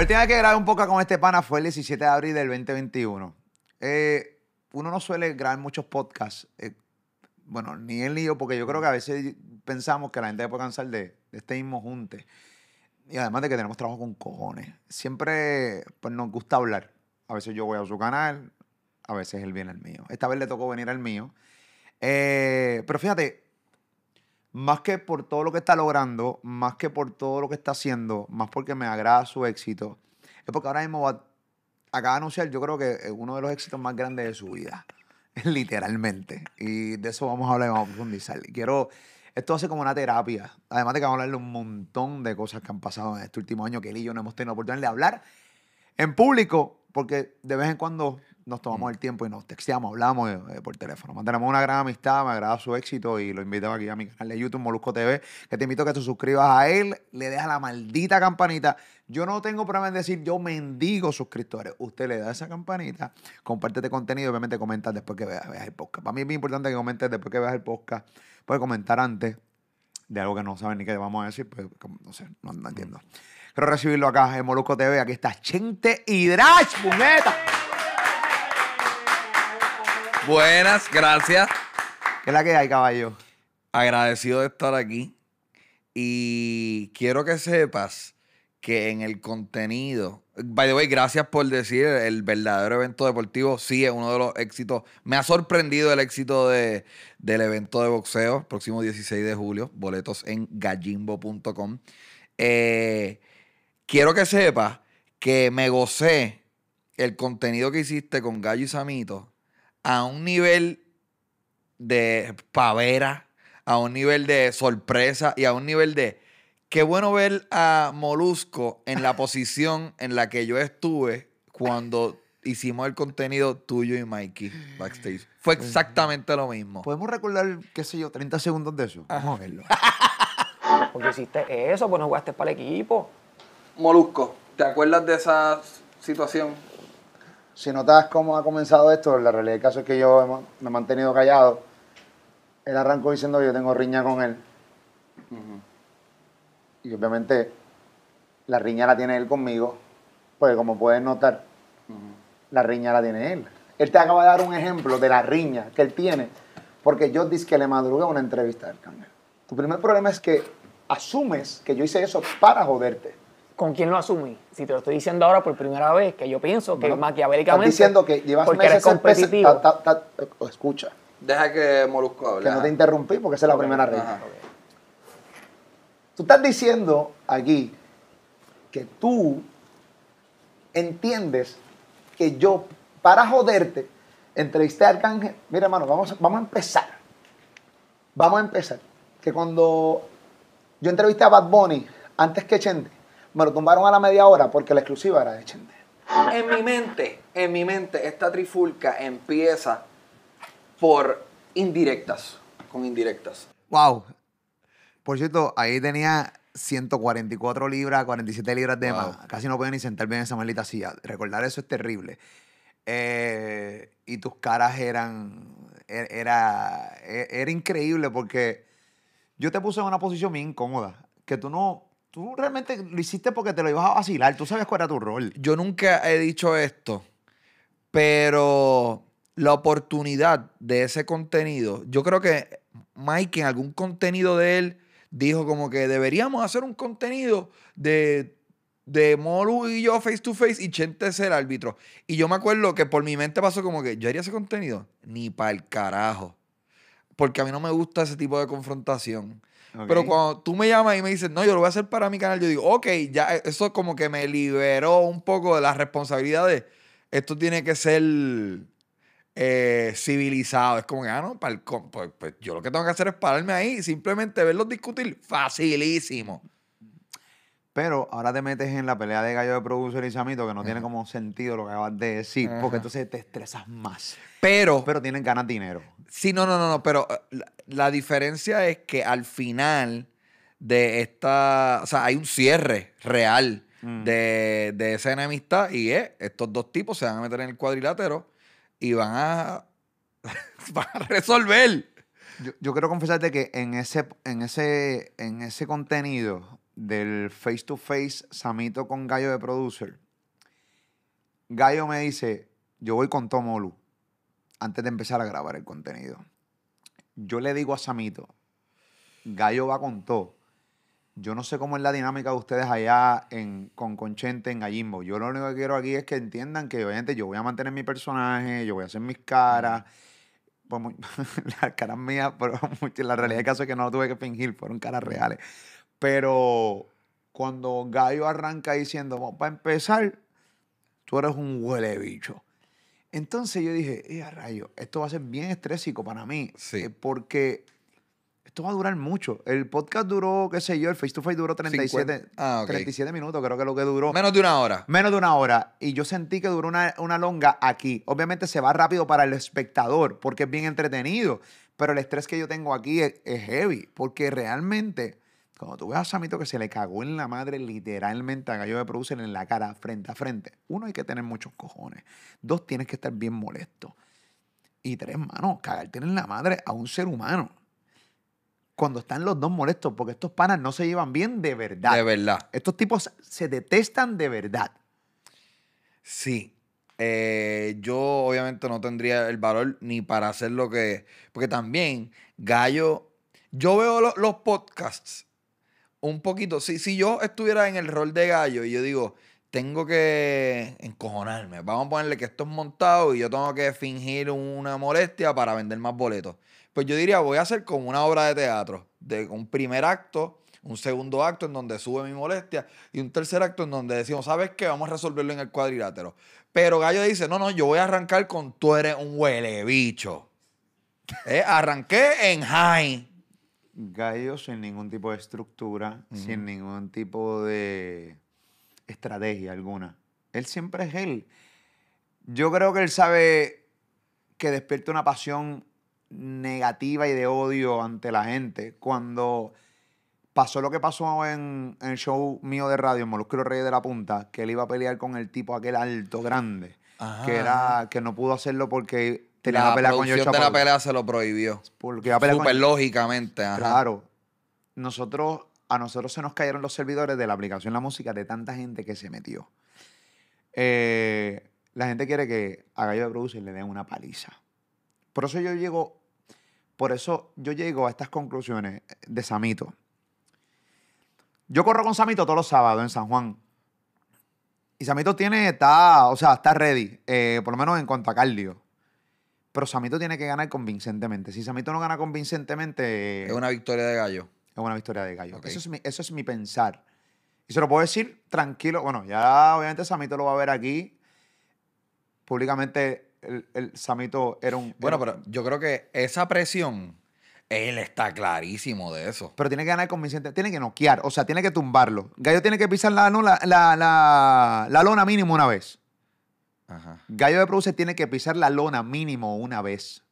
La última que grabé un poco con este pana fue el 17 de abril del 2021. Eh, uno no suele grabar muchos podcasts. eh, bueno, ni él ni porque yo creo que a veces pensamos que la gente puede cansar de, de este mismo junte. Y además de que tenemos trabajo con cojones. Siempre pues, nos gusta hablar. A veces yo voy a su canal, a veces él viene al mío. Esta vez le tocó venir al mío. Eh, pero fíjate, más que por todo lo que está logrando, más que por todo lo que está haciendo, más porque me agrada su éxito, es porque ahora mismo va- acaba de anunciar, yo creo que es uno de los éxitos más grandes de su vida, literalmente. Y de eso vamos a hablar y vamos a profundizar. Quiero, esto hace como una terapia, además de que vamos a hablar de un montón de cosas que han pasado en este último año que él y yo no hemos tenido la oportunidad de hablar en público, porque de vez en cuando nos tomamos el tiempo y nos texteamos, hablamos eh, por teléfono. Mantenemos una gran amistad, me agrada su éxito y lo invito aquí a mi canal de YouTube, Molusco TV, que te invito a que te suscribas a él, le dejas la maldita campanita. Yo no tengo problema en decir, yo mendigo suscriptores. Usted le da esa campanita, comparte este contenido y obviamente comentas después que veas, veas el podcast. Para mí es muy importante que comentes después que veas el podcast. Puedes comentar antes de algo que no saben ni qué vamos a decir, pues no sé, no, no entiendo. Quiero recibirlo acá en Molusco TV. Aquí está Chente Hidrach, puñeta. Buenas, gracias. ¿Qué es la que hay, caballo? Agradecido de estar aquí. Y quiero que sepas que en el contenido. By the way, gracias por decir el verdadero evento deportivo. Sí, es uno de los éxitos. Me ha sorprendido el éxito de, del evento de boxeo, próximo 16 de julio. Boletos en gallimbo.com. Eh, quiero que sepas que me gocé el contenido que hiciste con Gallo y Samito a un nivel de pavera, a un nivel de sorpresa y a un nivel de qué bueno ver a Molusco en la posición en la que yo estuve cuando hicimos el contenido tuyo y Mikey backstage. Fue exactamente lo mismo. ¿Podemos recordar, qué sé yo, 30 segundos de eso? Vamos a verlo. Porque hiciste eso, pues no jugaste para el equipo. Molusco, ¿te acuerdas de esa situación? Si notas cómo ha comenzado esto, la realidad del caso es que yo me he mantenido callado. Él arrancó diciendo que yo tengo riña con él. Y obviamente la riña la tiene él conmigo. Porque como puedes notar, la riña la tiene él. Él te acaba de dar un ejemplo de la riña que él tiene. Porque yo dije que le madrugué una entrevista del Arcángel. Tu primer problema es que asumes que yo hice eso para joderte. ¿Con quién lo asumí? Si te lo estoy diciendo ahora por primera vez, que yo pienso que Bueno, maquiavélicamente. Estás diciendo que llevas porque eres meses en pese- competitivo. ta- ta- ta- oh, escucha, Deja que Molusco hable. que no te interrumpí porque esa es la primera regla. Tú estás diciendo aquí que tú entiendes que yo, para joderte, entrevisté a Arcángel. Mira, hermano, vamos, vamos a empezar. Vamos a empezar. Que cuando yo entrevisté a Bad Bunny, antes que Chente, me lo tumbaron a la media hora porque la exclusiva era de Chente. En mi mente, en mi mente, esta trifulca empieza por indirectas, con indirectas. Wow. Por cierto, ahí tenía 144 libras, 47 libras de Wow. más. Casi no podía ni sentarme en esa maldita silla. Recordar eso es terrible. Eh, y tus caras eran. e- Era, e- era increíble porque yo te puse en una posición bien incómoda. Que tú no. Tú realmente lo hiciste porque te lo ibas a vacilar. Tú sabes cuál era tu rol. Yo nunca he dicho esto, pero la oportunidad de ese contenido, yo creo que Mike en algún contenido de él dijo como que deberíamos hacer un contenido de, de Molu y yo face to face y Chente es árbitro. Y yo me acuerdo que por mi mente pasó como que yo haría ese contenido, ni para el carajo. Porque a mí no me gusta ese tipo de confrontación. Pero Ok. cuando tú me llamas y me dices, no, yo lo voy a hacer para mi canal, yo digo, ok, ya eh, eso como que me liberó un poco de la responsabilidad de esto tiene que ser eh, civilizado. Es como que, ah, no, para el pues, pues yo lo que tengo que hacer es pararme ahí y simplemente verlos discutir. Facilísimo. Pero ahora te metes en la pelea de gallo de producer y Samito, que no tiene como sentido lo que acabas de decir, porque entonces te estresas más. Pero, Pero tienen ganas dinero. Sí, no, no, no, no, pero eh, la, la diferencia es que al final de esta, o sea, hay un cierre real Mm. de, de esa enemistad y es, estos dos tipos se van a meter en el cuadrilátero y van a, van a resolver. Yo, yo quiero confesarte que en ese, en ese, en ese contenido del face to face Samito con Gallo de producer, Gallo me dice, yo voy con Tomolu antes de empezar a grabar el contenido. Yo le digo a Samito, Gallo va con todo. Yo no sé cómo es la dinámica de ustedes allá en, con Conchente en Gallimbo. Yo lo único que quiero aquí es que entiendan que obviamente yo voy a mantener mi personaje, yo voy a hacer mis caras. Pues, las caras mías, pero la realidad del caso es que no lo tuve que fingir, fueron caras reales. Pero cuando Gallo arranca diciendo, "Vamos, para empezar, tú eres un huele bicho. Entonces yo dije, eh, rayo, esto va a ser bien estrésico para mí. Sí. eh, porque esto va a durar mucho. El podcast duró, qué sé yo, el face to face duró 37, 50. Ah, ok. 37 minutos, creo que es lo que duró. Menos de una hora. Menos de una hora. Y yo sentí que duró una, una longa aquí. Obviamente se va rápido para el espectador porque es bien entretenido. Pero el estrés que yo tengo aquí es, es heavy. Porque realmente, cuando tú ves a Samito que se le cagó en la madre literalmente a Gallo de Producer en la cara, frente a frente. Uno, hay que tener muchos cojones. Dos, tienes que estar bien molesto. Y tres, mano, cagarte en la madre a un ser humano. Cuando están los dos molestos, porque estos panas no se llevan bien de verdad. De verdad. Estos tipos se detestan de verdad. Sí. Eh, yo obviamente no tendría el valor ni para hacer lo que... Porque también, Gallo... Yo veo lo- los podcasts un poquito... Si, si yo estuviera en el rol de Gallo y yo digo, tengo que encojonarme, vamos a ponerle que esto es montado y yo tengo que fingir una molestia para vender más boletos. Pues yo diría, voy a hacer como una obra de teatro, de un primer acto, un segundo acto en donde sube mi molestia y un tercer acto en donde decimos, ¿sabes qué? Vamos a resolverlo en el cuadrilátero. Pero Gallo dice, no, no, yo voy a arrancar con tú eres un huele bicho. Eh, Arranqué en high. Gallo sin ningún tipo de estructura, sin ningún tipo de estrategia alguna. Él siempre es él. Yo creo que él sabe que despierta una pasión negativa y de odio ante la gente. Cuando pasó lo que pasó en, en el show mío de radio, en Molusco Reyes de la Punta, que él iba a pelear con el tipo aquel alto, grande, Ajá. que era que no pudo hacerlo porque tenía la pelea con George de la pelea se lo prohibió. Porque iba a pelear con- Súper lógicamente. ajá. Claro. Nosotros, a nosotros se nos cayeron los servidores de la aplicación La Música de tanta gente que se metió. Eh, la gente quiere que a Gallo de Producer le den una paliza. Por eso yo llego, por eso yo llego a estas conclusiones de Samito. Yo corro con Samito todos los sábados en San Juan. Y Samito tiene, está, o sea, está ready, eh, por lo menos en cuanto a cardio. Pero Samito tiene que ganar convincentemente. Si Samito no gana convincentemente, Es una victoria de Gallo. es una victoria de gallo. Eso, es mi, eso es mi pensar. Y se lo puedo decir tranquilo. Bueno, ya obviamente Samito lo va a ver aquí. Públicamente, el, el Samito era un. Bueno, era- pero yo creo que esa presión, él está clarísimo de eso. Pero tiene que ganar convincente. Tiene que noquear. O sea, tiene que tumbarlo. Gallo tiene que pisar la, no, la, la, la- la lona mínimo una vez. Ajá. Gallo de Producer tiene que pisar la lona mínimo una vez.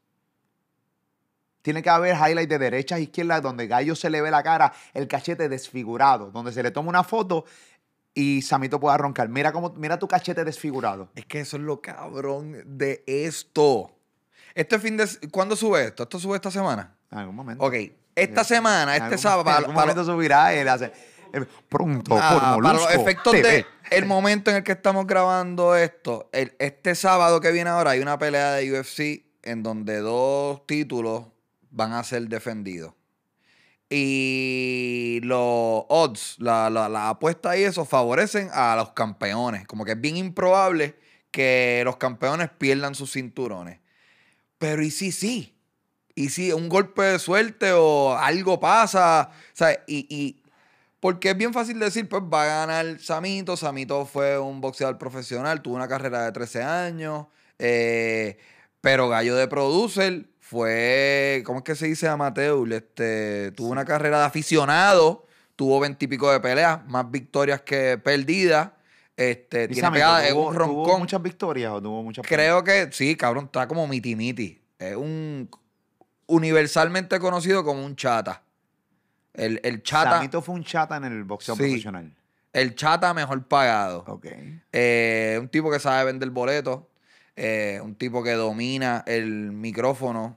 Tiene que haber highlight de derecha a izquierda donde Gallo se le ve la cara, el cachete desfigurado, donde se le toma una foto y Samito pueda roncar. Mira, cómo, mira tu cachete desfigurado. Es que eso es lo cabrón de esto. Este fin de... ¿Cuándo sube esto? ¿Esto sube esta semana? En algún momento. Ok. Esta semana, este sábado... En algún para- momento subirá él hace. eh, pronto Ah, por para los Molusco efectos TV. de el momento en el que estamos grabando esto, el- este sábado que viene ahora hay una pelea de UFC en donde dos títulos van a ser defendidos. Y los odds, la, la, apuesta y eso favorecen a los campeones. Como que es bien improbable que los campeones pierdan sus cinturones. Pero y sí, sí. Y si un golpe de suerte o algo pasa, ¿sabes? Y, y porque es bien fácil decir, pues va a ganar Samito. Samito fue un boxeador profesional, tuvo una carrera de 13 años. eh, pero Gallo de Producer fue, ¿cómo es que se dice amateur? Este, tuvo una carrera de aficionado, tuvo veintipico de peleas, más victorias que perdidas. Este, ¿Y tiene Samito pegada, es tuvo- un tuvo roncón. muchas victorias o tuvo muchas Creo que sí, cabrón, está como miti miti. Es un universalmente conocido como un chata. El, el chata, Samito fue un chata en el boxeo Sí. profesional. el chata mejor pagado. Ok. Eh, un tipo que sabe vender boletos. eh, un tipo que domina el micrófono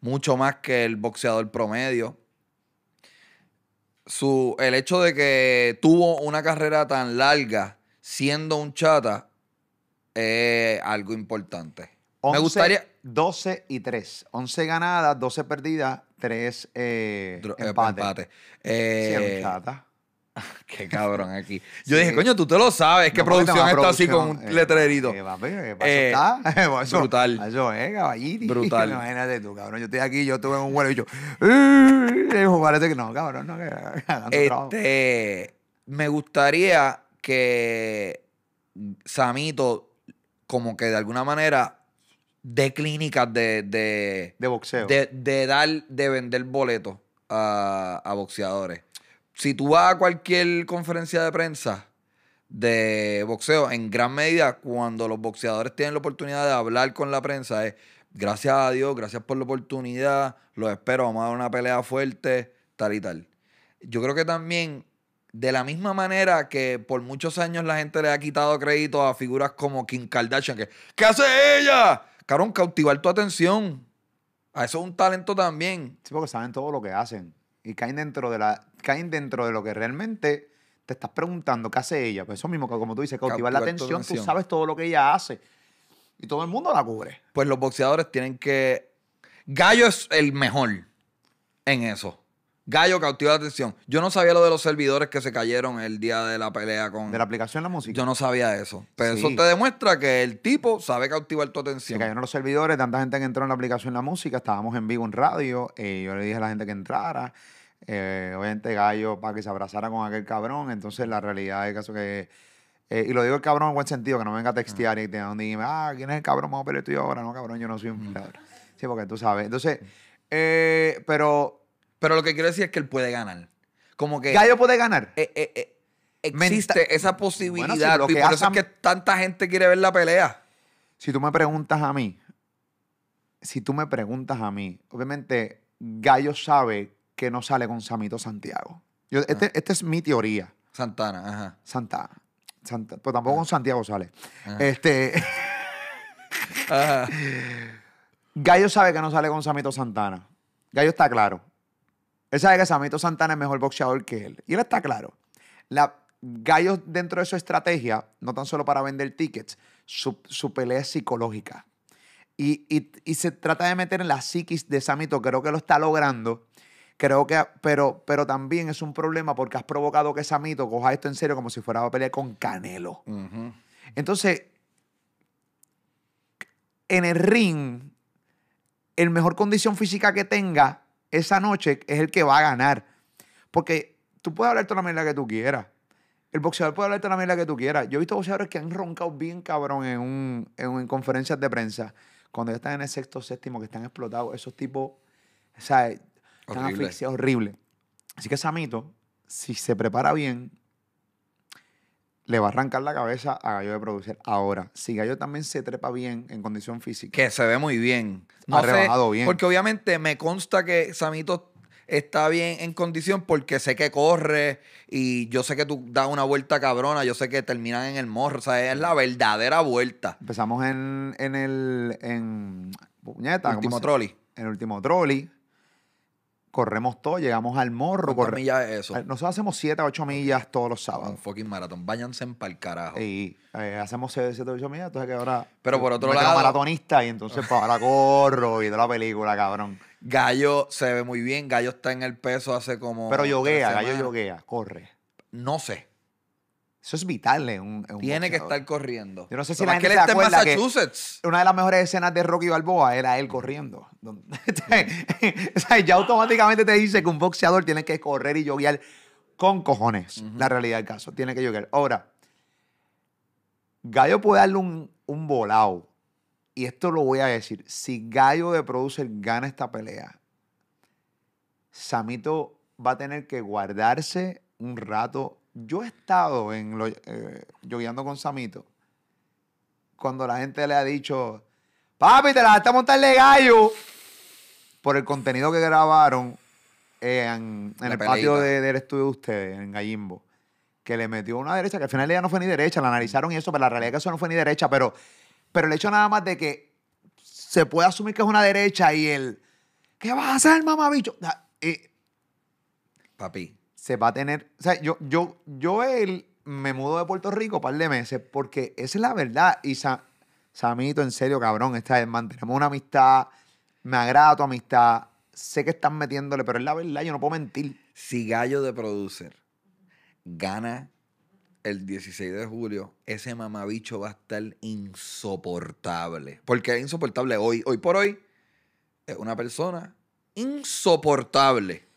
mucho más que el boxeador promedio. su, el hecho de que tuvo una carrera tan larga siendo un chata es algo importante. 11, Me gustaría. 12 y 3. 11 ganadas, 12 perdidas, 3 eh, eh, empates. empate. Eh. Qué cabrón aquí. Yo Sí. dije, coño, tú te lo sabes. que No, producción está así con producción, un eh, letrerito. eh, papi, eh, Eh, está. Eso- brutal. Eso es, caballito. Brutal. Imagínate tú, cabrón. Yo estoy aquí, yo estuve en un vuelo y yo. "Eh", parece que no, cabrón, no, que. Este, me gustaría que Samito, como que de alguna manera, dé clínicas de, de, De boxeo. de, de dar, de vender boletos a, a boxeadores. Si tú vas a cualquier conferencia de prensa de boxeo, en gran medida, cuando los boxeadores tienen la oportunidad de hablar con la prensa, es gracias a Dios, gracias por la oportunidad, los espero, vamos a dar una pelea fuerte, tal y tal. Yo creo que también, de la misma manera que por muchos años la gente le ha quitado crédito a figuras como Kim Kardashian, que ¿qué hace ella? Cabrón, cautivar tu atención. A eso es un talento también. Sí, porque saben todo lo que hacen. Y caen dentro de la, caen dentro de lo que realmente te estás preguntando qué hace ella. Pues eso mismo, que como tú dices, cautivar la Cautivar atención, tú sabes todo lo que ella hace. Y todo el mundo la cubre. Pues los boxeadores tienen que. Gallo es el mejor en eso. Gallo cautiva la atención. Yo no sabía lo de los servidores que se cayeron el día de la pelea con. De la aplicación la música. Yo no sabía eso. Pero Sí. eso te demuestra que el tipo sabe cautivar tu Se atención. cayeron los servidores, tanta gente que entró en la aplicación La Música, estábamos en vivo en radio, eh, yo le dije a la gente que entrara, eh, obviamente Gallo para que se abrazara con aquel cabrón, entonces la realidad es caso que, eh, y lo digo el cabrón en buen sentido, que no me venga a textear y te donde dime, ah, ¿quién es el cabrón? Vamos a pelear tú y yo ahora, no cabrón, yo no soy un peleador. Sí, porque tú sabes, entonces, eh, pero Pero lo que quiero decir es que él puede ganar. Como que. Gallo puede ganar. eh, eh, eh, Menta- existe esa posibilidad. Bueno, si lo y que por eso es que tanta gente quiere ver la pelea. Si tú me preguntas a mí, si tú me preguntas a mí, obviamente Gallo sabe que no sale con Samito Santiago. Yo, este, esta es mi teoría. Santana, ajá. Santa. Santa pero tampoco con Santiago sale. Ajá. Este, Ajá. Gallo sabe que no sale con Samito Santana. Gallo está claro. Él sabe que Samito Santana es mejor boxeador que él. Y él está claro. La, Gallo, dentro de su estrategia, no tan solo para vender tickets, su, su pelea es psicológica. Y, y- y se trata de meter en la psiquis de Samito. Creo que lo está logrando. Creo que, pero, pero también es un problema porque has provocado que Samito coja esto en serio como si fuera a pelear con Canelo. Entonces, en el ring, el mejor condición física que tenga esa noche es el que va a ganar. Porque tú puedes hablar toda la mierda que tú quieras. El boxeador puede hablar toda la mierda que tú quieras. Yo he visto boxeadores que han roncado bien cabrón en, un, en, en conferencias de prensa. Cuando ya están en el sexto, séptimo, que están explotados. Esos tipos, o sea, están Horrible. asfixiados, horrible. Así que Samito, si se prepara bien, le va a arrancar la cabeza a Gallo de producir. Ahora, si Gallo también se trepa bien en condición física, Que se ve muy bien. Ha rebajado bien. Porque obviamente me consta que Samito está bien en condición porque sé que corre y yo sé que tú das una vuelta cabrona, yo sé que terminan en el morro. O sea, es la verdadera vuelta. empezamos en, en el. En, puñeta, ¿cómo Último trolley. En el último trolley. Corremos todo, llegamos al morro. ¿Cuántas corre- millas es eso? Nosotros hacemos 7 a 8 millas todos los Un sábados. fucking maratón. Váyanse en pa'l carajo. Y eh, hacemos 7 a 8 millas, entonces que ahora. Pero por otro lado- maratonista y entonces pues, ahora corro y de la película, cabrón. Gallo se ve muy bien. Gallo está en el peso hace como. Pero yoguea, gallo yoguea, corre. No sé. Eso es vital en un, en un Tiene que estar corriendo. Yo no sé si Lo la más que gente él se está en acuerda que- Massachusetts. Una de las mejores escenas de Rocky Balboa era él corriendo. O sea, ya automáticamente te dice que un boxeador tiene que correr y yoguear con cojones. La realidad del caso. Tiene que yoguear. Ahora, Gallo puede darle un, un volado. Y esto lo voy a decir. Si Gallo de Producer gana esta pelea, Samito va a tener que guardarse un rato. Yo he estado en lo, eh, yogueando con Samito cuando la gente le ha dicho, papi, te la vas a montarle gallo por el contenido que grabaron en, en el patio de- del estudio de ustedes, en Gallimbo, que le metió una derecha, que al final ella no fue ni derecha, la analizaron y eso, pero la realidad es que eso no fue ni derecha, pero, pero el hecho nada más de que se puede asumir que es una derecha y el, ¿qué vas a hacer, mamabicho? Eh, Papi, se va a tener. O sea, yo, yo, yo él me mudo de Puerto Rico un par de meses porque esa es la verdad. Y Sa- Samito, en serio, cabrón, esta vez mantenemos una amistad, me agrada tu amistad, sé que están metiéndole, pero es la verdad, yo no puedo mentir. Si Gallo de Producer gana el 16 de julio, ese mamabicho va a estar insoportable. Porque es insoportable hoy. Hoy por hoy es una persona insoportable.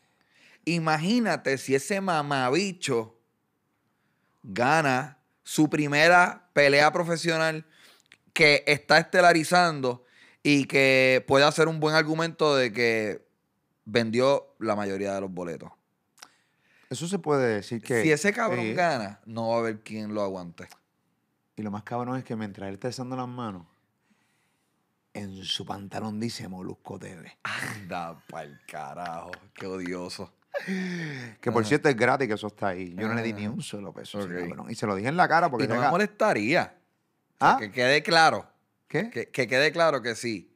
Imagínate si ese mamabicho gana su primera pelea profesional que está estelarizando y que puede hacer un buen argumento de que vendió la mayoría de los boletos. Eso se puede decir que. si ese cabrón gana, no va a haber quien lo aguante. Y lo más cabrón es que mientras él está besando las manos, en su pantalón dice Molusco TV. Anda pa'l carajo. Qué odioso. Que por Ajá. cierto es gratis que eso está ahí. Yo no le di ni Ajá. un solo peso. ese cabrón. Y se lo dije en la cara porque y no me molestaría. O sea, ¿Ah? que quede claro. ¿Qué? Que, que quede claro que sí.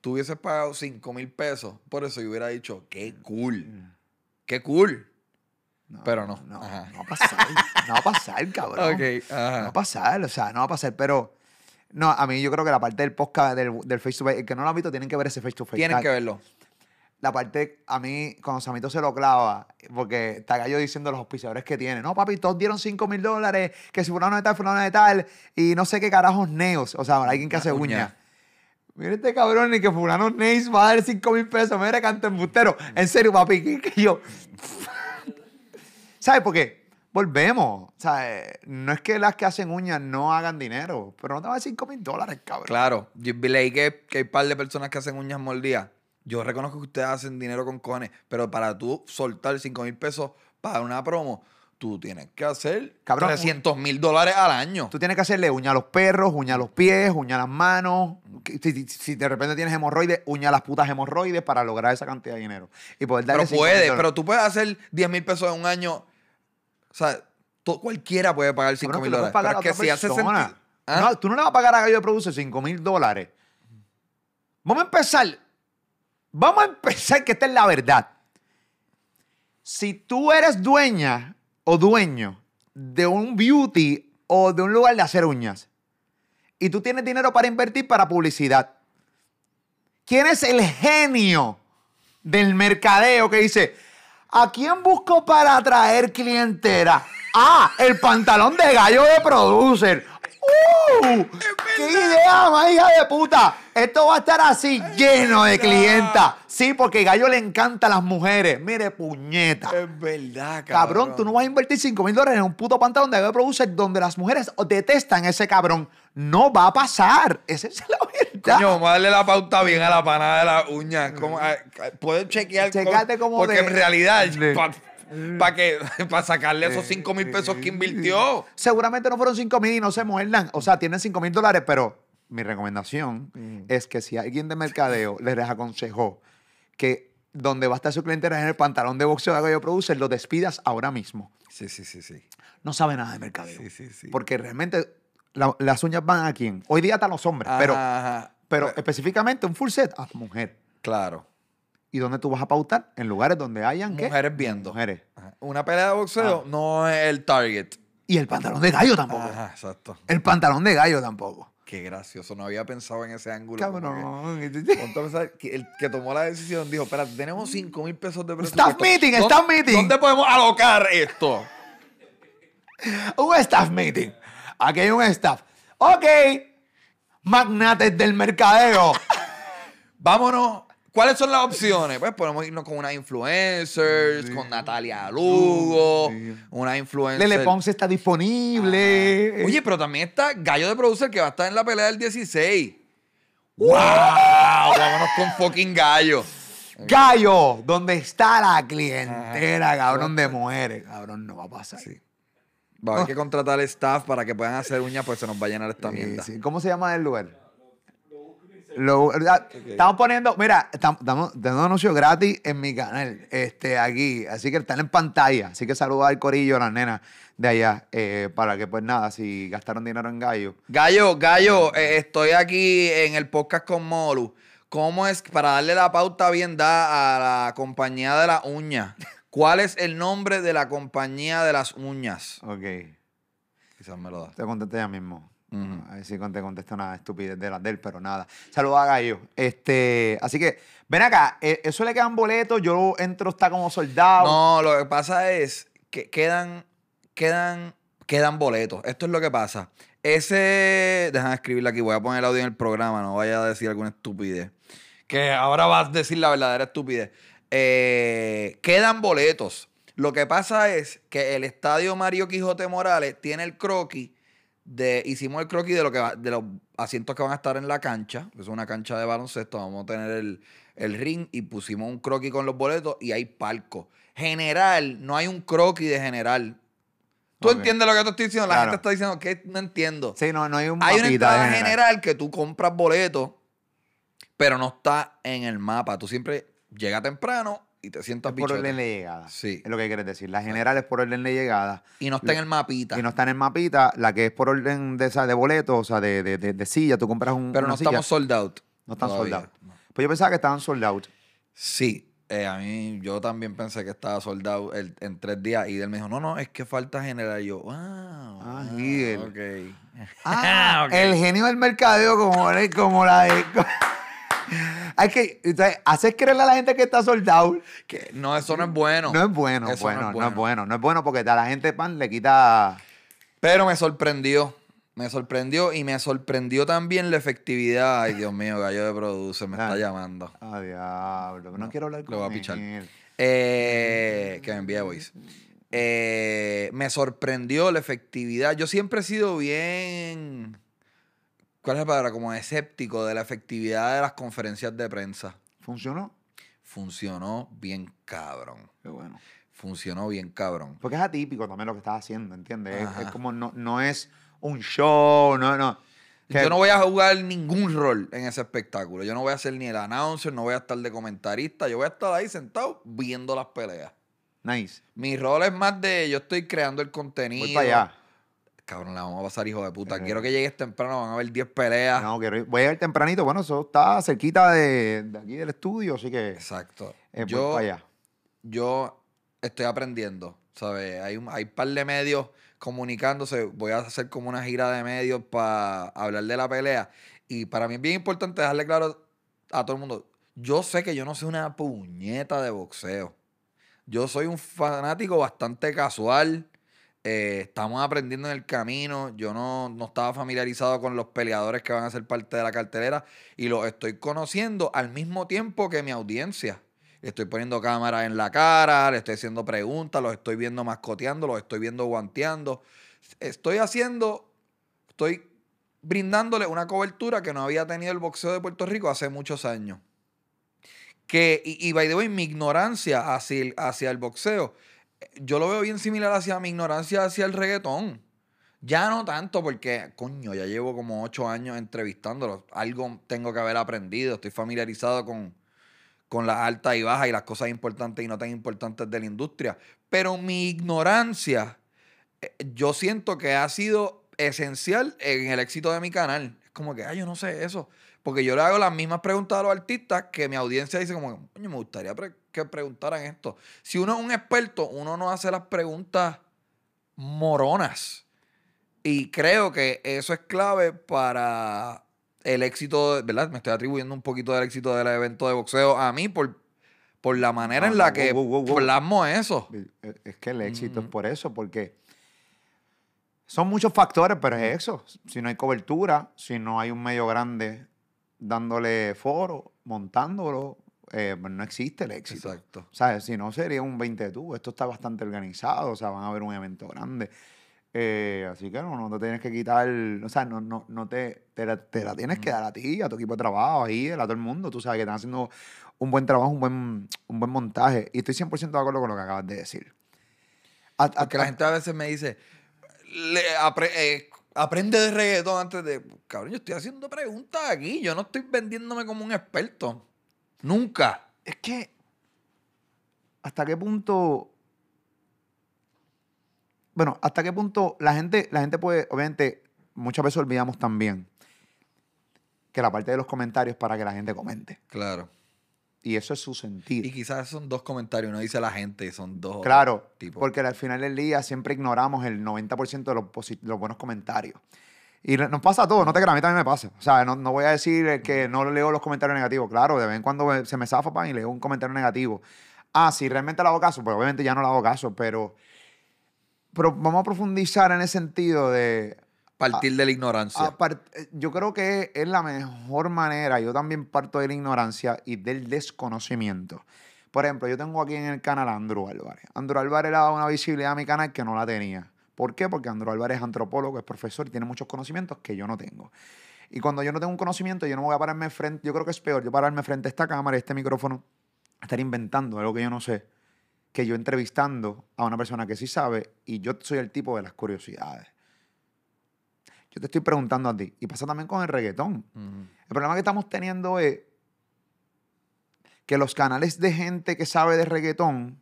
Tú hubieses pagado 5 mil pesos. Por eso yo hubiera dicho, qué cool. Qué cool. pero no. No, Ajá. no va a pasar. no va a pasar, cabrón. Ok, ajá. No va a pasar, o sea, no va a pasar. Pero, no, a mí yo creo que la parte del podcast, del, del face to face, el que no lo ha visto, tienen que ver ese face to face. Tienen que verlo. La parte, a mí, cuando Samito se lo clava, porque está gallo diciendo los auspiciadores que tiene. No, papi, todos dieron 5 mil dólares, que si fulano de tal, fulano de tal, y no sé qué carajos neos. O sea, alguien que hace Uña. uñas. Mira este cabrón, ni que fulano Neis va a dar 5 mil pesos. Mira, canto embustero. En serio, papi, que, que yo. ¿Sabes por qué? Volvemos. ¿Sabes? No es que las que hacen uñas no hagan dinero, pero no te va a dar 5 mil dólares, cabrón. Claro. Yo leí que, que hay un par de personas que hacen uñas mordidas. Yo reconozco que ustedes hacen dinero con cojones, pero para tú soltar 5 mil pesos para una promo, tú tienes que hacer Cabrón, 300 mil dólares al año. Tú tienes que hacerle uña a los perros, uña a los pies, uña a las manos. Si, si- si de repente tienes hemorroides, uña a las putas hemorroides para lograr esa cantidad de dinero. Y poder darle Pero 5.000 puede, pero tú puedes hacer 10 mil pesos en un año. O sea, cualquiera puede pagar 5 Cabrón, mil dólares. Pero es que si hace sentido. ¿Ah? No, tú no le vas a pagar a Gallo de Produce 5 mil dólares. Vamos a empezar. Vamos a empezar, que esta es la verdad. Si tú eres dueña o dueño de un beauty o de un lugar de hacer uñas y tú tienes dinero para invertir para publicidad, ¿quién es el genio del mercadeo que dice, ¿a quién busco para atraer clientela? Ah, el pantalón de gallo de producer. ¡Uh! ¡Qué idea más hija de puta! Esto va a estar así, lleno de clientas. Sí, porque Gallo le encanta a las mujeres. Mire, puñeta. Es verdad, Cabrón, tú no vas a invertir 5 mil dólares en un puto pantalón de Gallo producer donde las mujeres detestan a ese cabrón. No va a pasar. Esa es la verdad. Coño, vamos a darle la pauta bien a la panada de la uña. ¿Cómo, ah, Puedes chequear. Checate como Porque de- en realidad, de- para que para sacarle esos 5 mil pesos que invirtió. Seguramente no fueron 5 mil y no se muerdan. O sea, tienen 5 mil dólares, pero mi recomendación es que si alguien de mercadeo les aconsejó que donde va a estar su clientela es en el pantalón de boxeo de Gallo Producer, lo despidas ahora mismo. Sí, sí, sí, sí. No sabe nada de mercadeo. Sí, sí, sí. Porque realmente la- las uñas van a quién. Hoy día están los hombres, pero, Ajá. pero específicamente un full set a mujer. Claro. ¿Y dónde tú vas a pautar? En lugares donde hayan ¿qué? Mujeres viendo. Mujeres. Ajá. Una pelea de boxeo Ah. no es el target. Y el pantalón de gallo tampoco. Ajá, exacto. El pantalón de gallo tampoco. Qué gracioso. No había pensado en ese ángulo. Cabrón. Que el que tomó la decisión dijo, espérate, tenemos 5 mil pesos de presupuesto. Staff meeting, ¿Dónde- staff meeting. ¿Dónde podemos alocar esto? Un staff meeting. Aquí hay un staff. Ok. Magnates del mercadeo. Vámonos. ¿Cuáles son las opciones? Pues podemos irnos con unas influencers, con Natalia Lugo, una influencer. Lele Ponce está disponible. Oye, pero también está Gallo de Producer que va a estar en la pelea del 16. ¡Wow! Vámonos con fucking Gallo. Gallo, donde está la clientela, cabrón, de mujeres. Cabrón, no va a pasar. Sí. Va a haber que contratar staff para que puedan hacer uñas, pues se nos va a llenar esta Sí, mierda. sí. ¿Cómo se llama el lugar? Lo- ah, Estamos poniendo, mira, estamos dando anuncios gratis en mi canal, este, aquí, así que están en pantalla, así que saluda al corillo, a las nenas de allá, eh, para que pues nada, si gastaron dinero en gallo, Gallo, Gallo, eh, estoy aquí en el podcast con Molu. ¿Cómo es, para darle la pauta bien da a la compañía de la uña, ¿Cuál es el nombre de la compañía de las uñas? Ok. Quizás me lo da. Te contesté ya mismo. A ver si te contesto una estupidez de las de él, pero nada. Saludos a Gallo. Este, así que, ven acá, eh, eso le quedan boletos, yo entro, está como soldado. No, lo que pasa es que quedan, quedan, quedan boletos. Esto es lo que pasa. Ese, déjame escribirle aquí, voy a poner el audio en el programa, no vaya a decir alguna estupidez. Que ahora vas a decir la verdadera estupidez. Eh, quedan boletos. Lo que pasa es que el estadio Mario Quijote Morales tiene el croquis de, hicimos el croquis de lo que va- de los asientos que van a estar en la cancha. Es una cancha de baloncesto. Vamos a tener el, el ring y pusimos un croquis con los boletos y hay palco. General, no hay un croquis de general. ¿Tú entiendes lo que te estoy diciendo? La Claro. gente está diciendo que no entiendo. Sí, no, no hay un Hay una entrada general. general que tú compras boletos, pero no está en el mapa. Tú siempre llegas temprano y te sientas Es por bichote. orden de llegada. Sí. Es lo que quieres decir. La general es por orden de llegada. Y no está en el mapita. Y no está en el mapita. La que es por orden de, esa- de boletos, o sea, de, de, de- de silla. Tú compras un. pero una no silla. estamos sold out. No están todavía. soldados. Pues yo pensaba que estaban sold out. Sí, eh, a mí yo también pensé que estaba soldado el- en tres días y él me dijo, no, no, es que falta general. Y yo, wow. Ah, ah, Gil. ok. Ah, Ok. el genio del mercadeo como, como la de... Hay que, entonces, hacer creerle a la gente que está soldado. Que no, eso no es bueno. No es bueno, Eso bueno, no es bueno. No es bueno porque a la gente pan le quita. Pero me sorprendió. Me sorprendió y me sorprendió también la efectividad. Ay, Dios mío, Gallo de Produce me está Dale. llamando. Ah, diablo. No, quiero hablar lo con voy a pichar. Eh, que me envíe voice. Eh, me sorprendió la efectividad. Yo siempre he sido bien. ¿Cuál es la palabra? Como escéptico de la efectividad de las conferencias de prensa. ¿Funcionó? Funcionó bien cabrón. Qué bueno. Funcionó bien cabrón. Porque es atípico también lo que estás haciendo, ¿entiendes? Es, como no, no es un show, no, no. Que- Yo no voy a jugar ningún rol en ese espectáculo. Yo no voy a ser ni el announcer, no voy a estar de comentarista. Yo voy a estar ahí sentado viendo las peleas. Nice. Mi rol es más de yo estoy creando el contenido. Voy para allá. Cabrón, la vamos a pasar, hijo de puta. Eh. Quiero que llegues temprano, van a ver 10 peleas. No, quiero ir- voy a ir tempranito. Bueno, eso está cerquita de, de aquí del estudio, así que Exacto. eh, voy yo, para allá. yo estoy aprendiendo, ¿sabes? Hay un hay par de medios comunicándose. Voy a hacer como una gira de medios para hablar de la pelea. Y para mí es bien importante dejarle claro a todo el mundo. Yo sé que yo no soy una puñeta de boxeo. Yo soy un fanático bastante casual. Eh, estamos aprendiendo en el camino. Yo no, no estaba familiarizado con los peleadores que van a ser parte de la cartelera y los estoy conociendo al mismo tiempo que mi audiencia. Estoy poniendo cámaras en la cara, le estoy haciendo preguntas, los estoy viendo mascoteando, los estoy viendo guanteando. Estoy haciendo, estoy brindándole una cobertura que no había tenido el boxeo de Puerto Rico hace muchos años. Que, y, y by the way, mi ignorancia hacia el, hacia el boxeo, yo lo veo bien similar hacia mi ignorancia hacia el reggaetón. Ya no tanto porque, coño, ya llevo como ocho años entrevistándolo. Algo tengo que haber aprendido. Estoy familiarizado con, con las altas y bajas y las cosas importantes y no tan importantes de la industria. Pero mi ignorancia, eh, yo siento que ha sido esencial en el éxito de mi canal. Es como que, ay, yo no sé eso. Porque yo le hago las mismas preguntas a los artistas que mi audiencia dice como, coño, me gustaría pre- que preguntaran esto. Si uno es un experto, uno no hace las preguntas moronas. Y creo que eso es clave para el éxito, ¿verdad? Me estoy atribuyendo un poquito del éxito del evento de boxeo a mí por, por la manera No, en la no, que wow, wow, plasmo eso. Eh, Es que el éxito es Ujú. por eso, porque son muchos factores, pero es eso. Si no hay cobertura, si no hay un medio grande dándole foro, montándolo, eh, pues no existe el éxito. Exacto. ¿Sabes? Si no, sería un 20 tú. Esto está bastante organizado, o sea, van a ver un evento grande. Eh, así que no, no te tienes que quitar, o sea, no, no, no te, te, la, te la tienes que dar a ti, a tu equipo de trabajo, ahí, a todo el mundo. Tú sabes que están haciendo un buen trabajo, un buen, un buen montaje. Y estoy 100% de acuerdo con lo que acabas de decir. A- a- Porque la gente a veces me dice, "Le- apre- eh, aprende de reggaetón antes de. Cabrón, yo estoy haciendo preguntas aquí. Yo no estoy vendiéndome como un experto. Nunca. Es que, ¿hasta qué punto? Bueno, ¿hasta qué punto la gente, la gente puede, obviamente, muchas veces olvidamos también que la parte de los comentarios es para que la gente comente. Claro. Y eso es su sentir. Y quizás son dos comentarios, no dice la gente, son dos. Claro, tipo. porque al final del día siempre ignoramos el 90% de los, los buenos comentarios. Y nos pasa a todos, no te creas, a mí también me pasa. O sea, no, no voy a decir que no leo los comentarios negativos. Claro, de vez en cuando se me zafa pan y leo un comentario negativo. Ah, si realmente le hago caso, pues obviamente ya no le hago caso, pero, pero vamos a profundizar en el sentido de Partir de la ignorancia. Apart- eh, yo creo que es la mejor manera. Yo también parto de la ignorancia y del desconocimiento. Por ejemplo, yo tengo aquí en el canal a Andrew Álvarez. Andrew Álvarez le ha dado una visibilidad a mi canal que no la tenía. ¿Por qué? Porque Andrew Álvarez es antropólogo, es profesor y tiene muchos conocimientos que yo no tengo. Y cuando yo no tengo un conocimiento, yo no voy a pararme frente. Yo creo que es peor yo pararme frente a esta cámara y este micrófono, estar inventando algo que yo no sé, que yo entrevistando a una persona que sí sabe y yo soy el tipo de las curiosidades. Yo te estoy preguntando a ti. Y pasa también con el reggaetón. El problema que estamos teniendo es que los canales de gente que sabe de reggaetón,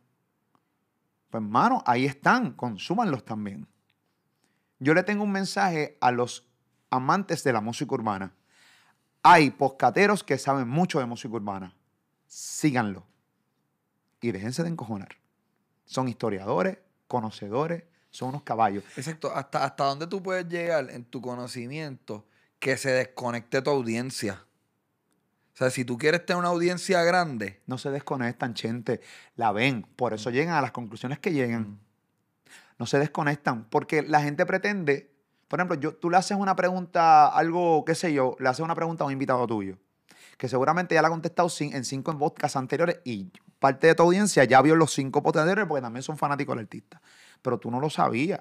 pues hermano, ahí están, consúmanlos también. Yo le tengo un mensaje a los amantes de la música urbana. Hay poscateros que saben mucho de música urbana. Síganlo. Y déjense de encojonar. Son historiadores, conocedores, son unos caballos. Exacto. ¿Hasta, ¿Hasta dónde tú puedes llegar en tu conocimiento que se desconecte tu audiencia? O sea, si tú quieres tener una audiencia grande, No se desconectan, gente. La ven. Por eso llegan a las conclusiones que llegan. No se desconectan. Porque la gente pretende. Por ejemplo, yo, tú le haces una pregunta, algo, qué sé yo, le haces una pregunta a un invitado tuyo. Que seguramente ya la ha contestado cin- en cinco podcasts anteriores y parte de tu audiencia ya vio los cinco podcasts anteriores porque también son fanáticos del artista. Pero tú no lo sabías.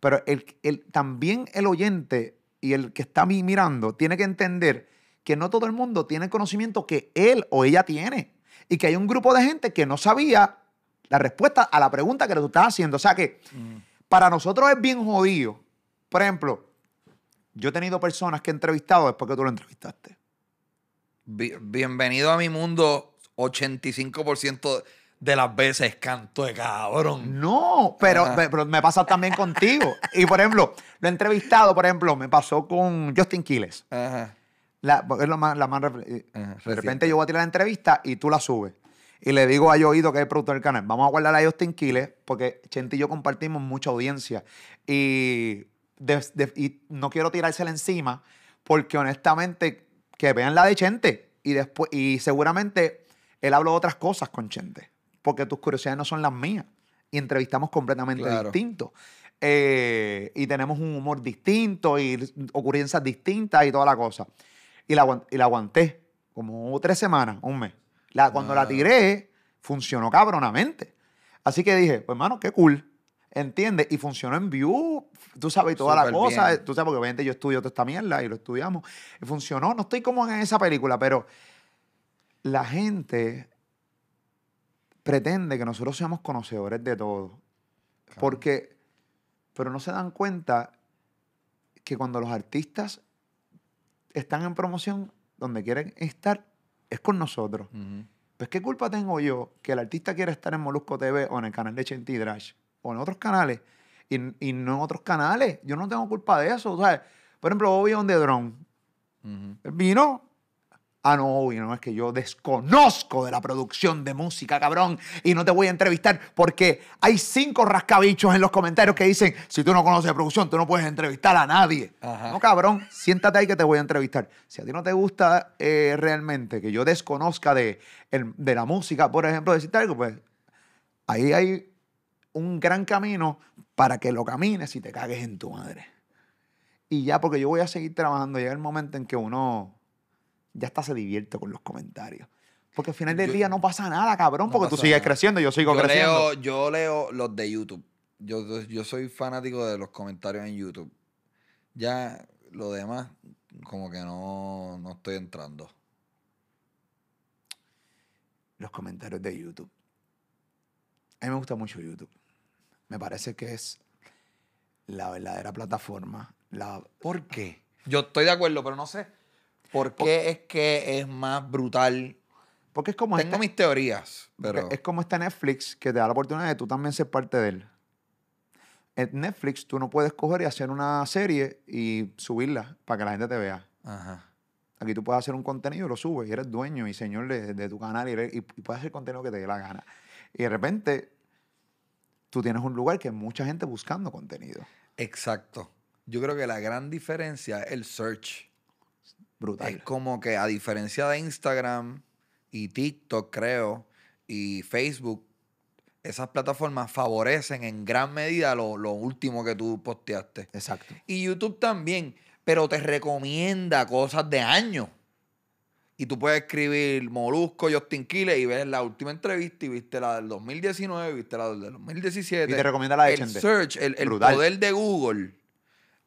Pero el, el- también el oyente y el que está mi- mirando tiene que entender que no todo el mundo tiene el conocimiento que él o ella tiene. Y que hay un grupo de gente que no sabía la respuesta a la pregunta que tú estás haciendo. O sea que para nosotros es bien jodido. Por ejemplo, yo he tenido personas que he entrevistado después que tú lo entrevistaste. bi- bienvenido a mi mundo, 85% de las veces canto de cabrón. No, pero, me pasa también contigo. Y por ejemplo, lo he entrevistado, por ejemplo, me pasó con Justin Quiles. Ajá. La, porque es lo más, la más ref- eh, Ajá, de reciente. repente yo voy a tirar la entrevista y tú la subes. Y le digo a Yoido, que es el productor del canal, vamos a guardar a Justin Quiles porque Chente y yo compartimos mucha audiencia. Y, de- de- y no quiero tirársela encima porque honestamente que vean la de Chente. Y, después, y seguramente él habló de otras cosas con Chente porque tus curiosidades no son las mías. Y entrevistamos completamente Claro. distintos. Eh, y tenemos un humor distinto y ocurrencias distintas y toda la cosa. Y la, y la aguanté como tres semanas, un mes. La, cuando la tiré, funcionó cabronamente. Así que dije, pues hermano, qué cool. ¿Entiendes? Y funcionó en view, tú sabes, y toda la Súper cosa. bien. Tú sabes, porque obviamente yo estudio toda esta mierda y lo estudiamos. Y funcionó. No estoy como en esa película, pero la gente pretende que nosotros seamos conocedores de todo. Porque, pero no se dan cuenta que cuando los artistas están en promoción, donde quieren estar, es con nosotros. Ujú. Pues, ¿qué culpa tengo yo que el artista quiera estar en Molusco TV o en el canal de Chenti Drash o en otros canales y, y no en otros canales? Yo no tengo culpa de eso, ¿sabes? Por ejemplo, Bobby on the Drone. Ujú. Él vino. Ah, no, Bobby, no, es que yo desconozco de la producción de música, cabrón, y no te voy a entrevistar porque hay cinco rascabichos en los comentarios que dicen, si tú no conoces de producción, tú no puedes entrevistar a nadie. Ajá. No, cabrón, siéntate ahí que te voy a entrevistar. Si a ti no te gusta eh, realmente que yo desconozca de, el- de la música, por ejemplo, decirte algo, pues ahí hay un gran camino para que lo camines y te cagues en tu madre. Y ya, porque yo voy a seguir trabajando, llega el momento en que uno ya hasta se divierte con los comentarios. Porque al final del Yo- día no pasa nada, cabrón, No porque tú sigues nada. creciendo, yo sigo Yo creciendo. leo, yo leo los de YouTube. Yo, yo soy fanático de los comentarios en YouTube. Ya lo demás, como que no, no estoy entrando. Los comentarios de YouTube. A mí me gusta mucho YouTube. Me parece que es la verdadera plataforma. La, ¿Por qué? Yo estoy de acuerdo, pero no sé. ¿Por qué es que es más brutal? porque es como, Tengo este, mis teorías, pero... es como este Netflix que te da la oportunidad de tú también ser parte de él. En Netflix tú no puedes coger y hacer una serie y subirla para que la gente te vea. Ajá. Aquí tú puedes hacer un contenido, lo subes y eres dueño y señor de, de tu canal y, eres- y- y puedes hacer contenido que te dé la gana. Y de repente tú tienes un lugar que hay mucha gente buscando contenido. Exacto. Yo creo que la gran diferencia es el search. Brutal. Es como que a diferencia de Instagram y TikTok, creo, y Facebook, esas plataformas favorecen en gran medida lo, lo último que tú posteaste. Exacto. Y YouTube también, pero te recomienda cosas de años. Y tú puedes escribir Molusco, Justin Quiles y ves la última entrevista y viste la del 2019, viste la del 2017. Y te recomienda la de El search, el, poder de Google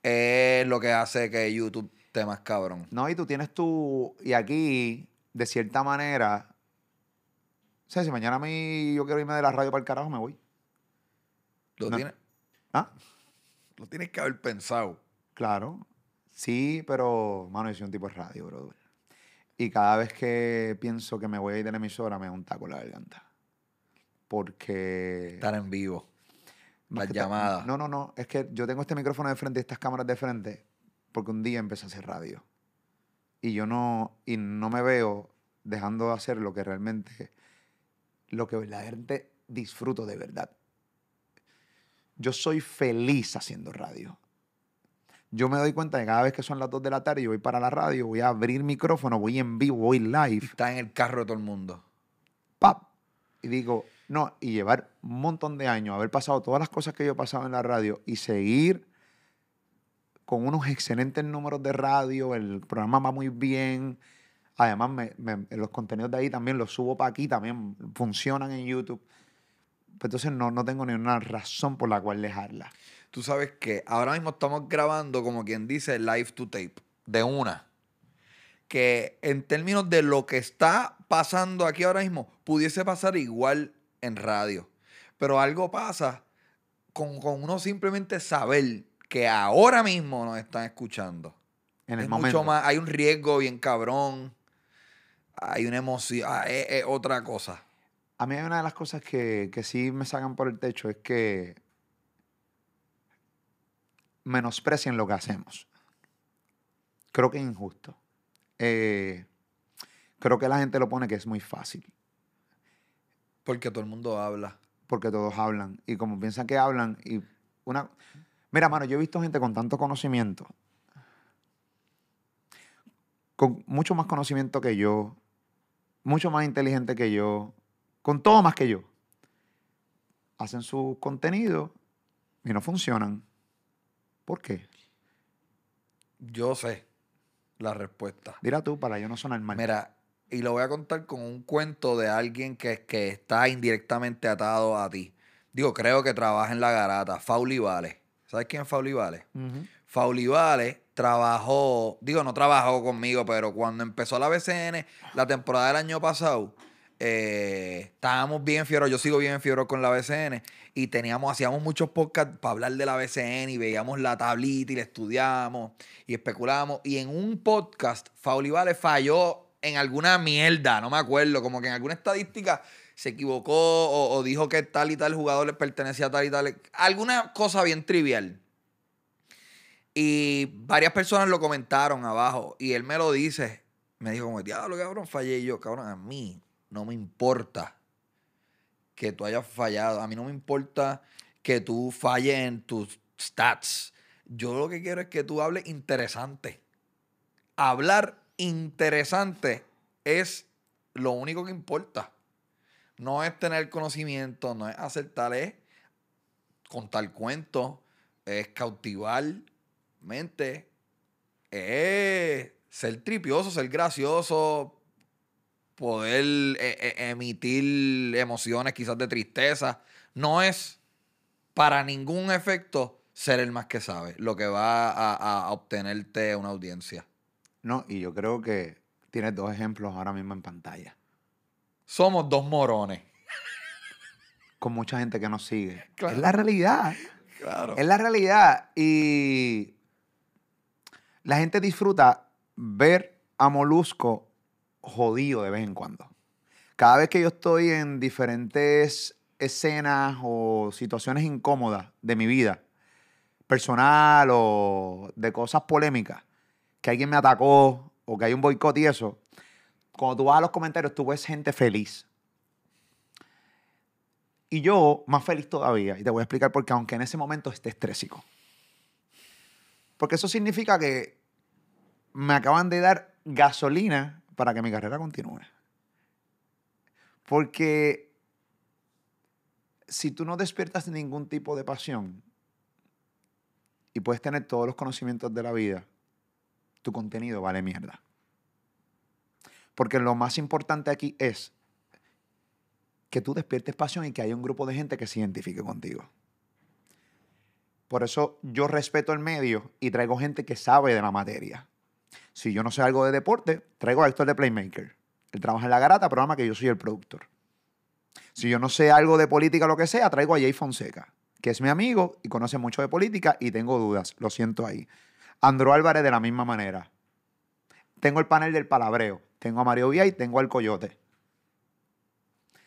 es lo que hace que YouTube más cabrón. No, y tú tienes tu. Y aquí, de cierta manera. O sea, si mañana a mí yo quiero irme de la radio para el carajo, me voy. Lo, No. tienes, ¿Ah? lo tienes que haber pensado. Claro. Sí, pero, mano, yo soy un tipo de radio, brother. Y cada vez que pienso que me voy a ir de la emisora, me da un taco en la garganta. Porque. Estar en vivo. las llamadas. No, no, no. Es que yo tengo este micrófono de frente y estas cámaras de frente porque un día empecé a hacer radio. Y yo no. Y no me veo dejando de hacer lo que realmente. Lo que verdaderamente disfruto de verdad. Yo soy feliz haciendo radio. Yo me doy cuenta de que cada vez que son las 2 de la tarde, yo voy para la radio, voy a abrir micrófono, voy en vivo, voy live. Está en el carro de todo el mundo. ¡pap! Y digo, no, y llevar un montón de años, haber pasado todas las cosas que yo he pasado en la radio y seguir con unos excelentes números de radio, el programa va muy bien. Además, me- los contenidos de ahí también los subo para aquí, también funcionan en YouTube. Pues entonces no, no tengo ni una razón por la cual dejarla. Tú sabes que ahora mismo estamos grabando, como quien dice, live to tape, de una. Que en términos de lo que está pasando aquí ahora mismo, pudiese pasar igual en radio. Pero algo pasa con, con uno simplemente saber que ahora mismo nos están escuchando. En el Es momento. mucho más, hay un riesgo bien cabrón. Hay una emoción, ah, es, es otra cosa. A mí hay una de las cosas que, que sí me sacan por el techo es que menosprecien lo que hacemos. Creo que es injusto. Eh, creo que la gente lo pone que es muy fácil, Porque todo el mundo habla. porque todos hablan. Y como piensan que hablan, y una... Mira, mano, yo he visto gente con tanto conocimiento, con mucho más conocimiento que yo, mucho más inteligente que yo, con todo más que yo. Hacen su contenido y no funcionan. ¿Por qué? Yo sé la respuesta. Dirá tú para yo no sonar mal. Mira, y lo voy a contar con un cuento de alguien que, que está indirectamente atado a ti. Digo, creo que trabaja en la garata. Fauli Vale. ¿Sabes quién es Fauli Vale? Ujú. Fauli Vale trabajó, digo, no trabajó conmigo, pero cuando empezó la BCN, la temporada del año pasado, eh, estábamos bien fieros, yo sigo bien fiero con la BCN, y teníamos, hacíamos muchos podcasts para hablar de la BCN y veíamos la tablita y la estudiábamos y especulábamos. Y en un podcast, Fauli Vale falló en alguna mierda, no me acuerdo, como que en alguna estadística se equivocó o, dijo que tal y tal jugador le pertenecía a tal y tal, alguna cosa bien trivial. Y varias personas lo comentaron abajo. Y él me lo dice. Me dijo como, diablo, cabrón, fallé Y yo. Cabrón, a mí no me importa que tú hayas fallado. A mí no me importa que tú falles en tus stats. Yo lo que quiero es que tú hables interesante. Hablar interesante es lo único que importa. No es tener conocimiento, no es acertar, es contar cuentos, es cautivar mente, es ser tripioso, ser gracioso, poder eh, eh, emitir emociones quizás de tristeza. No es para ningún efecto ser el más que sabe, lo que va a, a obtenerte una audiencia. No, y yo creo que tienes dos ejemplos ahora mismo en pantalla. Somos dos morones. Con mucha gente que nos sigue. Claro. Es la realidad. Claro. Es la realidad. Y la gente disfruta ver a Molusco jodido de vez en cuando. Cada vez que yo estoy en diferentes escenas o situaciones incómodas de mi vida, personal o de cosas polémicas, que alguien me atacó o que hay un boicot y eso, cuando tú vas a los comentarios, tú ves gente feliz. Y yo, más feliz todavía, y te voy a explicar por qué, aunque en ese momento esté estrésico. Porque eso significa que me acaban de dar gasolina para que mi carrera continúe. Porque si tú no despiertas ningún tipo de pasión y puedes tener todos los conocimientos de la vida, tu contenido vale mierda. Porque lo más importante aquí es que tú despiertes pasión y que haya un grupo de gente que se identifique contigo. Por eso yo respeto el medio y traigo gente que sabe de la materia. Si yo no sé algo de deporte, traigo a Héctor de Playmaker. Él trabaja en la garata, programa que yo soy el productor. Si yo no sé algo de política o lo que sea, traigo a Jay Fonseca, que es mi amigo y conoce mucho de política y tengo dudas, lo siento ahí. Andro Álvarez de la misma manera. Tengo el panel del palabreo, tengo a Mario Vía y tengo al Coyote.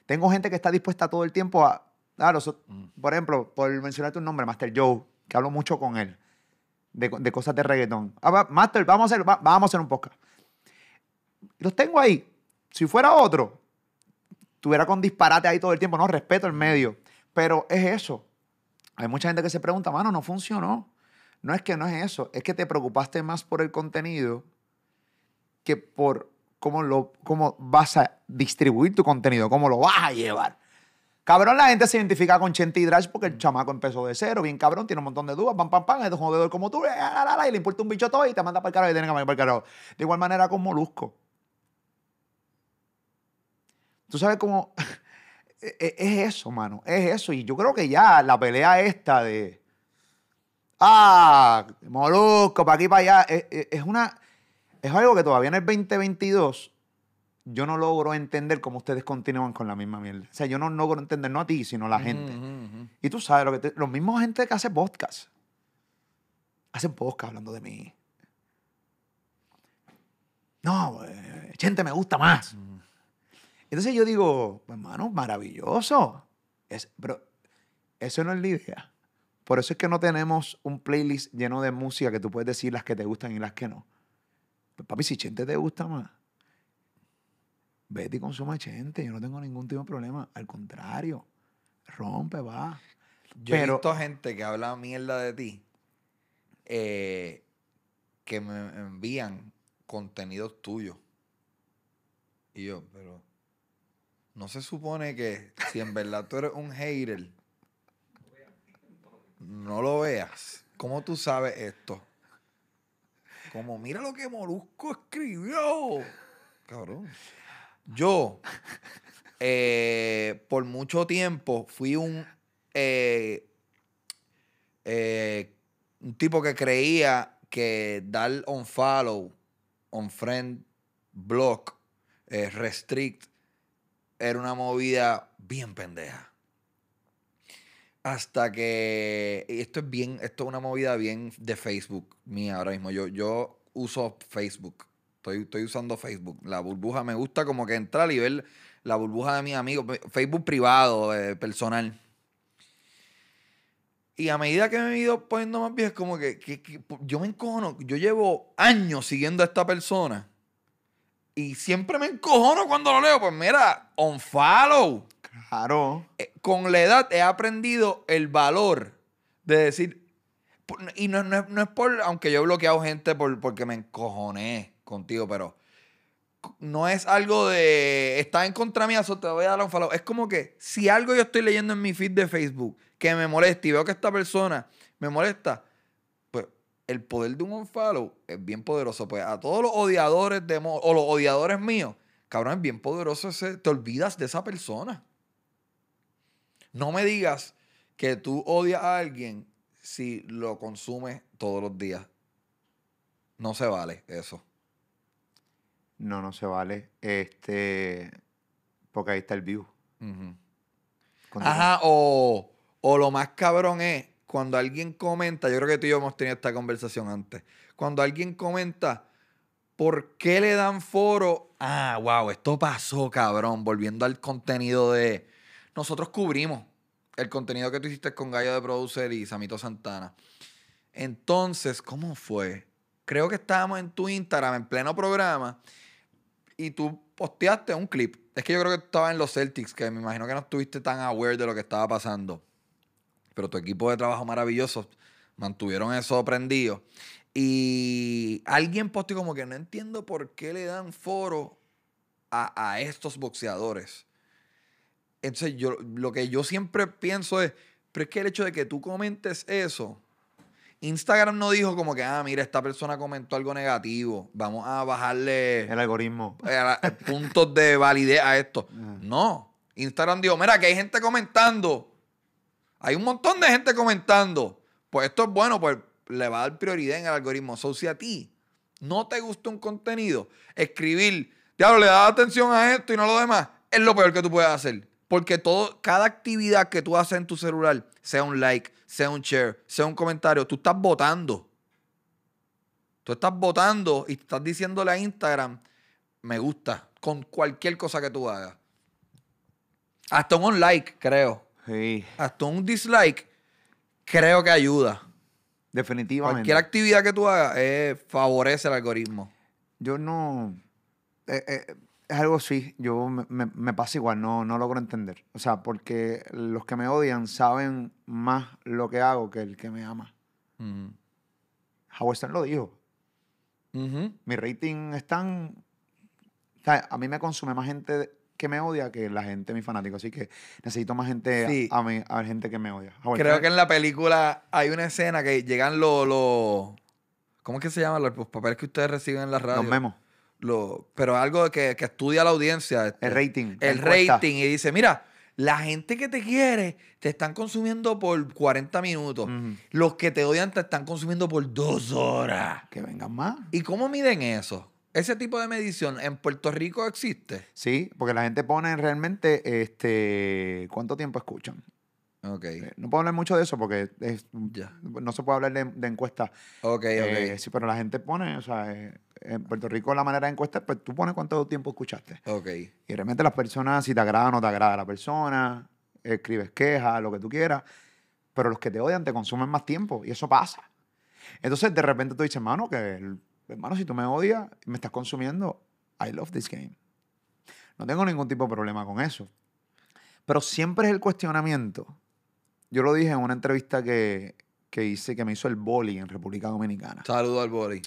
Tengo gente que está dispuesta todo el tiempo a... Claro, por ejemplo, por mencionarte un nombre, Master Joe, que hablo mucho con él, de, de cosas de reggaetón. Ah, va, Master, vamos a, hacer, va- vamos a hacer un podcast. Los tengo ahí. Si fuera otro, estuviera con disparate ahí todo el tiempo. No, respeto el medio. Pero es eso. Hay mucha gente que se pregunta, mano, no funcionó. No es que no es eso, es que te preocupaste más por el contenido que por cómo, lo, cómo vas a distribuir tu contenido, cómo lo vas a llevar. Cabrón, la gente se identifica con Chente y Drash porque el chamaco empezó de cero, bien cabrón, tiene un montón de dudas, pam, pam, pam, es un jodedor como tú, la, la, la, la, y le importa un bicho todo y te manda para el carajo y tiene que mandar para el carajo. De igual manera con Molusco. Tú sabes cómo... e- e- es eso, mano, es eso. Y yo creo que ya la pelea esta de... Ah, Molusco, para aquí, para allá, es- es una... Es algo que todavía en el 2022 yo no logro entender cómo ustedes continúan con la misma mierda. O sea, yo no logro entender, no a ti, sino a la gente. Y tú sabes, lo que te- los mismos gente que hace podcast. Hacen podcast hablando de mí. No, eh, gente me gusta más. Entonces yo digo, hermano, maravilloso. Es, pero eso no es la idea. Por eso es que no tenemos un playlist lleno de música que tú puedes decir las que te gustan y las que no. Pues, papi, si Chente te gusta más, vete y consuma Chente. Yo no tengo ningún tipo de problema. Al contrario, rompe, va. Yo he visto gente que habla mierda de ti eh, que me envían contenidos tuyos. Y yo, pero no se supone que si en verdad tú eres un hater, no lo veas. ¿Cómo tú sabes esto? Como, mira lo que Molusco escribió. Cabrón. Yo, eh, por mucho tiempo, fui un, eh, eh, un tipo que creía que dar on follow, on friend, block, eh, restrict, era una movida bien pendeja. Hasta que. y Esto es bien. Esto es una movida bien de Facebook mía ahora mismo. Yo, yo uso Facebook. Estoy, estoy usando Facebook. La burbuja me gusta como que entrar y ver la burbuja de mis amigos. Facebook privado, eh, personal. Y a medida que me he ido poniendo más viejo, es como que, que- que yo me encojono. Yo llevo años siguiendo a esta persona. Y siempre me encojono cuando lo leo. Pues mira, on follow Claro. eh, con la edad he aprendido el valor de decir, y no, no no es por, aunque yo he bloqueado gente por, porque me encojoné contigo, pero no es algo de, está en contra mía, eso te voy a dar un follow. Es como que si algo yo estoy leyendo en mi feed de Facebook que me molesta y veo que esta persona me molesta, pues el poder de un unfollow es bien poderoso. Pues a todos los odiadores de o los odiadores míos, cabrón, es bien poderoso ese, te olvidas de esa persona. No me digas que tú odias a alguien si lo consumes todos los días. No se vale eso. No, no se vale. Este. Porque ahí está el view. Ajá, o, o lo más cabrón es cuando alguien comenta, yo creo que tú y yo hemos tenido esta conversación antes, cuando alguien comenta, ¿por qué le dan foro? Ah, wow, esto pasó, cabrón, volviendo al contenido de... Nosotros cubrimos el contenido que tú hiciste con Gallo de Producer y Samito Santana. Entonces, ¿cómo fue? creo que estábamos en tu Instagram en pleno programa y tú posteaste un clip. Es que yo creo que estaba en los Celtics, que me imagino que no estuviste tan aware de lo que estaba pasando. Pero tu equipo de trabajo maravilloso mantuvieron eso prendido. Y alguien posteó como que no entiendo por qué le dan foro a, a estos boxeadores. Entonces, yo, lo que yo siempre pienso es, pero es que el hecho de que tú comentes eso, Instagram no dijo como que, ah, mira, esta persona comentó algo negativo, vamos a bajarle El algoritmo. puntos de validez a esto. No. Instagram dijo, mira, que hay gente comentando. Hay un montón de gente comentando. Pues esto es bueno, pues le va a dar prioridad en el algoritmo. So, si a ti no te gusta un contenido, escribir, diablo, le das atención a esto y no a lo demás, es lo peor que tú puedes hacer. Porque todo, cada actividad que tú haces en tu celular, sea un like, sea un share, sea un comentario, tú estás votando. Tú estás votando y estás diciéndole a Instagram, me gusta, con cualquier cosa que tú hagas. Hasta un like, creo. Sí, Hasta un dislike, creo que ayuda. definitivamente. Cualquier actividad que tú hagas eh, favorece el algoritmo. Yo no. eh, eh, es algo sí, yo me, me- me pasa igual, no, no logro entender. O sea, porque los que me odian saben más lo que hago que el que me ama. Ujú. Howard Stern lo dijo. Mi rating es tan. o sea, a mí me consume más gente que me odia que la gente, mi fanático. Así que necesito más gente Sí. a, mí, a gente que me odia. Howard Creo Stern- que en la película hay una escena que llegan los... los- ¿Cómo es que se llaman los, los papeles que ustedes reciben en la radio? Los memos. Lo- pero algo que, que estudia la audiencia. este, El rating, El encuesta. rating. Y dice, mira, la gente que te quiere te están consumiendo por 40 minutos. Los que te odian te están consumiendo por dos horas. Que vengan más. ¿Y cómo miden eso? Ese tipo de medición en Puerto Rico existe. Sí, porque la gente pone realmente este cuánto tiempo escuchan. Ok. Eh, No puedo hablar mucho de eso porque es- no se puede hablar de, de encuestas. Ok, Eh, ok. sí, pero la gente pone, o sea, eh, en Puerto Rico la manera de encuestar, pues tú pones cuánto tiempo escuchaste. Ok. Y realmente las personas, si te agrada o no te agrada la persona, escribes quejas, lo que tú quieras, pero los que te odian te consumen más tiempo y eso pasa. Entonces de repente tú dices, hermano, que hermano, si tú me odias, me estás consumiendo, I love this game. No tengo ningún tipo de problema con eso. Pero siempre es el cuestionamiento. Yo lo dije en una entrevista que, que hice, que me hizo el Boli en República Dominicana. Saludo al boli.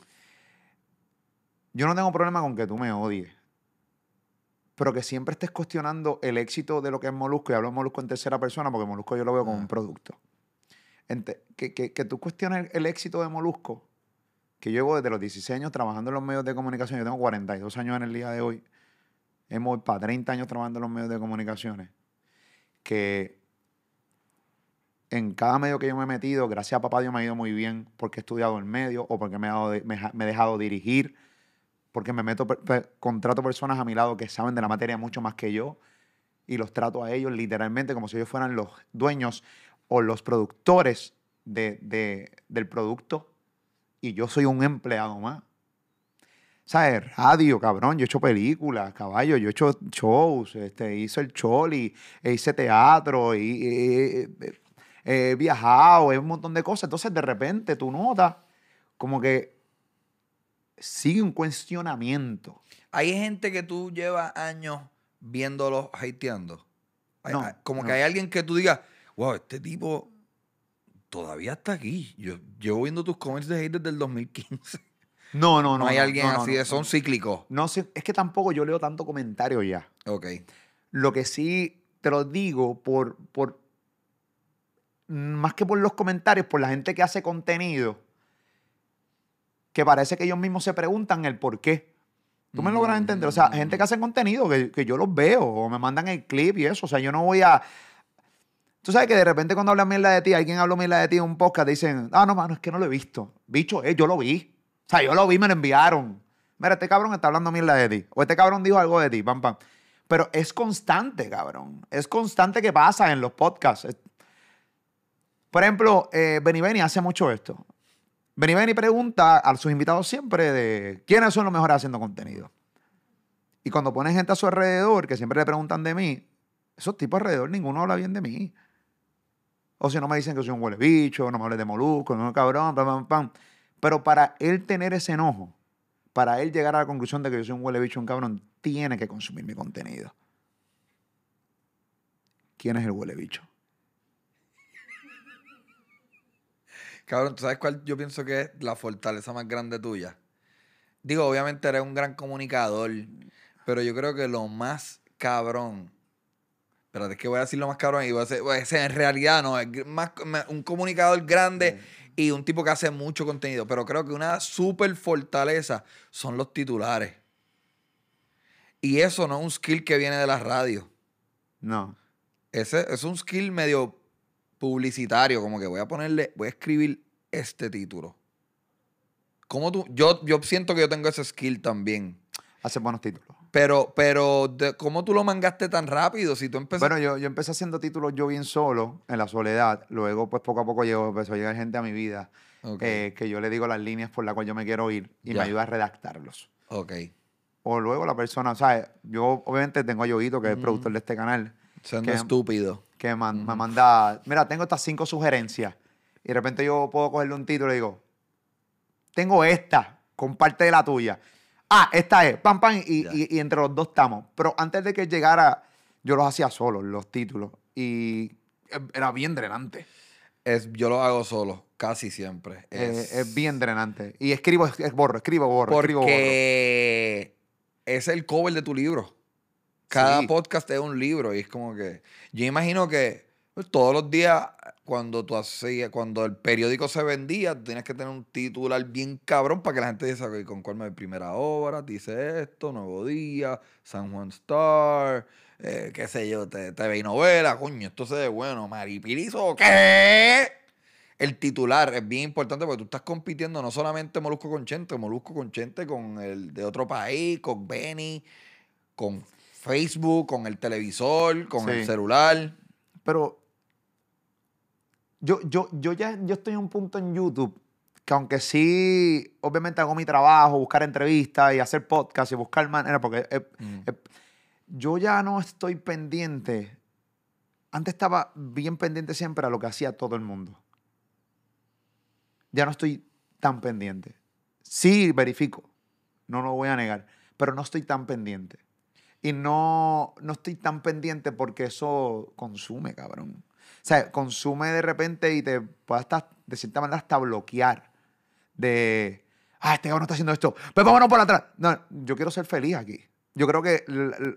Yo no tengo problema con que tú me odies. Pero que siempre estés cuestionando el éxito de lo que es Molusco. Y hablo de Molusco en tercera persona porque Molusco yo lo veo como Ah. un producto. Ente- que, que- que tú cuestiones el éxito de Molusco, que yo llevo desde los 16 años trabajando en los medios de comunicación. Yo tengo 42 años en el día de hoy. Hemos para 30 años trabajando en los medios de comunicaciones. Que en cada medio que yo me he metido, gracias a papá Dios me ha ido muy bien porque he estudiado en medio o porque me he, dado de- me me he dejado dirigir, porque me meto, per- contrato personas a mi lado que saben de la materia mucho más que yo y los trato a ellos literalmente como si ellos fueran los dueños o los productores de- de- del producto y yo soy un empleado más. ¿Sabes? Radio, cabrón. Yo he hecho películas, caballo. Yo he hecho shows. Este, hice el choli, hice teatro, y, y- y- he viajado, he un montón de cosas. Entonces, de repente, tú notas como que sigue un cuestionamiento. Hay gente que tú llevas años viéndolos hateando. No, como no. que hay alguien que tú digas, wow, este tipo todavía está aquí. Yo llevo viendo tus comments de hate desde el 2015. No, no, No, no. hay alguien no, así, no, de- son cíclicos. No es que tampoco yo leo tanto comentario ya. Ok. Lo que sí te lo digo por, por más que por los comentarios, por la gente que hace contenido, que parece que ellos mismos se preguntan el por qué. ¿Tú me logras entender? O sea, gente que hace contenido, que, que yo los veo, o me mandan el clip y eso. O sea, yo no voy a... Tú sabes que de repente cuando hablan mierda de ti, alguien habla mierda de ti en un podcast, dicen, ah, no, mano, es que no lo he visto. Bicho, eh, yo lo vi. O sea, yo lo vi, me lo enviaron. Mira, este cabrón está hablando mierda de ti. O este cabrón dijo algo de ti, pam, pam. Pero es constante, cabrón. Es constante que pasa en los podcasts. Por ejemplo, eh, Benny Benny hace mucho esto. Benny Benny pregunta a sus invitados siempre de quiénes son los mejores haciendo contenido. Y cuando pone gente a su alrededor, que siempre le preguntan de mí, esos tipos alrededor, ninguno habla bien de mí. O si no me dicen que soy un huele bicho, no me hables de molusco, no cabrón, pam, pam, pam. Pero para él tener ese enojo, para él llegar a la conclusión de que yo soy un huele bicho, un cabrón, tiene que consumir mi contenido. ¿Quién es el huele bicho? Cabrón, ¿tú sabes cuál yo pienso que es la fortaleza más grande tuya? Digo, obviamente eres un gran comunicador, pero yo creo que lo más cabrón. Espérate, es que voy a decir lo más cabrón y voy a a decir, en realidad no, es más, un comunicador grande y un tipo que hace mucho contenido, pero creo que una super fortaleza son los titulares. Y eso no es un skill que viene de la radio. No. Ese es un skill medio publicitario, como que voy a ponerle, voy a escribir este título. ¿Cómo tú? Yo, yo siento que yo tengo ese skill también. Hace buenos títulos. Pero, pero, de- ¿cómo tú lo mangaste tan rápido? Si tú empezaste. Bueno, yo, yo empecé haciendo títulos yo bien solo, en la soledad. Luego, pues poco a poco llegó, empezó a llegar gente a mi vida eh, que yo le digo las líneas por las cuales yo me quiero ir y me ayuda a redactarlos. ok. O luego la persona, ¿sabes? Yo obviamente tengo a Yoito, que es el productor de este canal, Siendo que- estúpido. que man- me manda, mira, tengo estas cinco sugerencias. Y de repente yo puedo cogerle un título y digo, tengo esta, comparte de la tuya. Ah, esta es, pam, pam, y, Ya. y- y entre los dos estamos. Pero antes de que llegara, yo los hacía solo, los títulos. Y era bien drenante. Es, yo lo hago solo, casi siempre. Eh, Es, Es, bien drenante. Y escribo, es- es borro, escribo, borro, escribo, borro. Porque es el cover de tu libro. Cada Sí. podcast es un libro y es como que. Yo imagino que todos los días, cuando tú hacías, cuando el periódico se vendía, tú tienes que tener un titular bien cabrón para que la gente diga, "Ok, con cuál me primera obra, dice esto, Nuevo Día, San Juan Star, eh, qué sé yo, TV y novela, coño, esto se ve bueno, Maripirizo, ¿qué? El titular es bien importante porque tú estás compitiendo no solamente Molusco con Chente, Molusco con Chente con el de otro país, con Benny, con Facebook, con el televisor, con el celular. Pero yo, yo, yo ya yo estoy en un punto en YouTube que aunque sí, obviamente hago mi trabajo, buscar entrevistas y hacer podcast y buscar manera, porque eh, Mm. eh, yo ya no estoy pendiente. Antes estaba bien pendiente siempre a lo que hacía todo el mundo. Ya no estoy tan pendiente. Sí, verifico, no lo voy a negar, pero no estoy tan pendiente. Y no, no estoy tan pendiente porque eso consume, cabrón. O sea, consume de repente y te puede hasta, de cierta manera, hasta bloquear. De, ah, este cabrón está haciendo esto, pues vámonos por atrás. No, yo quiero ser feliz aquí. Yo creo que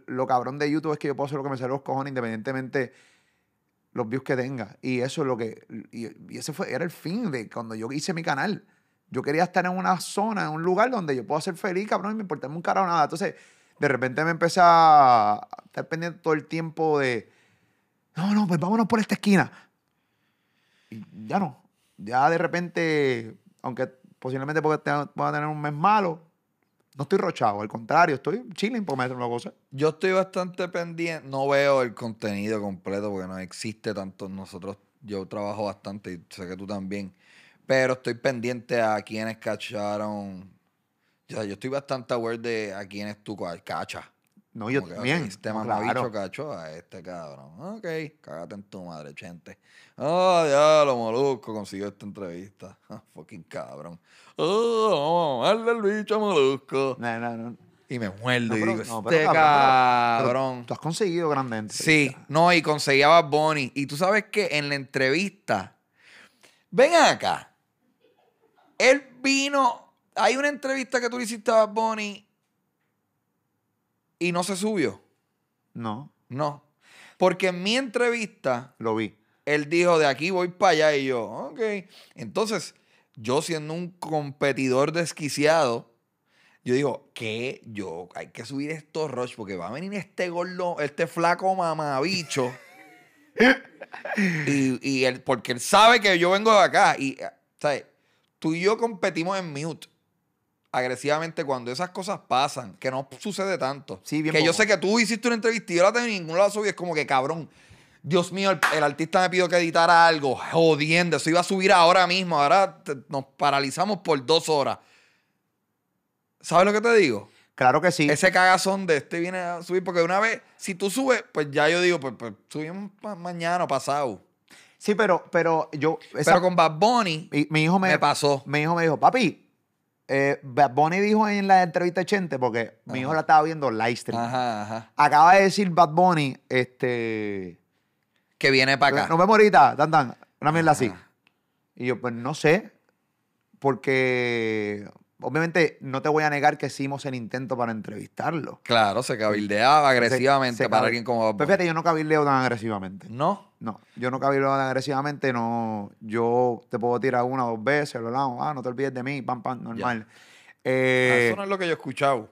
lo cabrón de YouTube es que yo puedo hacer lo que me sale los cojones independientemente los views que tenga. Y eso es lo que. Y, y ese fue, era el fin de cuando yo hice mi canal. Yo quería estar en una zona, en un lugar donde yo puedo ser feliz, cabrón, y me importaba un carajo nada. Entonces, de repente me empecé a estar pendiente todo el tiempo de. No, no, pues vámonos por esta esquina. Y ya no. Ya de repente, aunque posiblemente porque te- pueda tener un mes malo, no estoy rochado. Al contrario, estoy chilling porque me hacen una cosa. Yo estoy bastante pendiente, no veo el contenido completo porque no existe tanto. Nosotros, yo trabajo bastante y sé que tú también. Pero estoy pendiente a quienes cacharon. O sea, yo estoy bastante aware de a quienes tú ca- cachas. No, yo Como que, ok, también. Este no, claro. cachó a este cabrón. Ok, cágate en tu madre, gente. Oh, ya lo molusco consiguió esta entrevista. Ah, fucking cabrón. Oh, vamos a el bicho molusco. No, no, no. Y me muerdo No, y pero- digo, no, pero este cabrón. Tú has conseguido grandes Sí, no, y conseguía a Bad Bunny. Y tú sabes que en la entrevista, ven acá, él vino, hay una entrevista que tú le hiciste a Bad Bunny y no se subió. No, No. Porque en mi entrevista, lo vi. él dijo, de aquí voy para allá. Y yo, ok. Entonces, yo siendo un competidor desquiciado, yo digo, que yo, hay que subir estos rush porque va a venir este gordo, este flaco mamabicho. y, y él, porque él sabe que yo vengo de acá. Y, eh, ¿sabes? Tú y yo competimos en mute agresivamente cuando esas cosas pasan, que no sucede tanto. Sí, bien que yo sé que tú hiciste una entrevista y yo la tengo y ninguno la subí. Es como que, cabrón, Dios mío, el, el artista me pidió que editara algo. Jodiendo, eso iba a subir ahora mismo. Ahora te- nos paralizamos por dos horas. ¿Sabes lo que te digo? Claro que sí. Ese cagazón de este viene a subir. Porque una vez, si tú subes, pues ya yo digo, pues, pues subimos mañana o pasado. Sí, pero, pero yo. esa- Pero con Bad Bunny mi, mi hijo me, me pasó. Mi hijo me dijo, papi, eh, Bad Bunny dijo en la entrevista de Chente, porque mi hijo la estaba viendo live stream. Ajá, ajá. Acaba de decir Bad Bunny, este. Que viene para acá. Nos vemos ahorita, tan, tan. Una mierda así. Y yo, pues no sé, porque obviamente no te voy a negar que hicimos el intento para entrevistarlo. Claro, se cabildeaba agresivamente Se- se para alguien como Pero fíjate, yo no cabildeo tan agresivamente. No. No, yo no cabildeo tan agresivamente, no. Yo te puedo tirar una o dos veces, lo hablamos, ah, no te olvides de mí, pam, pam, normal. Eh, Eso no es lo que yo he escuchado.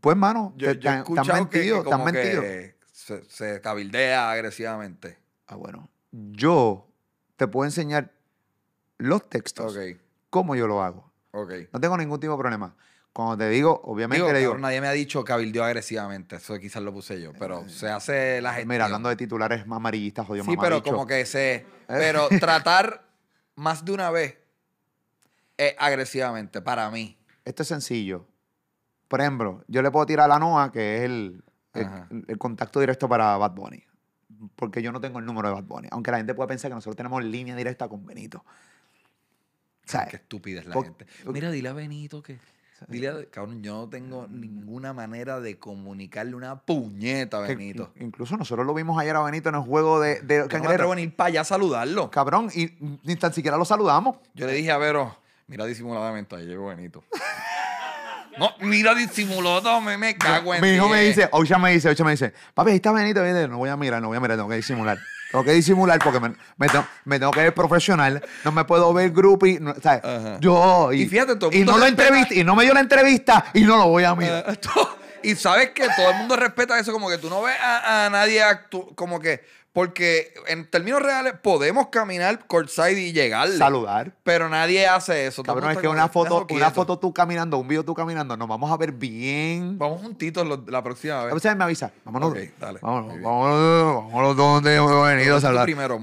pues, mano, Yo, yo he escuchado que, mentido, que te han como mentido. que se, se cabildea agresivamente. Ah, bueno. Yo te puedo enseñar los textos, Ok, cómo yo lo hago. No tengo ningún tipo de problema. Cuando te digo, obviamente Digo, le digo, cabrón, nadie me ha dicho cabildeó agresivamente. Eso quizás lo puse yo. Pero se hace la gente. mira, hablando de titulares más amarillistas, jodido Sí, pero como que se. Pero tratar más de una vez es agresivamente para mí. Esto es sencillo. Por ejemplo, yo le puedo tirar a la NOA, que es el, el- el contacto directo para Bad Bunny. Porque yo no tengo el número de Bad Bunny. Aunque la gente puede pensar que nosotros tenemos línea directa con Benito. Sea, Qué estúpida es la gente. Mira, dile a Benito que. Dile a, cabrón, yo no tengo ninguna manera de comunicarle una puñeta a Benito. in- incluso nosotros lo vimos ayer a Benito en el juego de, de Yo no me atrevo a ir para allá a saludarlo. Cabrón, y ni tan siquiera lo saludamos. Yo le dije a Vero, mira disimuladamente, ahí llegó Benito. no, mira disimulado, me, me cago en Mi hijo me dice, Ocha me dice, Ocha me dice, papi, ahí está Benito, Benito. No voy a mirar, no voy a mirar, tengo que disimular. Tengo que disimular porque me, me tengo, me tengo que ver profesional, no me puedo ver groupie, no, ¿sabes? Ajá. Yo, y, Y fíjate, todo el y no lo entrevista, y no me dio la entrevista y no lo voy a mirar. Eh, y sabes que todo el mundo respeta eso, como que tú no ves a, a nadie actu- como que, porque en términos reales podemos caminar courtside y llegarle. Saludar. Pero nadie hace eso. Cabrón, es que una foto, una foto tú caminando, un video tú caminando, nos vamos a ver bien. Vamos juntitos lo- la próxima A vez. veces me avisa. Vámonos. Ok, dale. Vámonos, vámonos, vámonos donde hemos venido a saludar. primero,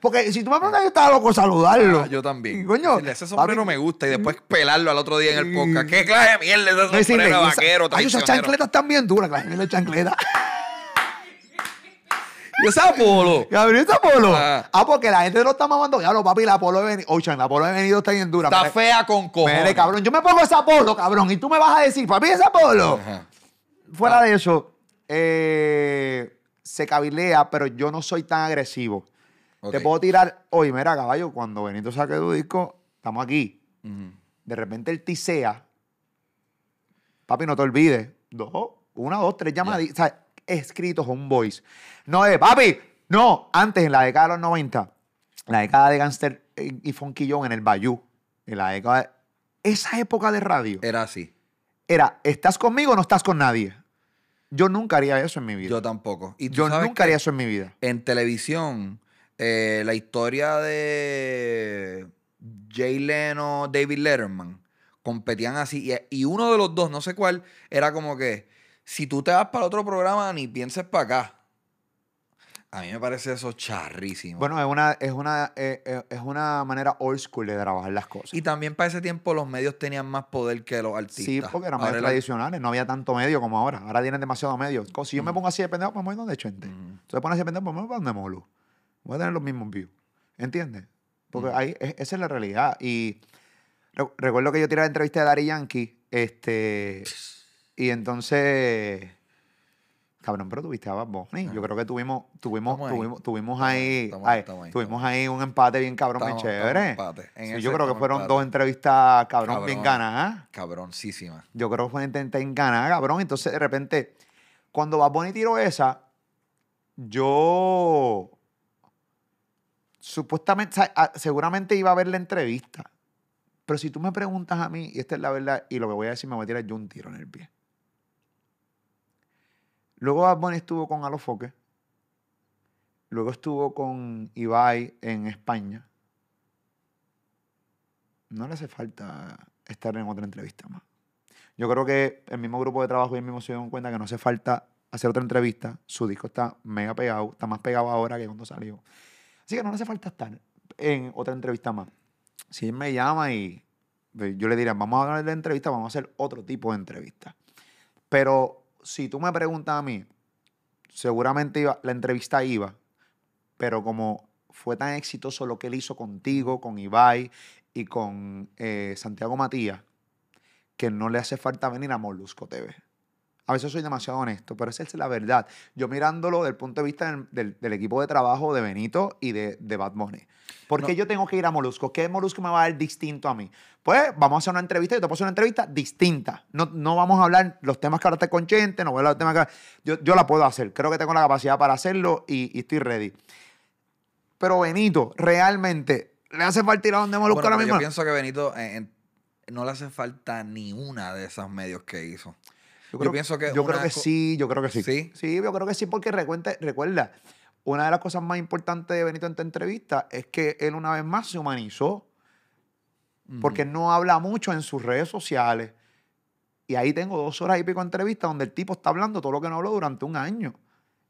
Porque si tú me preguntas, yo estaba loco saludarlo. Ah, yo también. Coño, ese sombrero papi, me gusta y después pelarlo al otro día en el Sí. podcast. ¿Qué clase de mierda es no ese sombrero esa- vaquero Ay, esas chancletas están bien duras, claro, de chancleta. ¿Y ese Apolo? Cabrón, esa polo. Ah. Ah, porque la gente no está mamando. Ya lo papi, la polo de venido. Oye, la polo de venido está bien dura. Está Mire, fea con cojones. mire, cabrón, yo me pongo esa polo, cabrón, y tú me vas a decir, papi, esa polo. Ajá. Fuera de eso, eh, se cabilea, pero yo no soy tan agresivo. Te puedo tirar, oye, mira, caballo, cuando Benito saque tu disco, estamos aquí. De repente él tisea. Papi, no te olvides. Dos, una, dos, tres llamadas. O sea, escritos un voice. No es, papi, no. Antes, en la década de los 90, la década de Gangster y John en el Bayou, en la década de- Esa época de radio Era así. era, ¿estás conmigo o no estás con nadie? Yo nunca haría eso en mi vida. Yo tampoco. Y Yo nunca haría eso en mi vida. En televisión, eh, la historia de Jay Leno, David Letterman, competían así. Y, y uno de los dos, no sé cuál, era como que, si tú te vas para otro programa, ni pienses para acá. A mí me parece eso charrísimo. Bueno, es una, es una, eh, eh, es una manera old school de trabajar las cosas. y también para ese tiempo los medios tenían más poder que los artistas. Sí, porque eran medios tradicionales, no había tanto medio como ahora. Ahora tienen demasiado medios. Co- Si yo me pongo así de pendejo, pues me voy donde Chente. Mm. Tú te pones así de pendejo, pues me voy donde Molu. Voy a tener los mismos views. ¿Entiendes? Porque ahí, es- esa es la realidad. Y re- recuerdo que yo tiré la entrevista de Dari Yankee, este, y entonces... Cabrón, pero tuviste a Bad Bunny. Yo creo que tuvimos, tuvimos, Estamos ahí. tuvimos, tuvimos ahí, estamos- ay, estamos ahí, tuvimos ahí un empate bien cabrón, bien chévere. En Sí, yo creo que fueron empate. dos entrevistas cabrón, bien ganadas. Cabroncísima. Yo creo que fue en ganar, cabrón. Entonces, de repente, cuando Bad Bunny tiró esa, yo supuestamente, ah, seguramente iba a ver la entrevista. Pero si tú me preguntas a mí, y esta es la verdad, y lo que voy a decir, me voy a tirar yo un tiro en el pie. Luego Bad Bunny estuvo con Alofoque. Luego estuvo con Ibai en España. No le hace falta estar en otra entrevista más. Yo creo que el mismo grupo de trabajo y el mismo se dieron cuenta que no hace falta hacer otra entrevista. Su disco está mega pegado, está más pegado ahora que cuando salió. Así que no le hace falta estar en otra entrevista más. Si él me llama y yo le diré, vamos a hablar de entrevista, vamos a hacer otro tipo de entrevista. Pero si tú me preguntas a mí, seguramente iba, la entrevista iba, pero como fue tan exitoso lo que él hizo contigo, con Ibai y con eh, Santiago Matías, que no le hace falta venir a Molusco TV. A veces soy demasiado honesto, pero esa es la verdad. Yo mirándolo desde el punto de vista del, del- del equipo de trabajo de Benito y de, de Bad Bunny. ¿Por qué No. yo tengo que ir a Molusco? ¿Qué Molusco me va a dar distinto a mí? Pues vamos a hacer una entrevista, yo te puedo hacer una entrevista distinta. No, no vamos a hablar los temas que ahora esté con Chente, no voy a hablar los temas que... Yo, yo la puedo hacer, creo que tengo la capacidad para hacerlo y, y estoy ready. Pero Benito, realmente, ¿le hace falta ir a donde Molusco Bueno, ahora mismo? yo pienso que Benito eh, no le hace falta ni una de esas medios que hizo. Yo, Yo pienso que Yo creo que sí, yo creo que sí. ¿Sí? Sí, yo creo que sí, porque recuerda, recuerda, una de las cosas más importantes de Benito en esta entrevista es que él una vez más se humanizó, porque él no habla mucho en sus redes sociales. Y ahí tengo dos horas y pico de entrevista donde el tipo está hablando todo lo que no habló durante un año.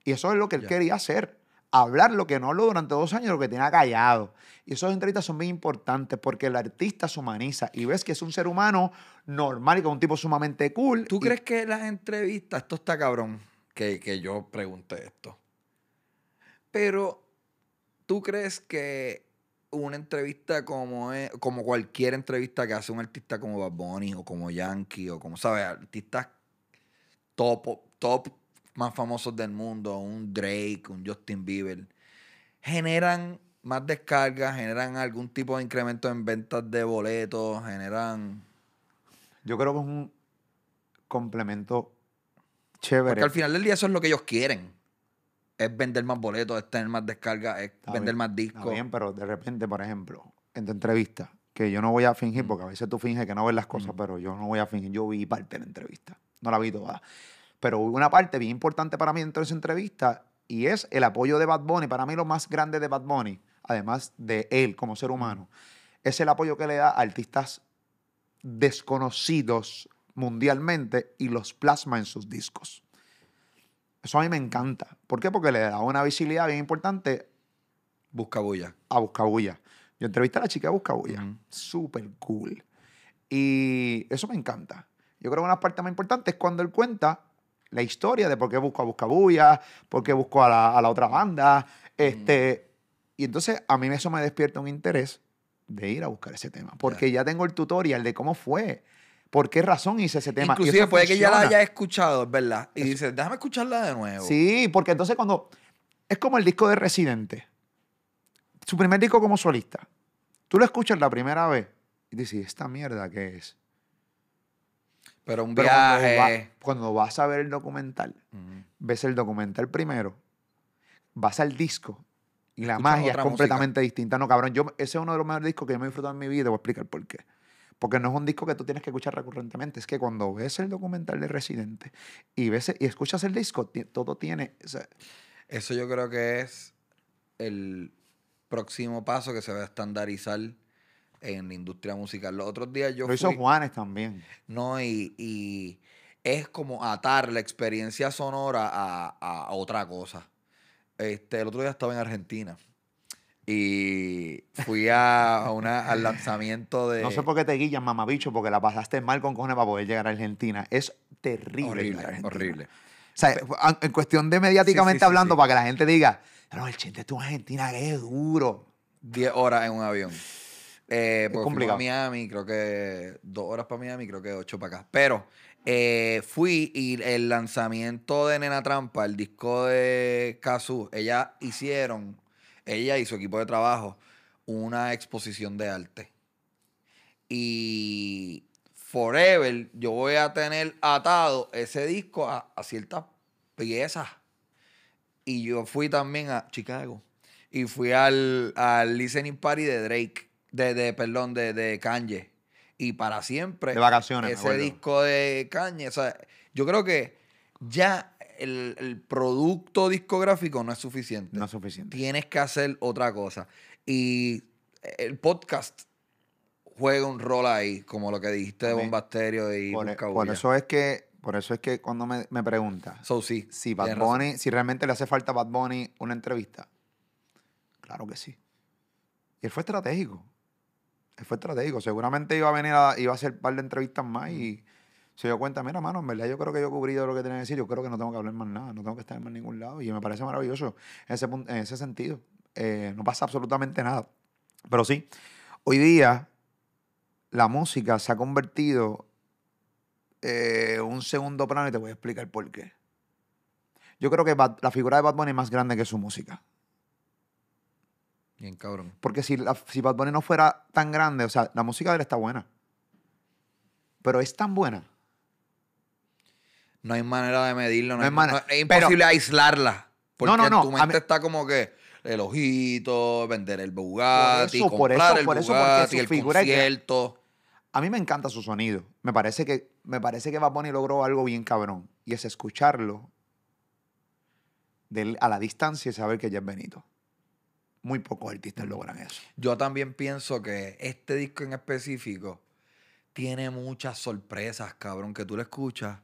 Y eso es lo que él quería hacer. Hablar lo que no habló durante dos años, lo que tenía callado. Y esas entrevistas son muy importantes porque el artista se humaniza y ves que es un ser humano normal y con un tipo sumamente cool. ¿Tú y- crees que las entrevistas, esto está cabrón, que, que yo pregunté esto, pero ¿tú crees que una entrevista como, es- como cualquier entrevista que hace un artista como Bad Bunny o como Yankee o como, ¿sabes? Artistas top, top más famosos del mundo, un Drake, un Justin Bieber, generan más descargas, generan algún tipo de incremento en ventas de boletos, generan... Yo creo que es un complemento chévere. Porque al final del día eso es lo que ellos quieren. Es vender más boletos, es tener más descargas, es Está vender bien, más Está discos. bien, pero de repente, por ejemplo, en tu entrevista, que yo no voy a fingir, Mm. porque a veces tú finges que no ves las cosas, Mm. pero yo no voy a fingir. Yo vi parte de la entrevista. No la vi toda. Pero hubo una parte bien importante para mí dentro de esa entrevista y es el apoyo de Bad Bunny. Para mí lo más grande de Bad Bunny, además de él como ser humano, es el apoyo que le da a artistas desconocidos mundialmente y los plasma en sus discos. Eso a mí me encanta. ¿Por qué? Porque le da una visibilidad bien importante Busca bulla. a Buscabulla. Yo entrevisté a la chica de Buscabulla. Ujú. Súper cool. Y eso me encanta. Yo creo que una parte más importante es cuando él cuenta la historia de por qué buscó a Buscabulla, por qué buscó a la, a la otra banda. Este, Y entonces a mí eso me despierta un interés de ir a buscar ese tema. Porque ya tengo el tutorial de cómo fue. ¿Por qué razón hice ese tema? Inclusive puede que ya la haya escuchado, es verdad. Y dice, déjame escucharla de nuevo. Sí, porque entonces cuando. Es como el disco de Residente. Su primer disco como solista. Tú lo escuchas la primera vez y dices, ¿esta mierda qué es? Pero un Pero cuando, viaje. va- cuando vas a ver el documental, ves el documental primero, vas al disco y la Escuchas magia es completamente distinta. No, cabrón, yo, ese es uno de los mejores discos que yo me he disfrutado en mi vida te voy a explicar por qué. Porque no es un disco que tú tienes que escuchar recurrentemente. Es que cuando ves el documental de Residente y, ves, y escuchas el disco, todo tiene... o sea, Eso yo creo que es el próximo paso que se va a estandarizar en la industria musical. Los otros días yo lo hizo fui- Juanes también. No, y, y es como atar la experiencia sonora a, a otra cosa. Este, el otro día estaba en Argentina y fui a, a una, al lanzamiento de... No sé por qué te guillas, mamabicho, porque la pasaste mal con cojones para poder llegar a Argentina. Es terrible. Horrible, horrible. O sea, en cuestión de mediáticamente Sí, sí, sí, hablando, sí. para que la gente diga, no, el chente estuvo en Argentina, que es duro. 10 horas en un avión. Eh, fuimos complicado. a Miami, creo que dos horas para Miami, creo que ocho para acá. Pero eh, fui y el lanzamiento de Nena Trampa, el disco de Kazu, ella hicieron, ella y su equipo de trabajo, una exposición de arte. Y forever yo voy a tener atado ese disco a, a ciertas piezas. Y yo fui también a Chicago. Y fui al, al listening party de Drake. De, de perdón, de, de Kanye. Y para siempre. De vacaciones, Ese disco de Kanye. O sea, yo creo que ya el, el producto discográfico no es suficiente. No es suficiente. Tienes que hacer otra cosa. Y el podcast juega un rol ahí, como lo que dijiste de Bombasterio y Por, e, por eso es que, por eso es que cuando me, me preguntas So, sí. si Bad razón. Bunny, si realmente le hace falta a Bad Bunny una entrevista, claro que sí. Y él fue estratégico. Fue estratégico. Seguramente iba a venir a, iba a hacer un par de entrevistas más y se dio cuenta, mira, mano, en verdad yo creo que yo he cubrido lo que tenía que decir, yo creo que no tengo que hablar más nada, no tengo que estar en más ningún lado. Y me parece maravilloso en ese, en ese sentido. eh, no pasa absolutamente nada. Pero sí, hoy día la música se ha convertido en un segundo plano y te voy a explicar por qué. Yo creo que Bad- la figura de Bad Bunny es más grande que su música. Bien cabrón. Porque si, la- si Bad Bunny no fuera tan grande, o sea, la música de él está buena. Pero es tan buena. No hay manera de medirlo. No, No hay hay- manera. no- es Pero- imposible aislarla. Porque no, no. tu mente mí- está como que el ojito, vender el Bugatti, Por eso, por eso, el por eso, porque Bugatti, su el concierto. A mí me encanta su sonido. Me parece que, me parece que Bad Bunny logró algo bien cabrón. Y es escucharlo de a la distancia y saber que ya es Benito. Muy pocos artistas logran eso. Yo también pienso que este disco en específico tiene muchas sorpresas, cabrón, que tú le escuchas.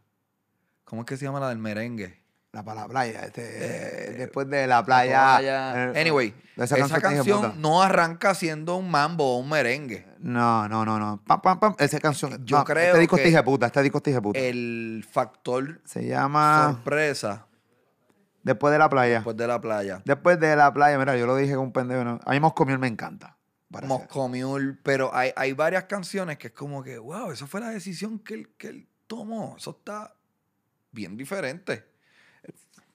¿Cómo es que se llama la del merengue? La para la playa. Este, Eh, después de la playa. Playa. eh, Anyway, esa esa, canción no arranca siendo un mambo o un merengue. No, no, no, no. Pam, pam, pam. Esa canción. Yo no, creo Este disco que puta. Este disco puta. El factor Se llama sorpresa Después de la playa. después de la playa. Después de la playa, mira, yo lo dije con un pendejo. ¿no? A mí Moscow me encanta. Mule, pero hay, hay varias canciones que es como que, wow, esa fue la decisión que él, que él tomó. Eso está bien diferente.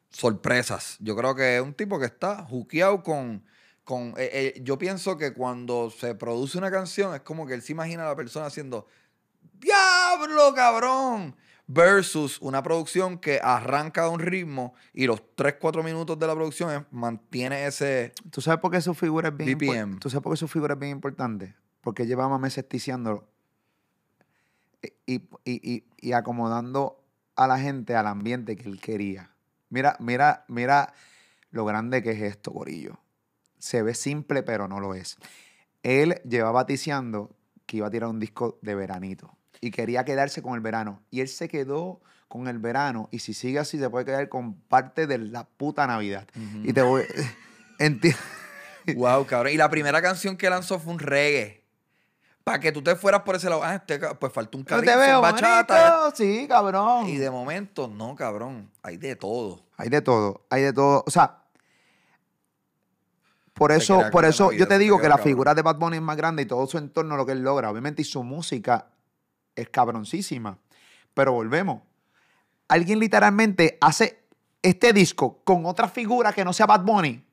Sorpresas. Yo creo que es un tipo que está juqueado con... con eh, eh, yo pienso que cuando se produce una canción es como que él se imagina a la persona haciendo ¡Diablo, cabrón! Versus una producción que arranca de un ritmo y los 3, 4 minutos de la producción mantiene ese... ¿Tú sabes por qué su figura es bien BPM. ¿Tú sabes por qué su figura es bien importante? Porque llevaba meses ticiándolo y, y- y- y acomodando a la gente al ambiente que él quería. Mira, mira, mira lo grande que es esto, Gorillo. Se ve simple, pero no lo es. Él llevaba ticiando que iba a tirar un disco de veranito y quería quedarse con el verano. Y él se quedó con el verano y si sigue así se puede quedar con parte de la puta Navidad. Y te voy... Wow, cabrón. Y la primera canción que lanzó fue un reggae. Para que tú te fueras por ese lado. Ah, este, pues falta un No calipso, te veo, bachata. Sí, cabrón. Y de momento, no, cabrón. Hay de todo. Hay de todo, hay de todo. O sea, por eso, por eso yo te digo que la cabrón. figura de Bad Bunny es más grande y todo su entorno, lo que él logra, obviamente, y su música es cabroncísima. Pero volvemos. Alguien literalmente hace este disco con otra figura que no sea Bad Bunny,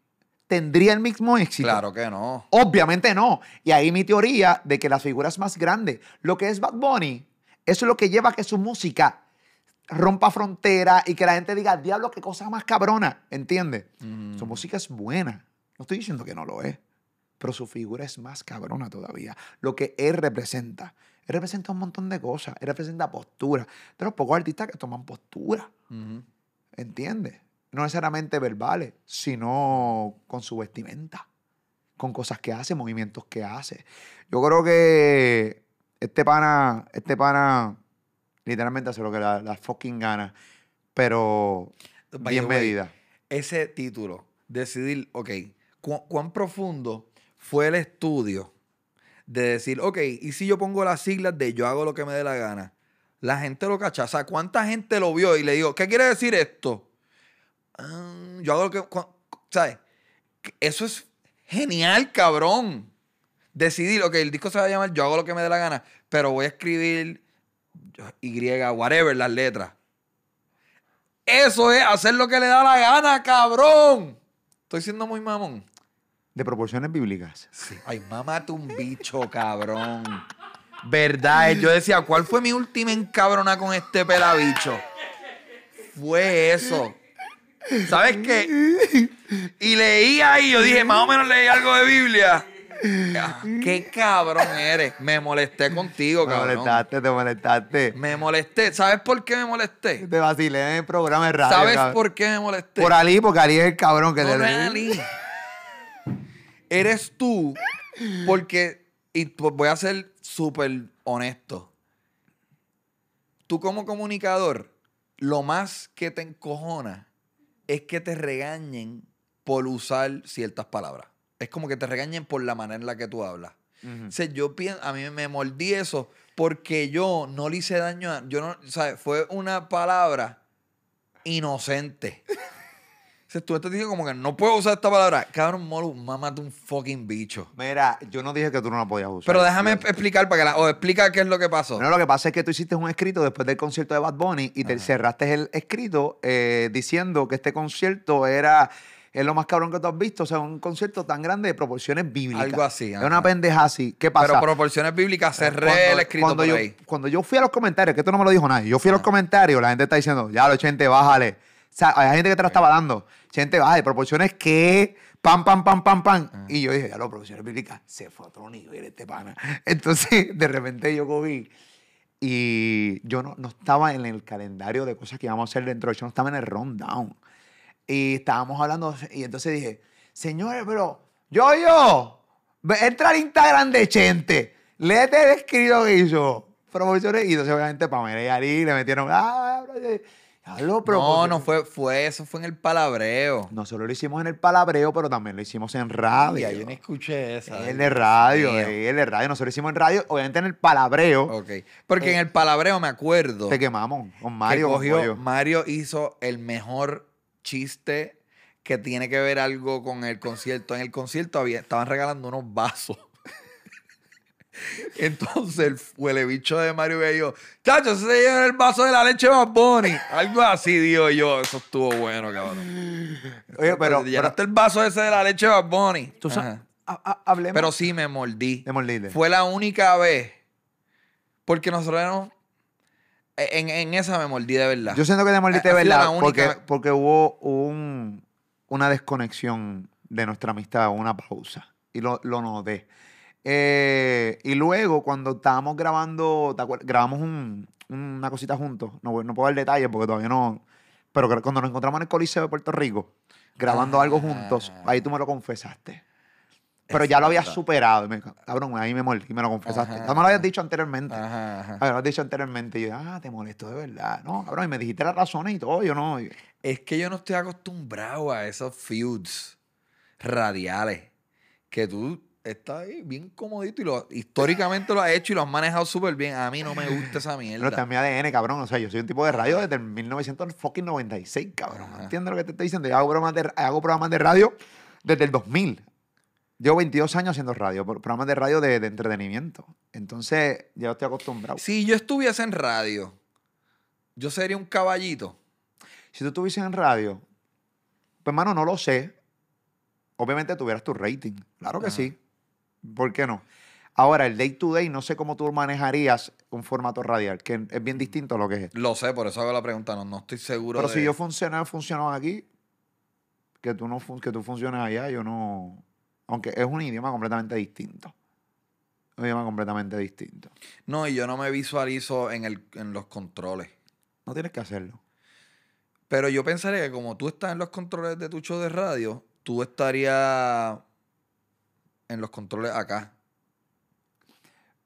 tendría el mismo éxito. Claro que no. Obviamente no. Y ahí mi teoría de que la figura es más grande. Lo que es Bad Bunny, eso es lo que lleva a que su música rompa frontera y que la gente diga, diablo, qué cosa más cabrona. ¿Entiendes? Mm. Su música es buena. No estoy diciendo que no lo es. Pero su figura es más cabrona todavía. Lo que él representa. Él representa un montón de cosas. Él representa postura. De los pocos artistas que toman postura. Ujú. ¿Entiendes? No necesariamente verbales, sino con su vestimenta, con cosas que hace, movimientos que hace. Yo creo que este pana, este pana, literalmente hace lo que la, la fucking gana, pero By bien way, medida. Ese título, decidir, ok, ¿cu- ¿cuán profundo fue el estudio de decir, ok, y si yo pongo las siglas de yo hago lo que me dé la gana? La gente lo cacha. O sea, ¿cuánta gente lo vio y le digo, ¿qué quiere decir esto? "Ah, yo hago lo que. ¿Sabes? Eso es genial, cabrón. Decidir, ok, el disco se va a llamar Yo hago lo que me dé la gana, pero voy a escribir Y, whatever, las letras. Eso es hacer lo que le da la gana, cabrón. Estoy siendo muy mamón. De proporciones bíblicas. Sí. Ay, mámate un bicho, cabrón. Verdad, yo decía, ¿cuál fue mi última encabrona con este pelabicho? Fue eso. ¿Sabes qué? Y leí ahí, yo dije, más o menos leí algo de Biblia. Ah, Qué cabrón eres. Me molesté contigo, Te cabrón. molestaste, te molestaste. Me molesté. ¿Sabes por qué me molesté? Te vacilé en el programa de radio. ¿Sabes cabrón. por qué me molesté? Por Ali, porque Ali es el cabrón que No, te no es Ali. Eres tú, porque, y pues voy a ser súper honesto. Tú como comunicador, lo más que te encojona es que te regañen por usar ciertas palabras. Es como que te regañen por la manera en la que tú hablas. O sea, yo pienso, a mí me mordí eso porque yo no le hice daño a. Yo no, sea, fue una palabra inocente. Sea, tú estás diciendo como que no puedo usar esta palabra. Cabrón, Molu, mámate un fucking bicho. Mira, yo no dije que tú no la podías usar. Pero déjame Yo- explicar para que la, o explica qué es lo que pasó. Bueno, lo que pasa es que tú hiciste un escrito después del concierto de Bad Bunny y te cerraste el escrito eh, diciendo que este concierto era es lo más cabrón que tú has visto. O sea, un concierto tan grande de proporciones bíblicas. Algo así, Es una pendeja así. ¿Qué pasa? Pero proporciones bíblicas, cerré Cuando- el escrito cuando por yo, ahí. Cuando yo fui a los comentarios, que esto no me lo dijo nadie, yo fui a los comentarios, la gente está diciendo, ya lo Chente, bájale. O sea, hay gente que te la estaba dando. Chente, bájale, proporciones que, pam, pam, pam, pam, pam. Ah. Y yo dije, ya lo, proporciones bíblicas, se fue a otro nivel este pana. Entonces, de repente yo cogí y yo no, no estaba en el calendario de cosas que íbamos a hacer dentro del show, no estaba en el rundown. Y estábamos hablando, y entonces dije, señores, pero yo, yo, entra al Instagram de Chente, léete el escrito que hizo, promociones, y entonces obviamente Pamela y Ari le metieron, ah, hablo, No, no fue, fue eso, fue en el palabreo. Nosotros lo hicimos en el palabreo, pero también lo hicimos en radio. Ay, yo ni escuché esa. el de radio, eh, el de radio. Nosotros lo hicimos en radio, obviamente en el palabreo. Ok. Porque en el palabreo me acuerdo Te quemamos con que Mario. con cogió-. Mario hizo el mejor chiste que tiene que ver algo con el concierto. En el concierto había, estaban regalando unos vasos. Entonces el huele bicho de Mario Bello, chacho, ese se lleva el vaso de la leche más Bunny. Algo así, digo yo. Eso estuvo bueno, cabrón. Oye, pero, Te llenaste el vaso ese de la leche más Bunny. tú sabes, hablemos. Pero sí me mordí. De mordiste. Fue la única vez. Porque nosotros éramos. En, en esa me mordí de verdad. Yo siento que te mordiste, Ha sido ¿verdad? única- Porque, porque hubo un- una desconexión de nuestra amistad, una pausa. Y lo, lo noté. Eh, y luego, cuando estábamos grabando, grabamos un- una cosita juntos. No, puedo dar detalles porque todavía no. Pero cuando nos encontramos en el Coliseo de Puerto Rico, grabando algo juntos, Ah. ahí tú me lo confesaste. Pero ya lo habías superado. me- cabrón, ahí me mordí y me lo confesaste. Ajá, No me lo habías dicho anteriormente. Ajá, ajá. Me lo has dicho anteriormente. Y yo, ah, te molesto de verdad. No, cabrón, y me dijiste las razones y todo. Yo no. Es que yo no estoy acostumbrado a esos feuds radiales. Que tú estás ahí bien comodito y lo, históricamente lo has hecho y lo has manejado súper bien. A mí no me gusta esa Pero está en mierda. mi ADN, cabrón. O sea, yo soy un tipo de radio desde el 1996, cabrón. Ajá. ¿Entiendes lo que te estoy diciendo? Yo hago programas de, hago programas de radio desde el 2000. Llevo 22 años haciendo radio, pro- programas de radio de, de entretenimiento. Entonces, ya estoy acostumbrado. Si yo estuviese en radio, yo sería un caballito. Si tú estuvieses en radio, pues, hermano, no lo sé. Obviamente tuvieras tu rating. Claro que Ajá. sí. ¿Por qué no? Ahora, el day to day, no sé cómo tú manejarías un formato radial, que es bien distinto a lo que es. Lo sé, por eso hago la pregunta. No, no estoy seguro. Pero de- si yo funcionaba, funcionaba aquí, que tú no fun- que tú funciones allá, yo no. Aunque es un idioma completamente distinto. Un idioma completamente distinto. No, y yo no me visualizo en, el, en los controles. No tienes que hacerlo. Pero yo pensaría que como tú estás en los controles de tu show de radio, tú estarías en los controles acá.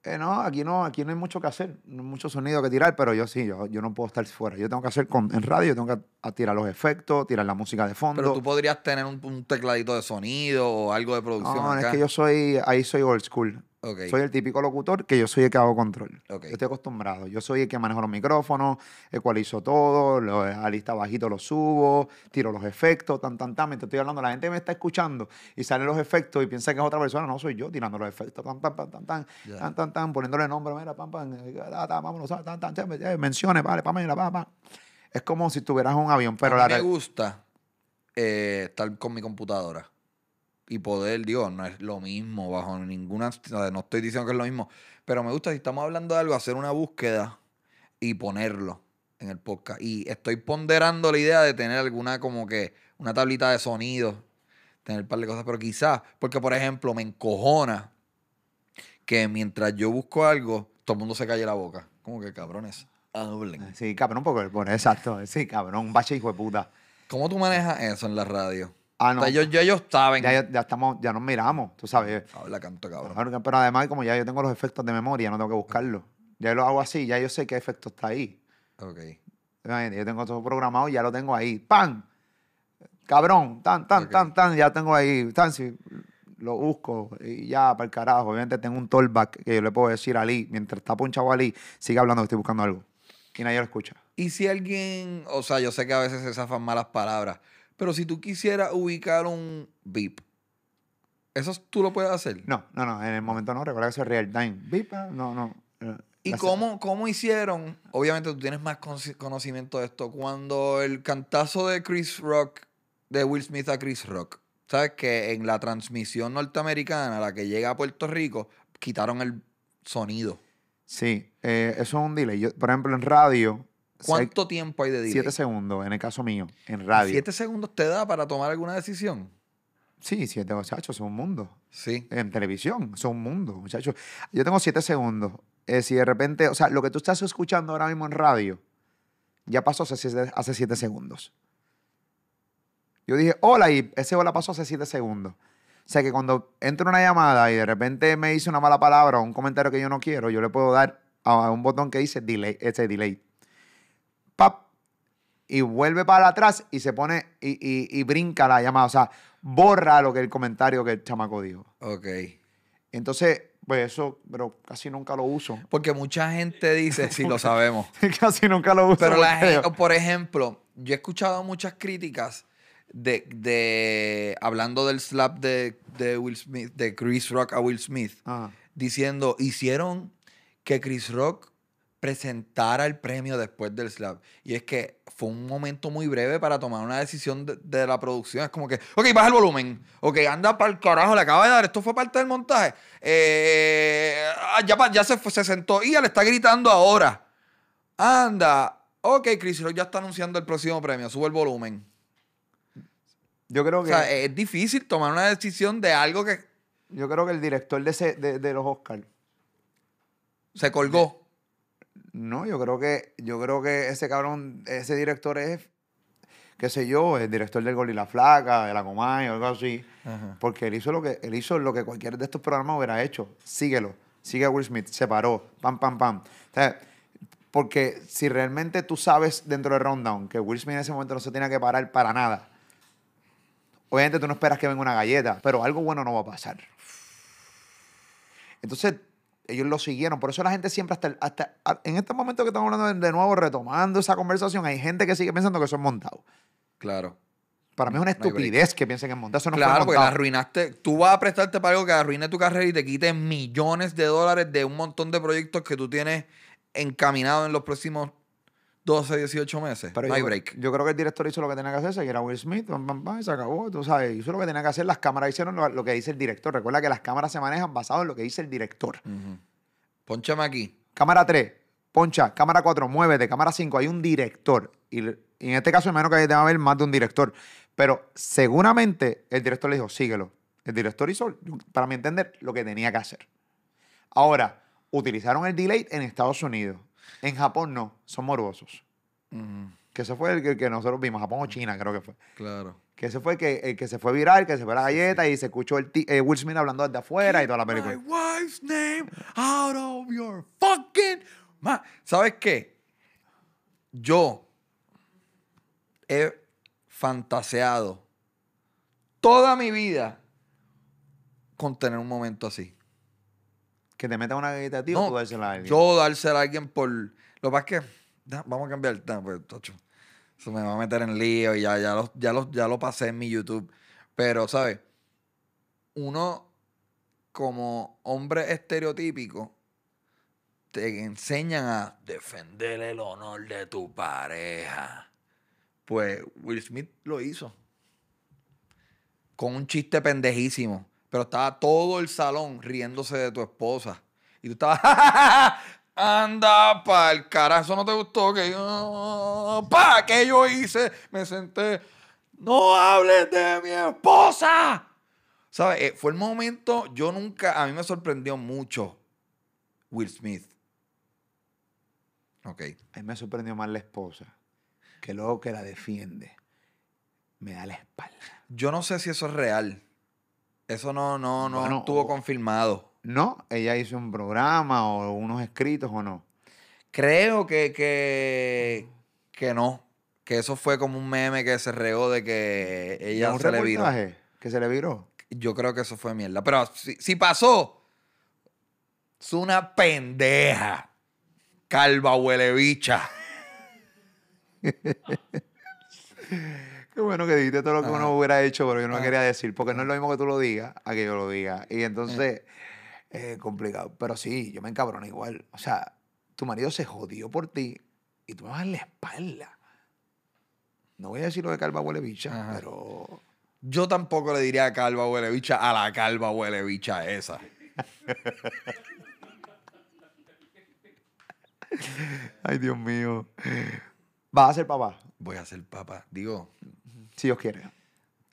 Eh, no, aquí no, aquí no hay mucho que hacer, no hay mucho sonido que tirar, pero yo sí, yo, yo no puedo estar fuera. Yo tengo que hacer con, en radio, yo tengo que a- tirar los efectos, tirar la música de fondo. Pero tú podrías tener un, un tecladito de sonido o algo de producción no, acá. es que yo soy, ahí soy old school. Soy el típico locutor que yo soy el que hago control. Yo estoy acostumbrado. Yo soy el que manejo los micrófonos, ecualizo todo, lo, a lista bajito lo subo, tiro los efectos, tan, tan, tan. Mientras estoy hablando, la gente me está escuchando y salen los efectos y piensa que es otra persona. No, soy yo tirando los efectos, tan, tan, tan, tan, tan, tan, tan, tan, poniéndole nombre, mira, pam, pam, eh, vámonos, tan, tan, tan, eh, menciones, vale, pam, mira, pam, pam. Es como si tuvieras un avión, pero a la mí me gusta eh, estar con mi computadora y poder, digo, no es lo mismo bajo ninguna, no estoy diciendo que es lo mismo, pero me gusta si estamos hablando de algo, hacer una búsqueda y ponerlo en el podcast. Y estoy ponderando la idea de tener alguna como que una tablita de sonido, tener un par de cosas, pero quizás, porque por ejemplo me encojona que mientras yo busco algo, todo el mundo se calle la boca. Como que cabrones, hablen. Sí, cabrón, porque, bueno, exacto, sí, cabrón, un bache hijo de puta. ¿Cómo tú manejas eso en la radio? Ah, no. O sea, ellos, saben. Ya, ya estamos, ya nos miramos, tú sabes. Habla canto, cabrón. Pero además, como ya yo tengo los efectos de memoria, no tengo que buscarlos. Ya lo hago así, ya yo sé qué efecto está ahí. Ok. Yo tengo todo programado y ya lo tengo ahí. ¡Pam! Cabrón, tan, tan, tan, tan, ya tengo ahí. Tan, si lo busco y ya, para el carajo. Obviamente tengo un tollback que yo le puedo decir a Ali, mientras está ponchado Ali, sigue hablando que estoy buscando algo. Y nadie lo escucha. Y si alguien, o sea, yo sé que a veces se zafan malas palabras, Pero si tú quisieras ubicar un beep, ¿eso tú lo puedes hacer? No, no, no, en el momento no, recuerda que eso es real time. Beep, ah, no, no. eh, ¿Y cómo, cómo hicieron? Obviamente tú tienes más conocimiento de esto. Cuando el cantazo de Chris Rock, de Will Smith a Chris Rock, ¿sabes que en la transmisión norteamericana, la que llega a Puerto Rico, quitaron el sonido? Sí, eh, eso es un delay. Yo, por ejemplo, en radio, ¿Cuánto tiempo hay de delay? Siete segundos, en el caso mío, en radio. ¿Siete segundos te da para tomar alguna decisión? Sí, siete, muchachos, es un mundo. Sí. En televisión, es un mundo, muchachos. Yo tengo siete segundos. Eh, si de repente, o sea, lo que tú estás escuchando ahora mismo en radio, ya pasó hace siete, hace siete segundos. Yo dije, hola, y ese hola pasó hace siete segundos. O sea que cuando entra una llamada y de repente me dice una mala palabra o un comentario que yo no quiero, yo le puedo dar a un botón que dice delay, ese delay. Y vuelve para atrás y se pone y, y- y brinca la llamada. O sea, borra lo que el comentario que el chamaco dijo. Ok. Entonces, pues eso, pero casi nunca lo uso. Porque mucha gente dice, sí, lo sabemos. casi nunca lo uso. Pero la gente, por ejemplo, yo he escuchado muchas críticas de, de hablando del slap de, de Will Smith, de Chris Rock a Will Smith, Ajá. diciendo, hicieron que Chris Rock presentara el premio después del slap. Y es que fue un momento muy breve para tomar una decisión de, de la producción. Es como que, ok, baja el volumen. Ok, anda para el carajo, le acaba de dar. Esto fue parte del montaje. Eh, ah, ya, ya se, se sentó y ya le está gritando ahora. Anda. Ok, Chris Rock ya está anunciando el próximo premio. Sube el volumen. Yo creo O que, sea, es difícil tomar una decisión de algo que yo creo que el director de, ese- de, de los Oscars, se colgó. No, yo creo que, yo creo que ese cabrón, ese director es, qué sé yo, el director del Gol y la Flaca, de la Comay o algo así. Porque él hizo lo que, él hizo lo que cualquier de estos programas hubiera hecho. Síguelo. Sigue a Will Smith. Se paró. Pam, pam, pam. O sea, porque si realmente tú sabes dentro del rundown que Will Smith en ese momento no se tiene que parar para nada, obviamente tú no esperas que venga una galleta, pero algo bueno no va a pasar. Entonces, ellos lo siguieron. Por eso la gente siempre, hasta, hasta en este momento que estamos hablando de, nuevo, retomando esa conversación, hay gente que sigue pensando que eso es montado. Claro. Para mí es una No estupidez que piensen que es montado. Eso no claro, fue porque la arruinaste. Tú vas a prestarte para algo que arruine tu carrera y te quite millones de dólares de un montón de proyectos que tú tienes encaminado en los próximos 12, 18 meses. Pero no hay yo, break. yo creo que el director hizo lo que tenía que hacer, seguir a Will Smith, pam, pam, pam, y se acabó, tú sabes, hizo lo que tenía que hacer, las cámaras hicieron lo, lo que dice el director. Recuerda que las cámaras se manejan basado en lo que dice el director. Ujú. Pónchame aquí. Cámara 3, poncha, cámara 4, muévete, cámara 5, hay un director. Y, en este caso, imagino que debe haber más de un director. Pero seguramente el director le dijo, síguelo. El director hizo, para mi entender, lo que tenía que hacer. Ahora, utilizaron el delay en Estados Unidos. En Japón no, son morbosos. Que ese fue el que, el que nosotros vimos, Japón o China, creo que fue. Claro. Que ese fue el que, el que se fue viral, que se fue la galleta y se escuchó el eh, Will Smith hablando desde afuera y toda la My película. wife's name out of your fucking mouth. ¿Sabes qué? Yo he fantaseado toda mi vida con tener un momento así. Que te meta una galleta a ti o tú dársela a alguien. Yo dársela a alguien por. Lo que pasa es que. da- vamos a cambiar el tema, pues, tocho. Eso me va a meter en lío y ya, ya, lo, ya, lo, ya lo pasé en mi YouTube. Pero, ¿sabes? Uno, como hombre estereotípico, te enseñan a defender el honor de tu pareja. Pues Will Smith lo hizo. Con un chiste pendejísimo. Pero estaba todo el salón riéndose de tu esposa. Y tú estabas, anda pa' el carajo, eso no te gustó, que yo, pa, que yo hice, me senté, no hables de mi esposa. ¿Sabes? Eh, fue el momento, yo nunca, a mí me sorprendió mucho Will Smith. Ok. A mí me sorprendió más la esposa, que luego que la defiende, me da la espalda. Yo no sé si eso es real. Eso no, no, no Bueno, estuvo o- confirmado. No, ella hizo un programa o unos escritos o no. Creo que, que, que no. Que eso fue como un meme que se regó de que ella un se le viró. que se le viró. Yo creo que eso fue mierda. Pero si, si pasó, es una pendeja. Calva huele bicha. Qué bueno que dijiste todo lo que Ajá. uno hubiera hecho, pero yo no Ajá. quería decir, porque no es lo mismo que tú lo digas a que yo lo diga. Y entonces, es complicado. Pero sí, yo me encabrono igual. O sea, tu marido se jodió por ti y tú me vas en la espalda. No voy a decir lo de calva huele bicha, Ajá. pero... Yo tampoco le diría calva huele bicha a la calva huele bicha esa. Ay, Dios mío. ¿Vas a ser papá? Voy a ser papá. Digo, Si Dios quiere.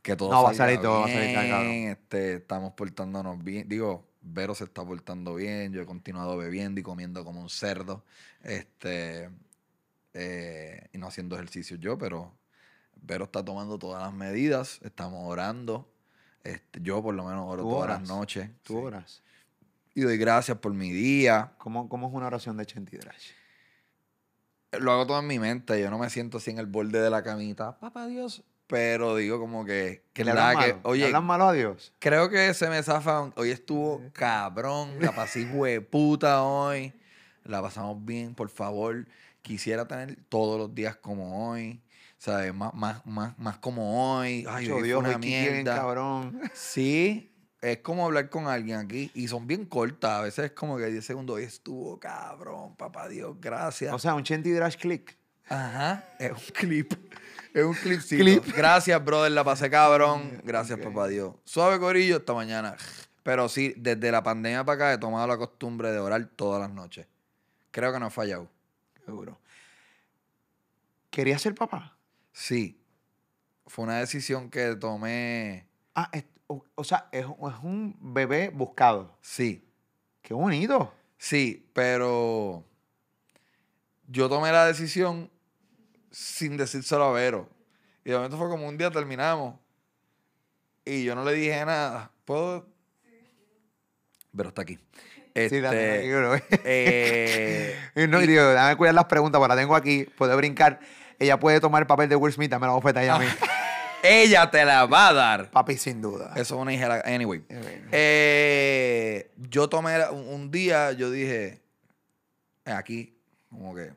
que todo No, va a salir todo, va a salir este, estamos portándonos bien. Digo, Vero se está portando bien. Yo he continuado bebiendo y comiendo como un cerdo. Este, eh, y no haciendo ejercicio yo, pero Vero está tomando todas las medidas. Estamos orando. Este, yo por lo menos oro todas las noches. Tú sí. oras. Y doy gracias por mi día. ¿Cómo, cómo es una oración de Chentidrash? Lo hago todo en mi mente. Yo no me siento así en el borde de la camita. Papá Dios. Pero digo como que, que ¿Le hablan que, malo? ¿Le oye, hablan malo a Dios? Creo que se me zafa. Hoy estuvo cabrón. La pasé puta hoy. La pasamos bien, por favor. Quisiera tener todos los días como hoy. ¿Sabes? Más, más, más, más como hoy. Ay, fue Dios, una Kiki bien mierda. cabrón. Sí. Es como hablar con alguien aquí. Y son bien cortas. A veces es como que 10 segundos. Hoy estuvo cabrón. Papá Dios, gracias. O sea, un Chentidrash click. Ajá. Es un clip. Es un clipcito. Clip. Gracias, brother. La pasé cabrón. Gracias, Ok. papá Dios. Suave corillo esta mañana. Pero sí, desde la pandemia para acá he tomado la costumbre de orar todas las noches. Creo que no he fallado. Seguro. ¿Querías ser papá? Sí. Fue una decisión que tomé. Ah, es- o, o sea, es, es un bebé buscado. Sí. Qué bonito. Sí, pero yo tomé la decisión sin decírselo a Vero. Y de momento fue como un día terminamos y yo no le dije nada. ¿Puedo? Vero está aquí. Sí, dale, Este, dale, eh, no, y digo, déjame cuidar las preguntas, porque la tengo aquí, puede brincar. Ella puede tomar el papel de Will Smith, dame la bofeta ella a mí. ella te la va a dar. Papi, sin duda. Eso es una hija. Anyway. Eh. Eh, yo tomé un, un día, yo dije, aquí, como que,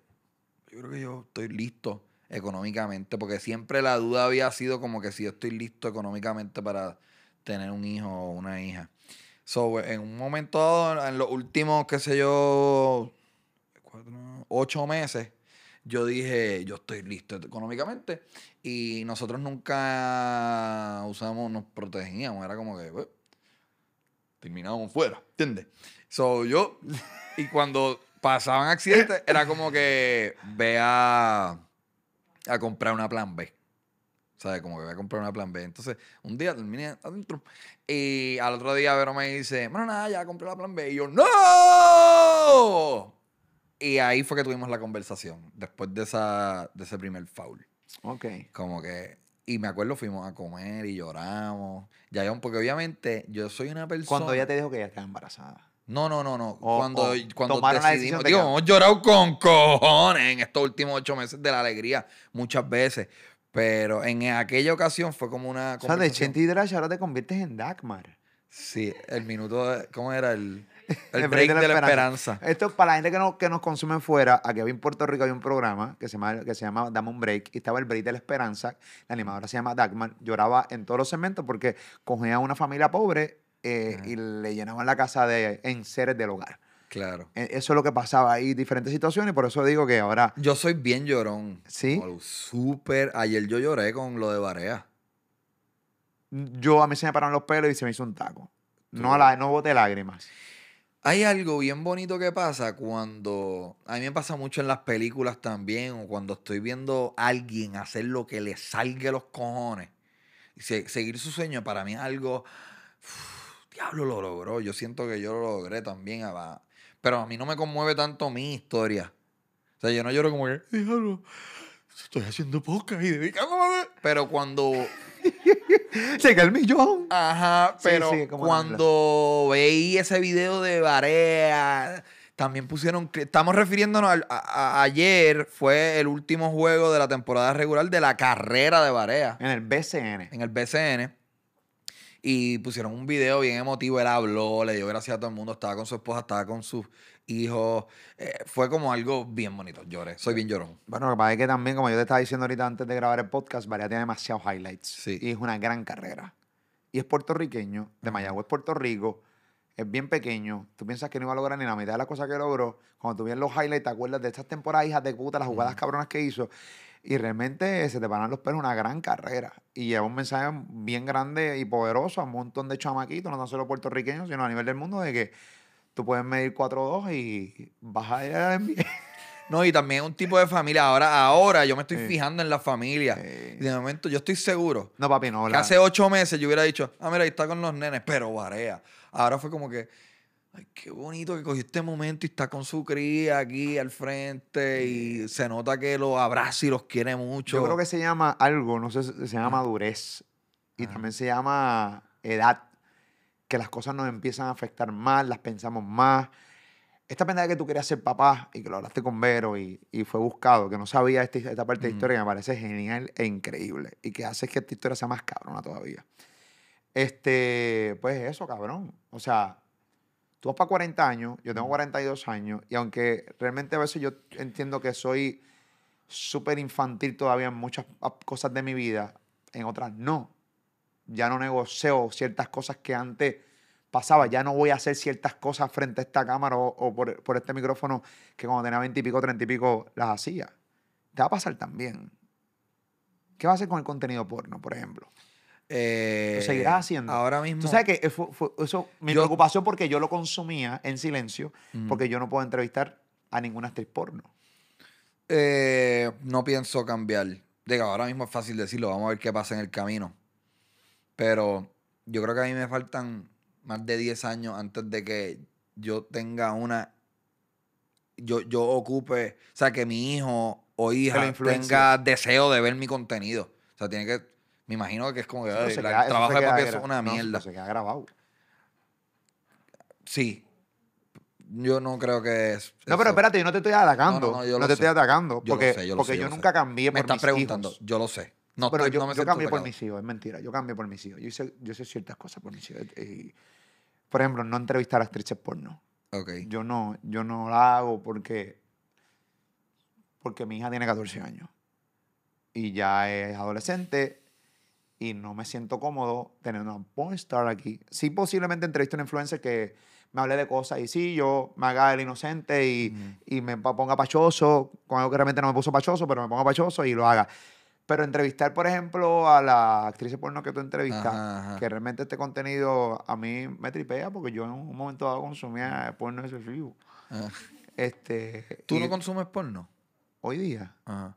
yo creo que yo estoy listo económicamente, porque siempre la duda había sido como que si yo estoy listo económicamente para tener un hijo o una hija. So, en un momento dado, en los últimos, qué sé yo, cuatro, ocho meses, yo dije, yo estoy listo económicamente. Y nosotros nunca usamos, nos protegíamos. Era como que, "Bueno, terminábamos fuera, ¿entiendes? So, yo, y cuando pasaban accidentes, era como que ve a, comprar una plan B. ¿Sabes? Como que voy a comprar una plan B. Entonces, un día terminé adentro. Y al otro día Vero me dice, bueno, nada, ya compré la plan B. Y yo, ¡No! Y ahí fue que tuvimos la conversación. Después de, esa, de ese primer foul. Ok. Como que. Y me acuerdo, fuimos a comer y lloramos. Ya, porque obviamente yo soy una persona. Cuando ella te dijo que ella estaba embarazada. No, no, no, no. O- cuando o cuando la decidimos. de Digo, hemos llorado con cojones en estos últimos ocho meses de la alegría, muchas veces. Pero en aquella ocasión fue como una. O sea, de conversación- Chentidrash ahora te conviertes en Dagmar. Sí, el minuto. de- ¿Cómo era? El, el El break, de la esperanza. Esto para la gente que, no, que nos consume fuera, aquí había en Puerto Rico había un programa que se llama, que se llama Dame un Break y estaba el break de la esperanza. La animadora se llama Dagmar. Lloraba en todos los segmentos porque cogía a una familia pobre eh, y le llenaban la casa de enseres del hogar. Claro. E- Eso es lo que pasaba ahí, diferentes situaciones, y por eso digo que ahora. Yo soy bien llorón. ¿Sí? Súper. Ayer yo lloré con lo de Barea. Yo a mí se me pararon los pelos y se me hizo un taco. No, la, no boté lágrimas. Hay algo bien bonito que pasa cuando. A mí me pasa mucho en las películas también, o cuando estoy viendo a alguien hacer lo que le salga los cojones. Seguir su sueño para mí es algo. Diablo lo logró. Yo siento que yo lo logré también. Pero a mí no me conmueve tanto mi historia. O sea, yo no lloro como que. Diablo, estoy haciendo podcast y dedicándome. Pero cuando Llega el millón. Ajá, pero sí, cuando veí ese video de Barea, también pusieron. Estamos refiriéndonos a- ayer, fue el último juego de la temporada regular de la carrera de Barea En el BCN. en el BCN. Y pusieron un video bien emotivo. Él habló, le dio gracias a todo el mundo. Estaba con su esposa, estaba con sus hijos. Eh, fue como algo bien bonito. Lloré. Soy bien llorón. Bueno, lo que pasa es que también, como yo te estaba diciendo ahorita antes de grabar el podcast, Varea tiene demasiados highlights. Sí. Y es una gran carrera. Y es puertorriqueño, de Mayagüez, Puerto Rico. Es bien pequeño. Tú piensas que no iba a lograr ni la mitad de las cosas que logró. Cuando tú ves los highlights, te acuerdas de estas temporadas, hijas de puta, las jugadas cabronas que hizo. Y realmente se te paran los pelos una gran carrera. Y lleva un mensaje bien grande y poderoso a un montón de chamaquitos, no tan solo puertorriqueños, sino a nivel del mundo, de que tú puedes medir 4-2 y vas a ir a la NBA. No, y también un tipo de familia. Ahora, ahora yo me estoy Sí. fijando en la familia. Sí. De momento yo estoy seguro No, papi, no. que la- hace ocho meses yo hubiera dicho, ah, mira, ahí está con los nenes, pero varea. Ahora fue como que, ay, qué bonito que cogió este momento y está con su cría aquí al frente y se nota que los abraza y los quiere mucho. Yo creo que se llama algo, no sé, se llama madurez. Y Ajá. también se llama edad. Que las cosas nos empiezan a afectar más, las pensamos más. Esta pendeja que tú querías ser papá y que lo hablaste con Vero y, y fue buscado, que no sabía esta, esta parte de la historia que me parece genial e increíble. Y que hace que esta historia sea más cabrona todavía. Este, pues eso, cabrón. O sea, tú vas para 40 años, yo tengo 42 años, y aunque realmente a veces yo entiendo que soy súper infantil todavía en muchas a- cosas de mi vida, en otras no. Ya no negocio ciertas cosas que antes pasaba, ya no voy a hacer ciertas cosas frente a esta cámara o, o por, por este micrófono que cuando tenía 20 y pico, 30 y pico las hacía. Te va a pasar también. ¿Qué vas a hacer con el contenido porno, por ejemplo? Eh, Lo seguirás haciendo. Ahora mismo. Tú sabes que eh, fue- fue- eso, mi Yo- preocupación porque yo lo consumía en silencio, porque yo no puedo entrevistar a ninguna actriz porno. Eh, no pienso cambiar. Digo, ahora mismo es fácil decirlo, vamos a ver qué pasa en el camino. Pero yo creo que a mí me faltan más de 10 años antes de que yo tenga una. Yo, yo ocupe. O sea, que mi hijo o hija tenga deseo de ver mi contenido. O sea, tiene que. Me imagino que es como que ay, se la- queda- el trabajo de papi es una no, mierda. eso se queda grabado. Sí. Yo no creo que es. No, pero espérate, yo no te estoy atacando. No, No, no, no, yo lo te sé. estoy atacando. Yo lo porque sé, yo lo porque sé, yo yo nunca cambié Me por estás mis preguntando. hijos. Yo lo sé. No, pero estoy- yo, no me yo cambié por mis hijos, es mentira. Yo cambié por mis hijos. Yo hice, yo hice ciertas cosas por mis hijos. Y, por ejemplo, no entrevistar a actrices porno. Ok. Yo no, yo no la hago porque, porque mi hija tiene 14 años y ya es adolescente y no me siento cómodo tener una pornstar aquí. Sí, posiblemente entrevisto a una influencer que me hable de cosas y sí, yo me haga el inocente y, y me ponga pachoso, con algo que realmente no me puso pachoso, pero me ponga pachoso y lo haga. Pero entrevistar, por ejemplo, a la actriz porno que tú entrevistas, Ajá, ajá. que realmente este contenido a mí me tripea porque yo en un momento dado consumía porno excesivo. Ah. Este, ¿Tú y no consumes porno? hoy día, Ajá.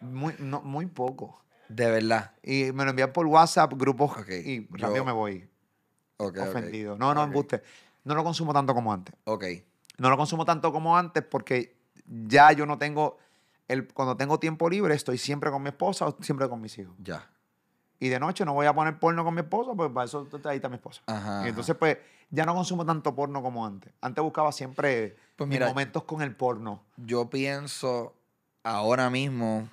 Muy, no, muy poco. De verdad. Y me lo envían por WhatsApp, grupos, y yo- rápido me voy Ok, ok. ofendido. No, no, Ok. embuste. No lo consumo tanto como antes. Ok. No lo consumo tanto como antes porque ya yo no tengo, el, cuando tengo tiempo libre estoy siempre con mi esposa o siempre con mis hijos. Ya. Y de noche no voy a poner porno con mi esposa, pues para eso ahí está mi esposa. Ajá. Y entonces, pues, ya no consumo tanto porno como antes. Antes buscaba siempre Pues mira, momentos con el porno. Yo pienso ahora mismo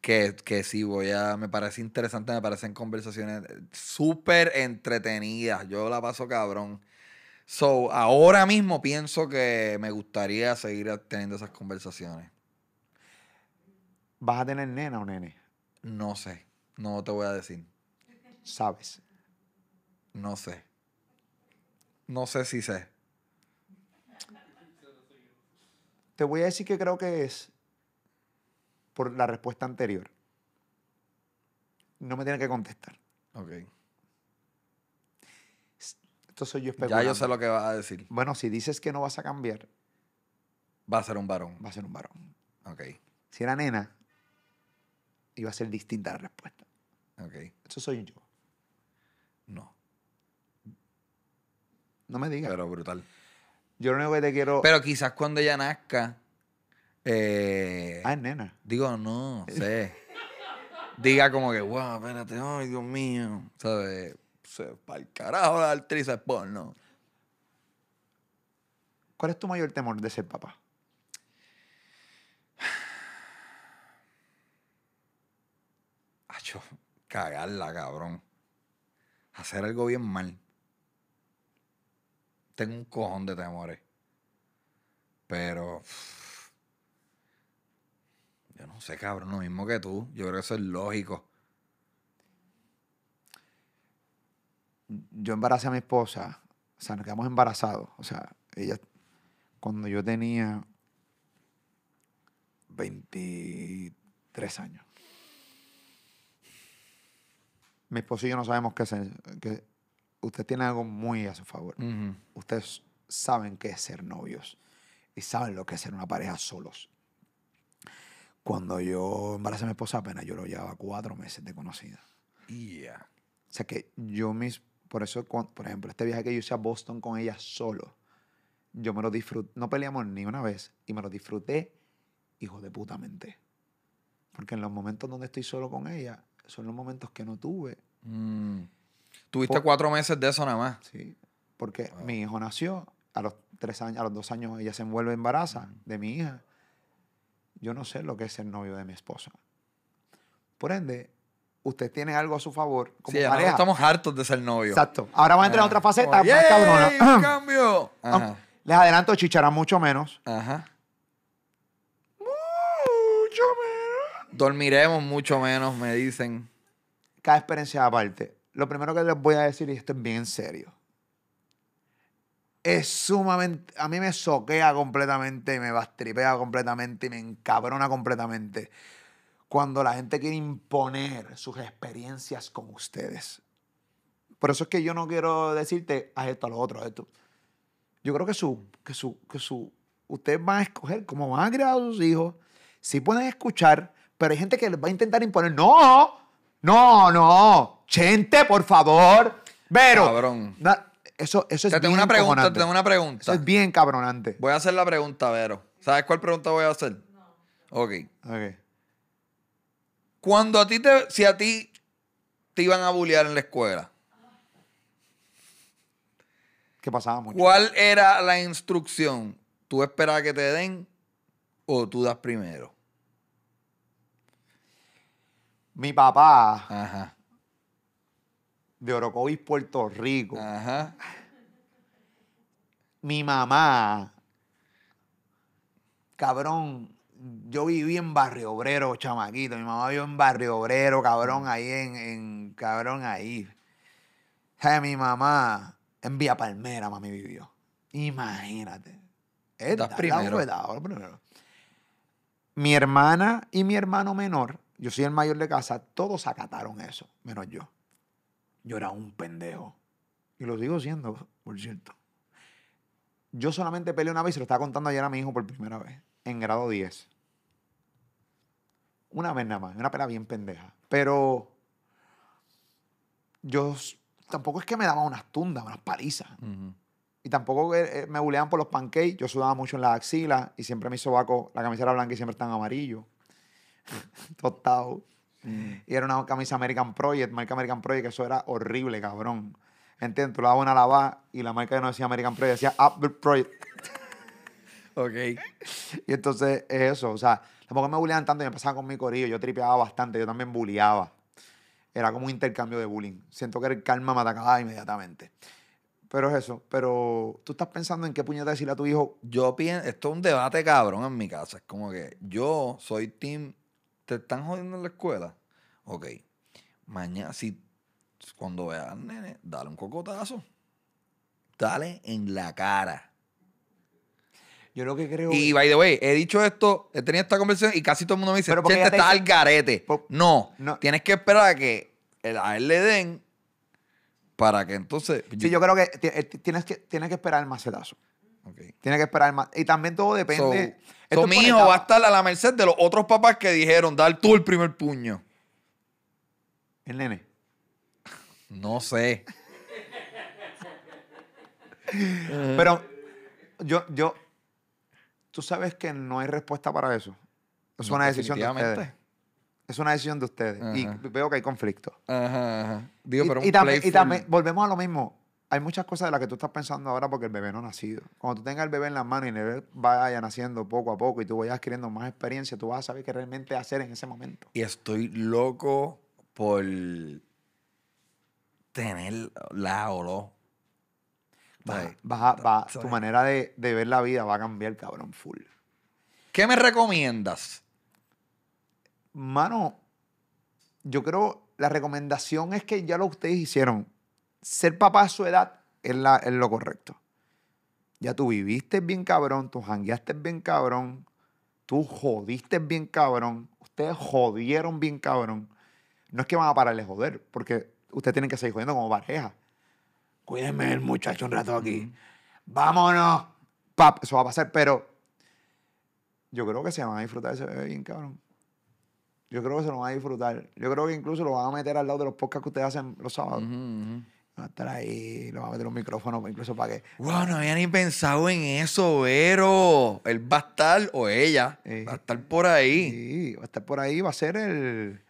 que, que sí, voy a. Me parece interesante, me parecen conversaciones súper entretenidas. Yo la paso cabrón. So, ahora mismo pienso que me gustaría seguir teniendo esas conversaciones. ¿Vas a tener nena o nene? No sé. No te voy a decir. Sabes. No sé. No sé si sé. Te voy a decir que creo que es por la respuesta anterior. No me tiene que contestar. Ok. Esto soy yo Ya especulando. yo sé lo que vas a decir. Bueno, si dices que no vas a cambiar, Va a ser un varón. va a ser un varón. Ok. Si era nena, iba a ser distinta la respuesta. Ok. Eso soy yo. No. No me digas. Pero brutal. Yo lo único que te quiero... Pero quizás cuando ella nazca. eh, ah, nena. digo, no sé. Diga como que, wow, espérate, ay, Dios mío. ¿Sabes? Para el carajo la actriz es porno. ¿Cuál es tu mayor temor de ser papá? Hacho, cagarla, cabrón. Hacer algo bien mal. Tengo un cojón de temores. Pero. Yo no sé, cabrón, lo mismo que tú. Yo creo que eso es lógico. Yo embaracé a mi esposa, o sea, nos quedamos embarazados. O sea, ella, cuando yo tenía 23 años. Mi esposo y yo no sabemos qué ser, que usted tiene algo muy a su favor. Ujú. Ustedes saben qué es ser novios y saben lo que es ser una pareja solos. Cuando yo embaracé a mi esposa apenas yo lo llevaba cuatro meses de conocida. Yeah. O sea que yo mis, por eso, por ejemplo, este viaje que yo hice a Boston con ella solo, yo me lo disfruté, no peleamos ni una vez y me lo disfruté, hijo de putamente. Porque en los momentos donde estoy solo con ella, son los momentos que no tuve, Mm. Tuviste Po- cuatro meses de eso nada más. ¿sí? Porque mi hijo nació, a los tres años, a los dos años ella se envuelve embaraza de mi hija. Yo no sé lo que es ser novio de mi esposa. Por ende, usted tiene algo a su favor como Sí, pareja. estamos hartos de ser novios. Exacto. Ahora vamos a entrar en otra faceta Como, más. ¡Un cambio! Ah, Ajá. Les adelanto, chicharán mucho menos. Ajá. Mucho menos. Dormiremos mucho menos, me dicen. Cada experiencia aparte. Lo primero que les voy a decir, y esto es bien serio. Es sumamente. A mí me soquea completamente y me bastripea completamente y me encabrona completamente cuando la gente quiere imponer sus experiencias con ustedes. Por eso es que yo no quiero decirte, haz esto, a lo otro, esto. Yo creo que su, que su, que su, ustedes van a escoger cómo van a criar a sus hijos. Sí pueden escuchar, pero hay gente que les va a intentar imponer. No, no, no. Chente, por favor. Pero. Cabrón. na- eso, eso es Te tengo bien una pregunta, te tengo una Eso pregunta. es bien cabronante. Voy a hacer la pregunta, Vero. ¿Sabes cuál pregunta voy a hacer? Ok. Ok. Cuando a ti te, si a ti te iban a bullear en la escuela, Que pasaba mucho. ¿cuál era la instrucción? ¿Tú esperabas que te den o tú das primero? Mi papá Ajá. de Orocovis, Puerto Rico. Ajá. Mi mamá. Cabrón. Yo viví en Barrio Obrero, chamaquito. Mi mamá vivió en Barrio Obrero, cabrón, ahí en, en- cabrón, ahí. Mi mamá en Vía Palmera, mami vivió. Imagínate. La primero. Mi hermana y mi hermano menor, yo soy el mayor de casa, todos acataron eso, menos yo. Yo era un pendejo. Y lo sigo siendo, por cierto. Yo solamente peleé una vez y se lo estaba contando ayer a mi hijo por primera vez, en grado 10. Una vez nada más, una pelea bien pendeja. Pero yo tampoco es que me daban unas tundas, unas palizas. Y tampoco eh, eh, me buleaban por los pancakes. Yo sudaba mucho en las axilas y siempre mis sobacos, la camisa era blanca y siempre están amarillo. Tostado. Y era una camisa American Project, marca American Project, que eso era horrible, cabrón. ¿Entiendes? Tú la dabas una lavada y la marca que no decía American Project, decía Apple Project. Ok. Y entonces es eso, o sea, tampoco me bulleaban tanto, yo empezaba con mi corillo, yo tripeaba bastante, yo también bulleaba. Era como un intercambio de bullying. Siento que el karma me atacaba inmediatamente. Pero es eso, pero tú estás pensando en qué puñeta decirle a tu hijo, Yo pienso, esto es un debate cabrón en mi casa. Es como que yo soy team, ¿te están jodiendo en la escuela? Ok. Mañana, si cuando veas al nene, dale un cocotazo. Dale en la cara. yo lo que creo... Y by the way, he dicho esto, he tenido esta conversación y casi todo el mundo me dice, Pero porque gente, ella te está al garete. Por- No, No. tienes que esperar a que a él le den para que entonces... sí, yo creo que eh, tienes que, tienes que esperar el macetazo. Ok. Tienes que esperar ma- Y también todo depende... so mi hijo va a estar a la merced de los otros papás que dijeron, dar tú el primer puño. El nene. No sé. Pero yo, yo, tú sabes que no hay respuesta para eso. Es No, una decisión de ustedes. Es una decisión de ustedes. Y veo que hay conflicto. Ajá, ajá. Digo, y, pero y un también, y también volvemos a lo mismo. Hay muchas cosas de las que tú estás pensando ahora porque el bebé no ha nacido. Cuando tú tengas el bebé en las manos y el bebé vaya naciendo poco a poco y tú vayas adquiriendo más experiencia, tú vas a saber qué realmente hacer en ese momento. Y estoy loco por tener la o no. Va- ¿Sabes? vas a- va- tu manera de, de ver la vida va a cambiar, cabrón, full. ¿Qué me recomiendas? Mano, yo creo, la recomendación es que ya lo ustedes hicieron. Ser papá a su edad es, la, es lo correcto. Ya tú viviste bien cabrón, tú jangueaste bien cabrón, tú jodiste bien cabrón, ustedes jodieron bien cabrón. No es que van a parar de joder, porque ustedes tienen que seguir jodiendo como pareja. Cuídenme el muchacho un rato aquí. Vámonos. Pap, eso va a pasar, pero yo creo que se van a disfrutar ese bebé bien cabrón. Yo creo que se lo van a disfrutar. Yo creo que incluso lo van a meter al lado de los podcasts que ustedes hacen los sábados. Va a estar ahí, lo van a meter un micrófono incluso para que... Wow, no había ni pensado en eso, Vero. Él va a estar, o ella, va a estar por ahí. Sí, va a estar por ahí, va a ser el...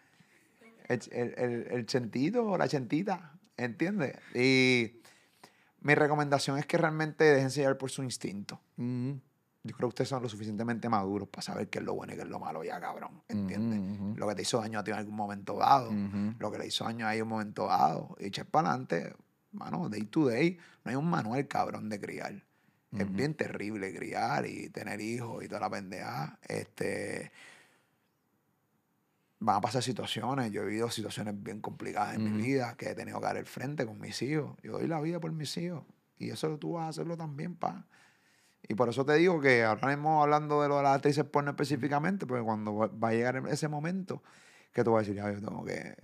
El, el, el- el chentito o la chentita, ¿entiendes? Y mi recomendación es que realmente déjense llevar por su instinto. Ujú. Yo creo que ustedes son lo suficientemente maduros para saber qué es lo bueno y qué es lo malo ya, cabrón. ¿Entiendes? Lo que te hizo daño a ti en algún momento dado. Lo que le hizo daño a ella en un momento dado. Y echar para adelante, mano, day to day. No hay un manual cabrón de criar. Es bien terrible criar y tener hijos y toda la pendeja. Este. Van a pasar situaciones. Yo he vivido situaciones bien complicadas en mi vida que he tenido que dar el frente con mis hijos. Yo doy la vida por mis hijos. Y eso tú vas a hacerlo también, pa. Y por eso te digo que ahora mismo hablando de lo de las actrices porno específicamente, porque cuando va va a llegar ese momento que tú vas a decir, ya, yo tengo que...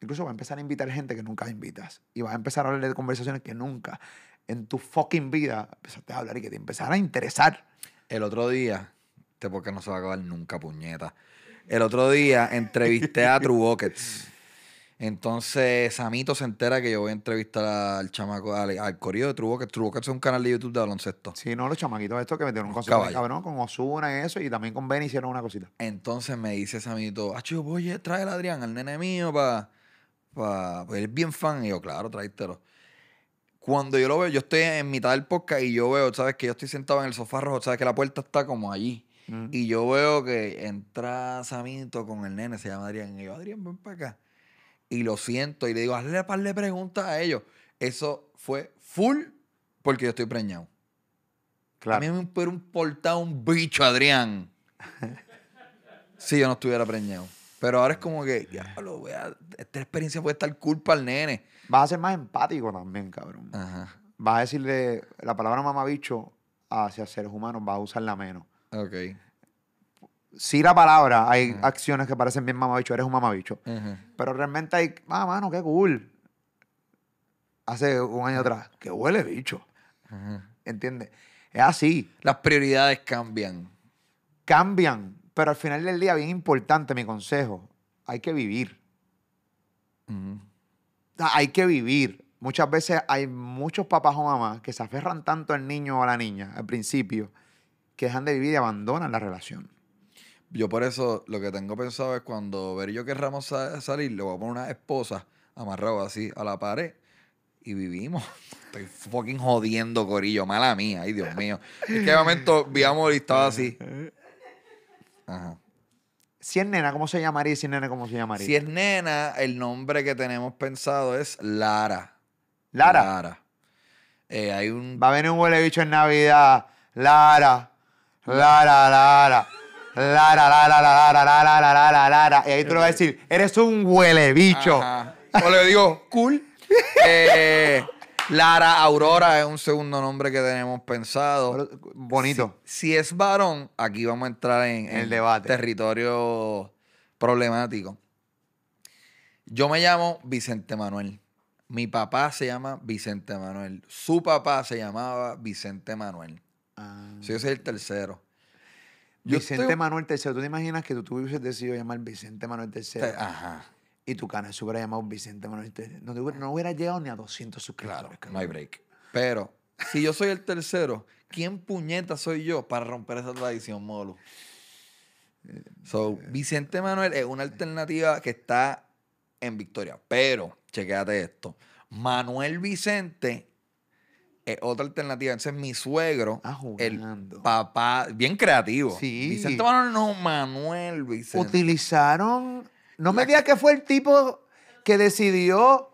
Incluso vas a empezar a invitar gente que nunca invitas. Y vas a empezar a hablar de conversaciones que nunca en tu fucking vida empezaste a hablar y que te empezarán a interesar. El otro día, este porque no se va a acabar nunca, puñeta. El otro día entrevisté a True Buckets. Entonces, Samito se entera que yo voy a entrevistar al chamaco, al, al corillo de. True Buckets es un canal de YouTube de baloncesto. Si no, los chamaquitos estos que metieron un concepto caballos. cabrón con Osuna y eso, y también con Ben hicieron una cosita. Entonces me dice Samito, ah, voy a traer a Adrián, al nene mío, para... Pa, pues él es bien fan. Y yo, claro, tráetelo. Cuando yo lo veo, yo estoy en mitad del podcast y yo veo, ¿sabes? Que yo estoy sentado en el sofá rojo, ¿sabes? Que la puerta está como allí. Mm. Y yo veo que entra Samito con el nene, se llama Adrián. Y yo, Adrián, ven para acá. Y lo siento y le digo, hazle un par de preguntas a ellos. Eso fue full porque yo estoy preñado. A Claro. mí me hubiera importado un bicho, Adrián. si yo no estuviera preñado. Pero ahora es como que, ya lo voy a. Esta experiencia puede estar cool para el nene. Vas a ser más empático también, cabrón. Ajá. Vas a decirle la palabra mamabicho hacia seres humanos, vas a usarla menos. Ok. Sí, la palabra, hay acciones que parecen bien mamabicho, eres un mamabicho. Pero realmente hay, ah, mano, qué cool. Hace un año atrás, que huele bicho. Ajá. ¿Entiendes? Es así. Las prioridades cambian. Cambian. Pero al final del día, bien importante mi consejo, hay que vivir. Hay que vivir. Muchas veces hay muchos papás o mamás que se aferran tanto al niño o a la niña al principio que dejan de vivir y abandonan la relación. Yo por eso lo que tengo pensado es cuando ver yo querramos sa- salir, le voy a poner una esposa amarrado así a la pared y vivimos. Estoy fucking jodiendo, Corillo. Mala mía, ay Dios mío. Es que de momento vi a y estaba así. Ajá. Si es nena, ¿cómo se llamaría? Si es nena, ¿cómo se llamaría? Si es nena, el nombre que tenemos pensado es Lara. Lara. Lara. Eh, hay un. Va a venir un huele bicho en Navidad. Lara. Lara, Lara. Lara, Lara, Lara, Lara, Lara, Lara, Lara, Lara. Y ahí tú le vas a decir, eres un huele bicho. Ajá. O le digo, cool. Eh, Lara Aurora es un segundo nombre que tenemos pensado. Bonito. Si, si es varón, aquí vamos a entrar en, El en debate. territorio problemático. Yo me llamo Vicente Manuel. Mi papá se llama Vicente Manuel. Su papá se llamaba Vicente Manuel. Ah. So, yo soy el tercero. Yo Vicente estoy- Manuel III. ¿Tú te imaginas que tú, tú hubieses decidido llamar Vicente Manuel III? Ajá. Y tu canal se hubiera llamado Vicente Manuel III. No, te hubiera, no hubiera llegado ni a 200 suscriptores. Claro, no hay break. Pero, si yo soy el tercero, ¿quién puñeta soy yo para romper esa tradición, Molo? So, Vicente Manuel es una alternativa que está en Victoria. Pero, chequéate esto. Manuel Vicente es otra alternativa. Ese es mi suegro. Ah, el papá, bien creativo. Sí. Vicente Manuel no, Manuel Vicente. Utilizaron. No me digas que fue el tipo que decidió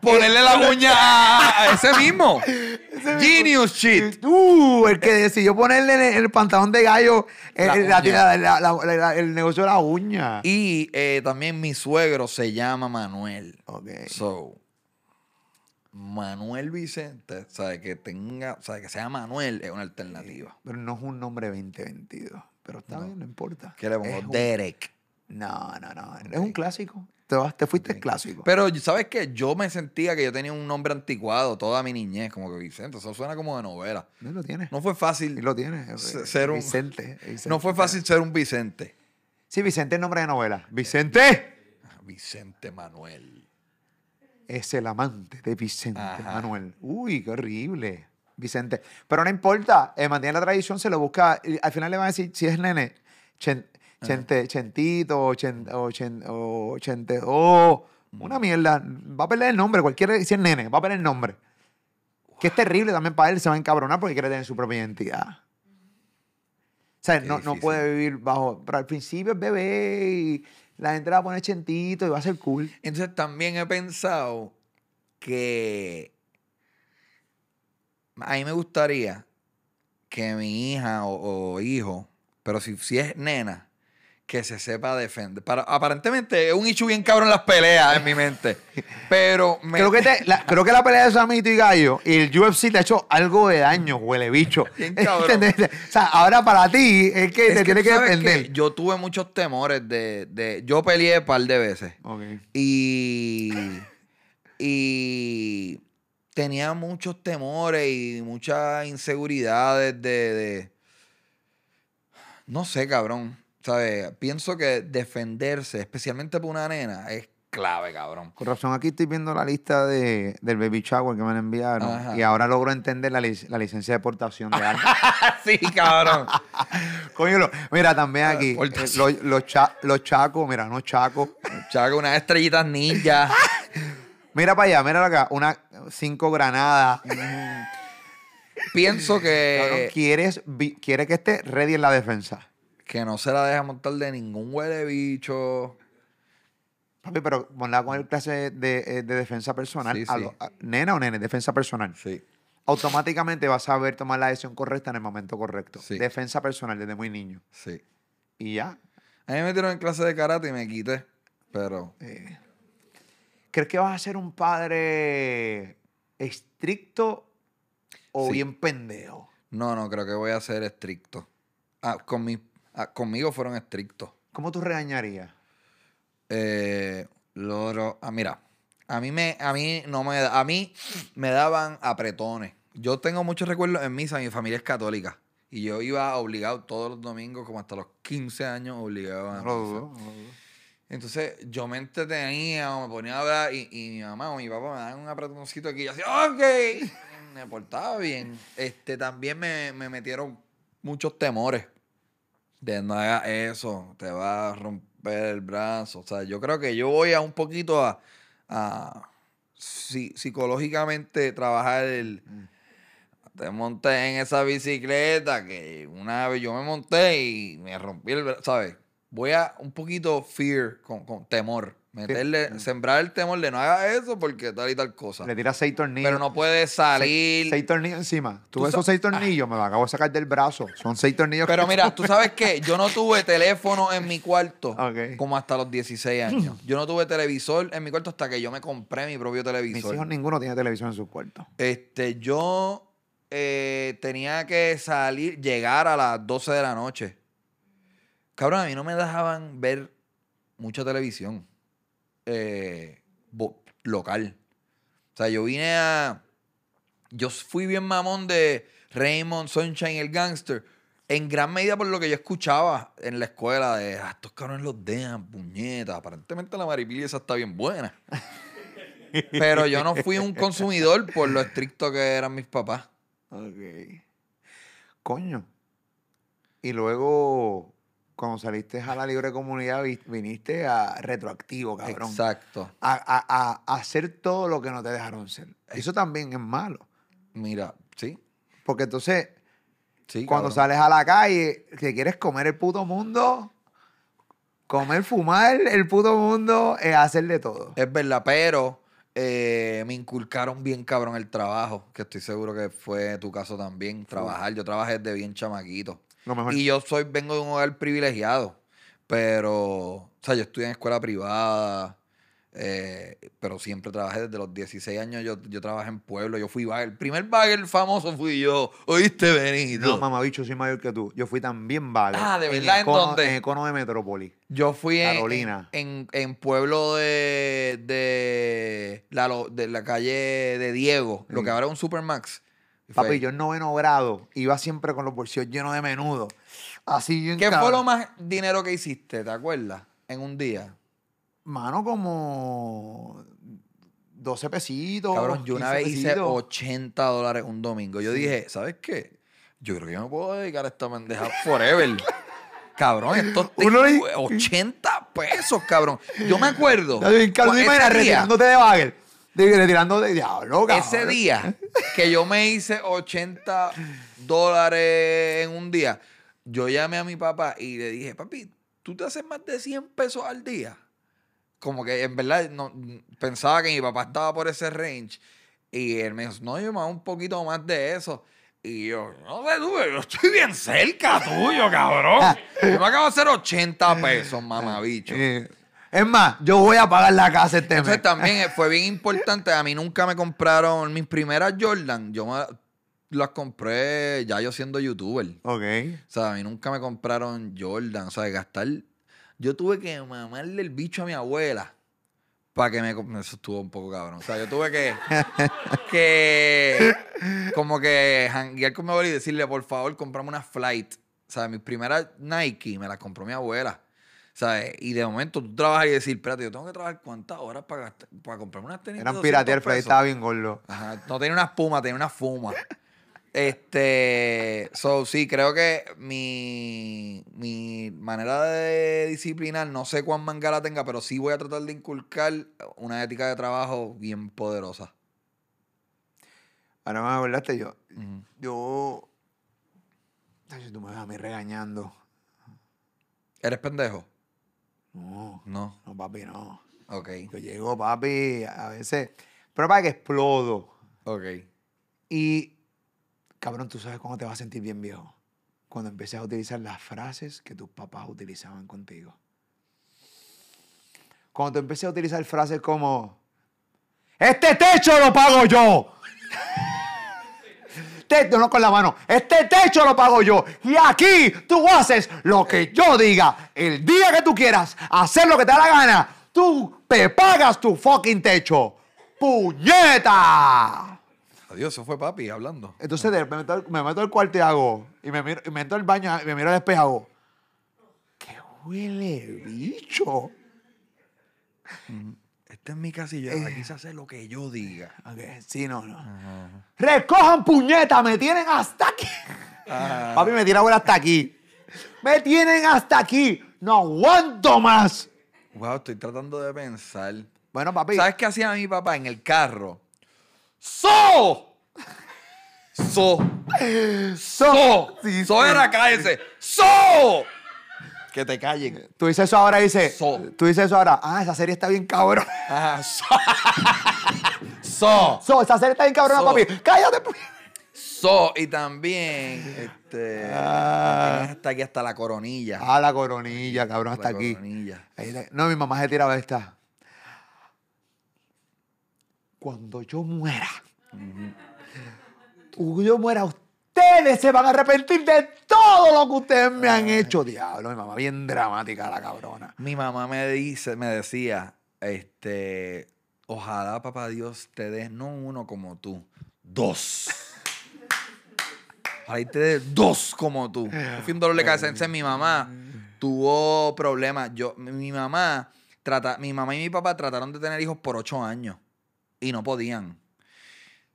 Ponerle la uña a, ese mismo. Genius shit. Uh, el que decidió ponerle el, pantalón de gallo el, la- la- el negocio de la uña. Y eh, también mi suegro se llama Manuel. Ok. So, Manuel Vicente, sabe que tenga, sabe que sea Manuel es una alternativa. Pero no es un nombre 2022. Pero está bien, no importa. ¿Qué le pongo? un- Derek. No, no, no. Es un clásico. Te, vas- te fuiste clásico. Pero, ¿sabes qué? Yo me sentía que yo tenía un nombre anticuado toda mi niñez, como que Vicente. Eso suena como de novela. No lo tienes. No fue fácil. Sí lo tienes. Se- ser un- Vicente, Vicente. No fue fácil ser un Vicente. Sí, Vicente es nombre de novela. Vicente Vicente Manuel. Es el amante de Vicente Ajá. Manuel. Uy, qué horrible. Vicente. Pero no importa, eh, mantiene la tradición, se lo busca. y al final le van a decir si es nene, chen- chente- chentito, chen- o chen- o chente, o una mierda. Va a perder el nombre, cualquiera, si es nene, va a perder el nombre. Que es terrible también para él, se va a encabronar porque quiere tener su propia identidad. O sea, no, no puede vivir bajo. Pero al principio es bebé y la gente le va a poner chentito y va a ser cool. Entonces también he pensado que a mí me gustaría que mi hija o, o hijo, pero si, si es nena, que se sepa defender. Para, aparentemente es un ichu bien cabrón en las peleas en mi mente. Pero me- Creo que, te- la, creo que la pelea de Samito y Gallo y el UFC te ha hecho algo de daño, huele bicho. Bien cabrón. O sea, ahora para ti es que es te tiene que defender. Yo tuve muchos temores de, de- Yo peleé un par de veces. Ok. Y. Y. Tenía muchos temores y muchas inseguridades de. de- no sé, cabrón. ¿Sabes? Pienso que defenderse, especialmente por una nena, es clave, cabrón. Con razón, aquí estoy viendo la lista de, del baby shower que me han enviado Ajá. y ahora logro entender la, lic- la licencia de portación de armas. sí, cabrón. Coño, mira, también aquí, eh, los, los, cha- los chacos, mira, no chacos. Chaco, unas estrellitas ninja. Mira para allá, mira acá, una cinco granadas. Pienso Cabrón, que. ¿quieres, vi- quiere que esté ready en la defensa. Que no se la deja montar de ningún huele bicho. Papi, pero ponla con el clase de, de- de defensa personal. Sí, A sí. lo- a- nena o nene, defensa personal. Sí. Automáticamente vas a saber tomar la decisión correcta en el momento correcto. Sí. Defensa personal desde muy niño. Sí. Y ya. A mí me metieron en clase de karate y me quité. Pero. eh, ¿Crees que vas a ser un padre estricto o bien pendejo? No, no, creo que voy a ser estricto. Ah, con mi, ah, conmigo fueron estrictos. ¿Cómo tú regañarías? Eh, loro, ah, mira, a mí me, a mí no me, a mí me daban apretones. Yo tengo muchos recuerdos en misa, mi familia es católica. Y yo iba obligado todos los domingos, como hasta los 15 años, obligado a No. Entonces yo me entretenía o me ponía a hablar y, y mi mamá o mi papá me daban un apretoncito aquí y yo hacía, ok, me portaba bien. Este, también me, me metieron muchos temores de no hagas eso, te va a romper el brazo. O sea, yo creo que yo voy a un poquito a, a si- psicológicamente trabajar el... Te monté en esa bicicleta que una vez yo me monté y me rompí el brazo, ¿sabes? Voy a un poquito fear, con, con temor. Meterle, sembrar el temor de no haga eso porque tal y tal cosa. Le tiras seis tornillos. Pero no puedes salir. Seis tornillos encima. Tú, esos seis tornillos, me lo acabo de sacar del brazo. Son seis tornillos. Pero que- mira, tú sabes que yo no tuve teléfono en mi cuarto como hasta los 16 años. Yo no tuve televisor en mi cuarto hasta que yo me compré mi propio Mis televisor. hijos ninguno tiene televisión en su cuarto. Este, yo eh, tenía que salir, llegar a las 12 de la noche. Cabrón, a mí no me dejaban ver mucha televisión eh, local. O sea, yo vine a. Yo fui bien mamón de Raymond, Sunshine, el gangster. En gran medida por lo que yo escuchaba en la escuela de "Ah, estos cabrones los dejan, puñetas. Aparentemente la maripili esa está bien buena. Pero yo no fui un consumidor por lo estricto que eran mis papás. Ok. Coño. Y luego, cuando saliste a la libre comunidad, vi- viniste a retroactivo, cabrón. Exacto. A, a- a- hacer todo lo que no te dejaron ser. Eso también es malo. Mira, sí. Porque entonces, Sí, cuando cabrón. sales a la calle, que quieres comer el puto mundo, Comer, fumar, el puto mundo, es hacer de todo. Es verdad, pero eh, me inculcaron bien cabrón el trabajo, que estoy seguro que fue tu caso también. Trabajar, yo trabajé desde bien chamaquito. Lo mejor. Y yo soy, vengo de un hogar privilegiado, pero, o sea, yo estudié en escuela privada, eh, pero siempre trabajé desde los 16 años, yo, yo trabajé en pueblo, yo fui bagger. El primer bagger famoso fui yo, ¿oíste, Benito? No, mamá, bicho, soy mayor que tú. Yo fui también vago. Ah, ¿de verdad? ¿En Econo- dónde? En Econo de Metrópoli. Yo fui en, Carolina. en, en pueblo de, de, la, de la calle de Diego, lo que ahora es un Supermax. Fue Papi, yo en noveno grado iba siempre con los bolsillos llenos de menudo. Así bien ¿Qué fue lo más dinero que hiciste, te acuerdas? En un día. Mano, como 12 pesitos. Cabrón, yo una 15 vez hice pesitos. 80 dólares un domingo. Yo dije, ¿sabes qué? Yo creo que yo me puedo dedicar a esta pendeja forever. cabrón, estos Uno le- 80 pesos, cabrón. Yo me acuerdo. Ya, bien cabrón, cu- te imaginas ese día- retirándote de bagel. Retirando de diablo, cabrón. Ese día que yo me hice 80 dólares en un día, yo llamé a mi papá y le dije, papi, ¿tú te haces más de 100 pesos al día? Como que en verdad no, pensaba que mi papá estaba por ese range. Y él me dijo, no, yo me hago un poquito más de eso. Y yo, no sé tú, yo estoy bien cerca tuyo, cabrón. Yo me acabo de hacer 80 pesos, mamabicho. Es más, yo voy a pagar la casa este Entonces mes. también eh, fue bien importante. A mí nunca me compraron mis primeras Jordan. Yo me las compré ya yo siendo youtuber. Ok. O sea, a mí nunca me compraron Jordan. O sea, de gastar. Yo tuve que mamarle el bicho a mi abuela para que me. Eso estuvo un poco cabrón. O sea, yo tuve que. que. Como que janguear con mi abuela y decirle, por favor, comprame una flight. O sea, mis primeras Nike me las compró mi abuela. ¿Sabes? Y de momento tú trabajas y decir, espérate, yo tengo que trabajar cuántas horas para, gastar- para comprarme unas tenis. Eran 200 piratear, pero ahí estaba bien gordo. Ajá, no tenía una espuma, tenía una fuma. Este, so sí, creo que mi, mi manera de disciplinar, no sé cuán manga la tenga, pero sí voy a tratar de inculcar una ética de trabajo bien poderosa. Ahora me acordaste yo. Yo. Ay, tú me ves a mí regañando. ¿Eres pendejo? No, No. no, papi, no. Ok, Yo llego, papi, a veces. Pero para que explodo. ok. Y, cabrón, tú sabes cuándo te vas a sentir bien viejo. Cuando empieces a utilizar las frases que tus papás utilizaban contigo. Cuando te empieces a utilizar frases como: Este techo lo pago yo. Techo, no con la mano. Este techo lo pago yo. Y aquí tú haces lo que yo diga. El día que tú quieras hacer lo que te da la gana, tú te pagas tu fucking techo. ¡Puñeta! Adiós, eso fue papi hablando. Entonces me, meto, al- me meto al cuarto y hago. Y me, miro, y me meto al baño y me miro al espejo y hago. ¡Qué huele bicho! Esta es mi y yo aquí se hace lo que yo diga. Ok, sí, no, no. ¡Recojan puñeta! ¡Me tienen hasta aquí! Papi, me tira abuela hasta aquí. ¡Me tienen hasta aquí! ¡No aguanto más! Wow, estoy tratando de pensar. Bueno, papi. ¿Sabes qué hacía mi papá en el carro? ¡So! ¡So! ¡So! Sí, ¡So sí. era cállese! ¡So! Que te callen. Tú dices eso ahora y dices. So. Tú dices eso ahora. Ah, esa serie está bien cabrón. Ajá, so. so. So, esa serie está bien cabrona, So. papi. ¡Cállate! pu- So. Y también, este. Ah. hasta aquí hasta la coronilla. Ah, la coronilla, cabrón, hasta La aquí. coronilla. No, mi mamá se tiraba esta. Cuando yo muera, cuando yo muera, ustedes se van a arrepentir de todo lo que ustedes me han hecho. Diablo, mi mamá, bien dramática la cabrona. Mi mamá me dice, me decía, este, ojalá papá Dios te dé no uno como tú, dos. Ojalá y te dé dos como tú. Fui un dolor de cabeza. Entonces mi mamá tuvo problemas. Yo, mi mamá, trata, mi mamá y mi papá trataron de tener hijos por ocho años y no podían.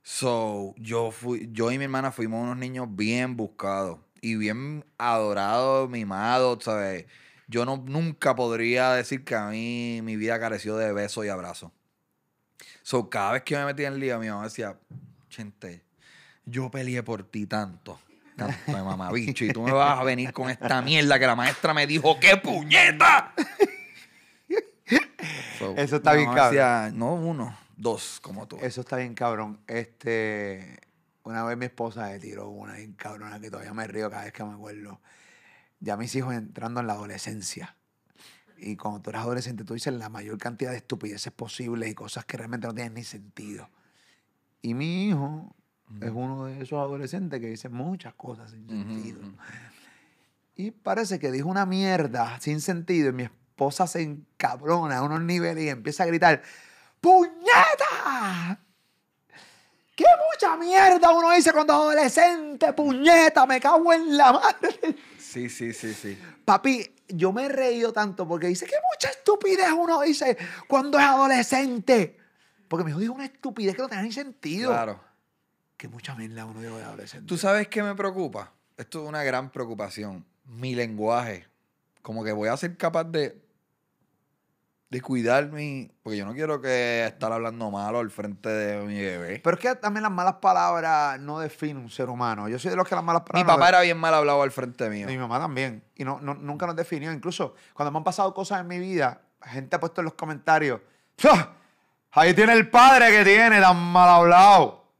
So, yo fui, yo y mi hermana fuimos unos niños bien buscados y bien adorados, mimados, ¿sabes? Yo no, nunca podría decir que a mí mi vida careció de besos y abrazos. So, cada vez que me metía en lío, mi mamá decía, Chente, yo peleé por ti tanto. canto de mamabicho, y tú me vas a venir con esta mierda que la maestra me dijo, ¡qué puñeta! So, Eso está bien decía, no uno, dos, como tú. Eso está bien cabrón. Este, una vez mi esposa le tiró una bien cabrona que todavía me río cada vez que me acuerdo. Ya mis hijos entrando en la adolescencia. Y cuando tú eres adolescente, tú dices la mayor cantidad de estupideces posibles y cosas que realmente no tienen ni sentido. Y mi hijo es uno de esos adolescentes que dice muchas cosas sin sentido. Y parece que dijo una mierda sin sentido y mi esposa se encabrona a unos niveles y empieza a gritar, ¡Qué mucha mierda uno dice cuando es adolescente! ¡Puñeta! ¡Me cago en la madre! Sí, sí, sí, sí. Papi, yo me he reído tanto porque dice que mucha estupidez uno dice cuando es adolescente. Porque mi hijo dijo una estupidez que no tenía ni sentido. Claro. Que mucha mierda uno dijo de adolescente. ¿Tú sabes qué me preocupa? Esto es una gran preocupación. Mi lenguaje. Como que voy a ser capaz de, de cuidar mi... Porque yo no quiero que estar hablando malo al frente de mi bebé. Pero es que también las malas palabras no definen un ser humano. Yo soy de los que las malas Mi palabras. papá era bien mal hablado al frente mío. Y mi mamá también. Y no, no- nunca nos definió. Incluso cuando me han pasado cosas en mi vida, gente ha puesto en los comentarios. "Ah, Ahí tiene el padre que tiene, tan mal hablado.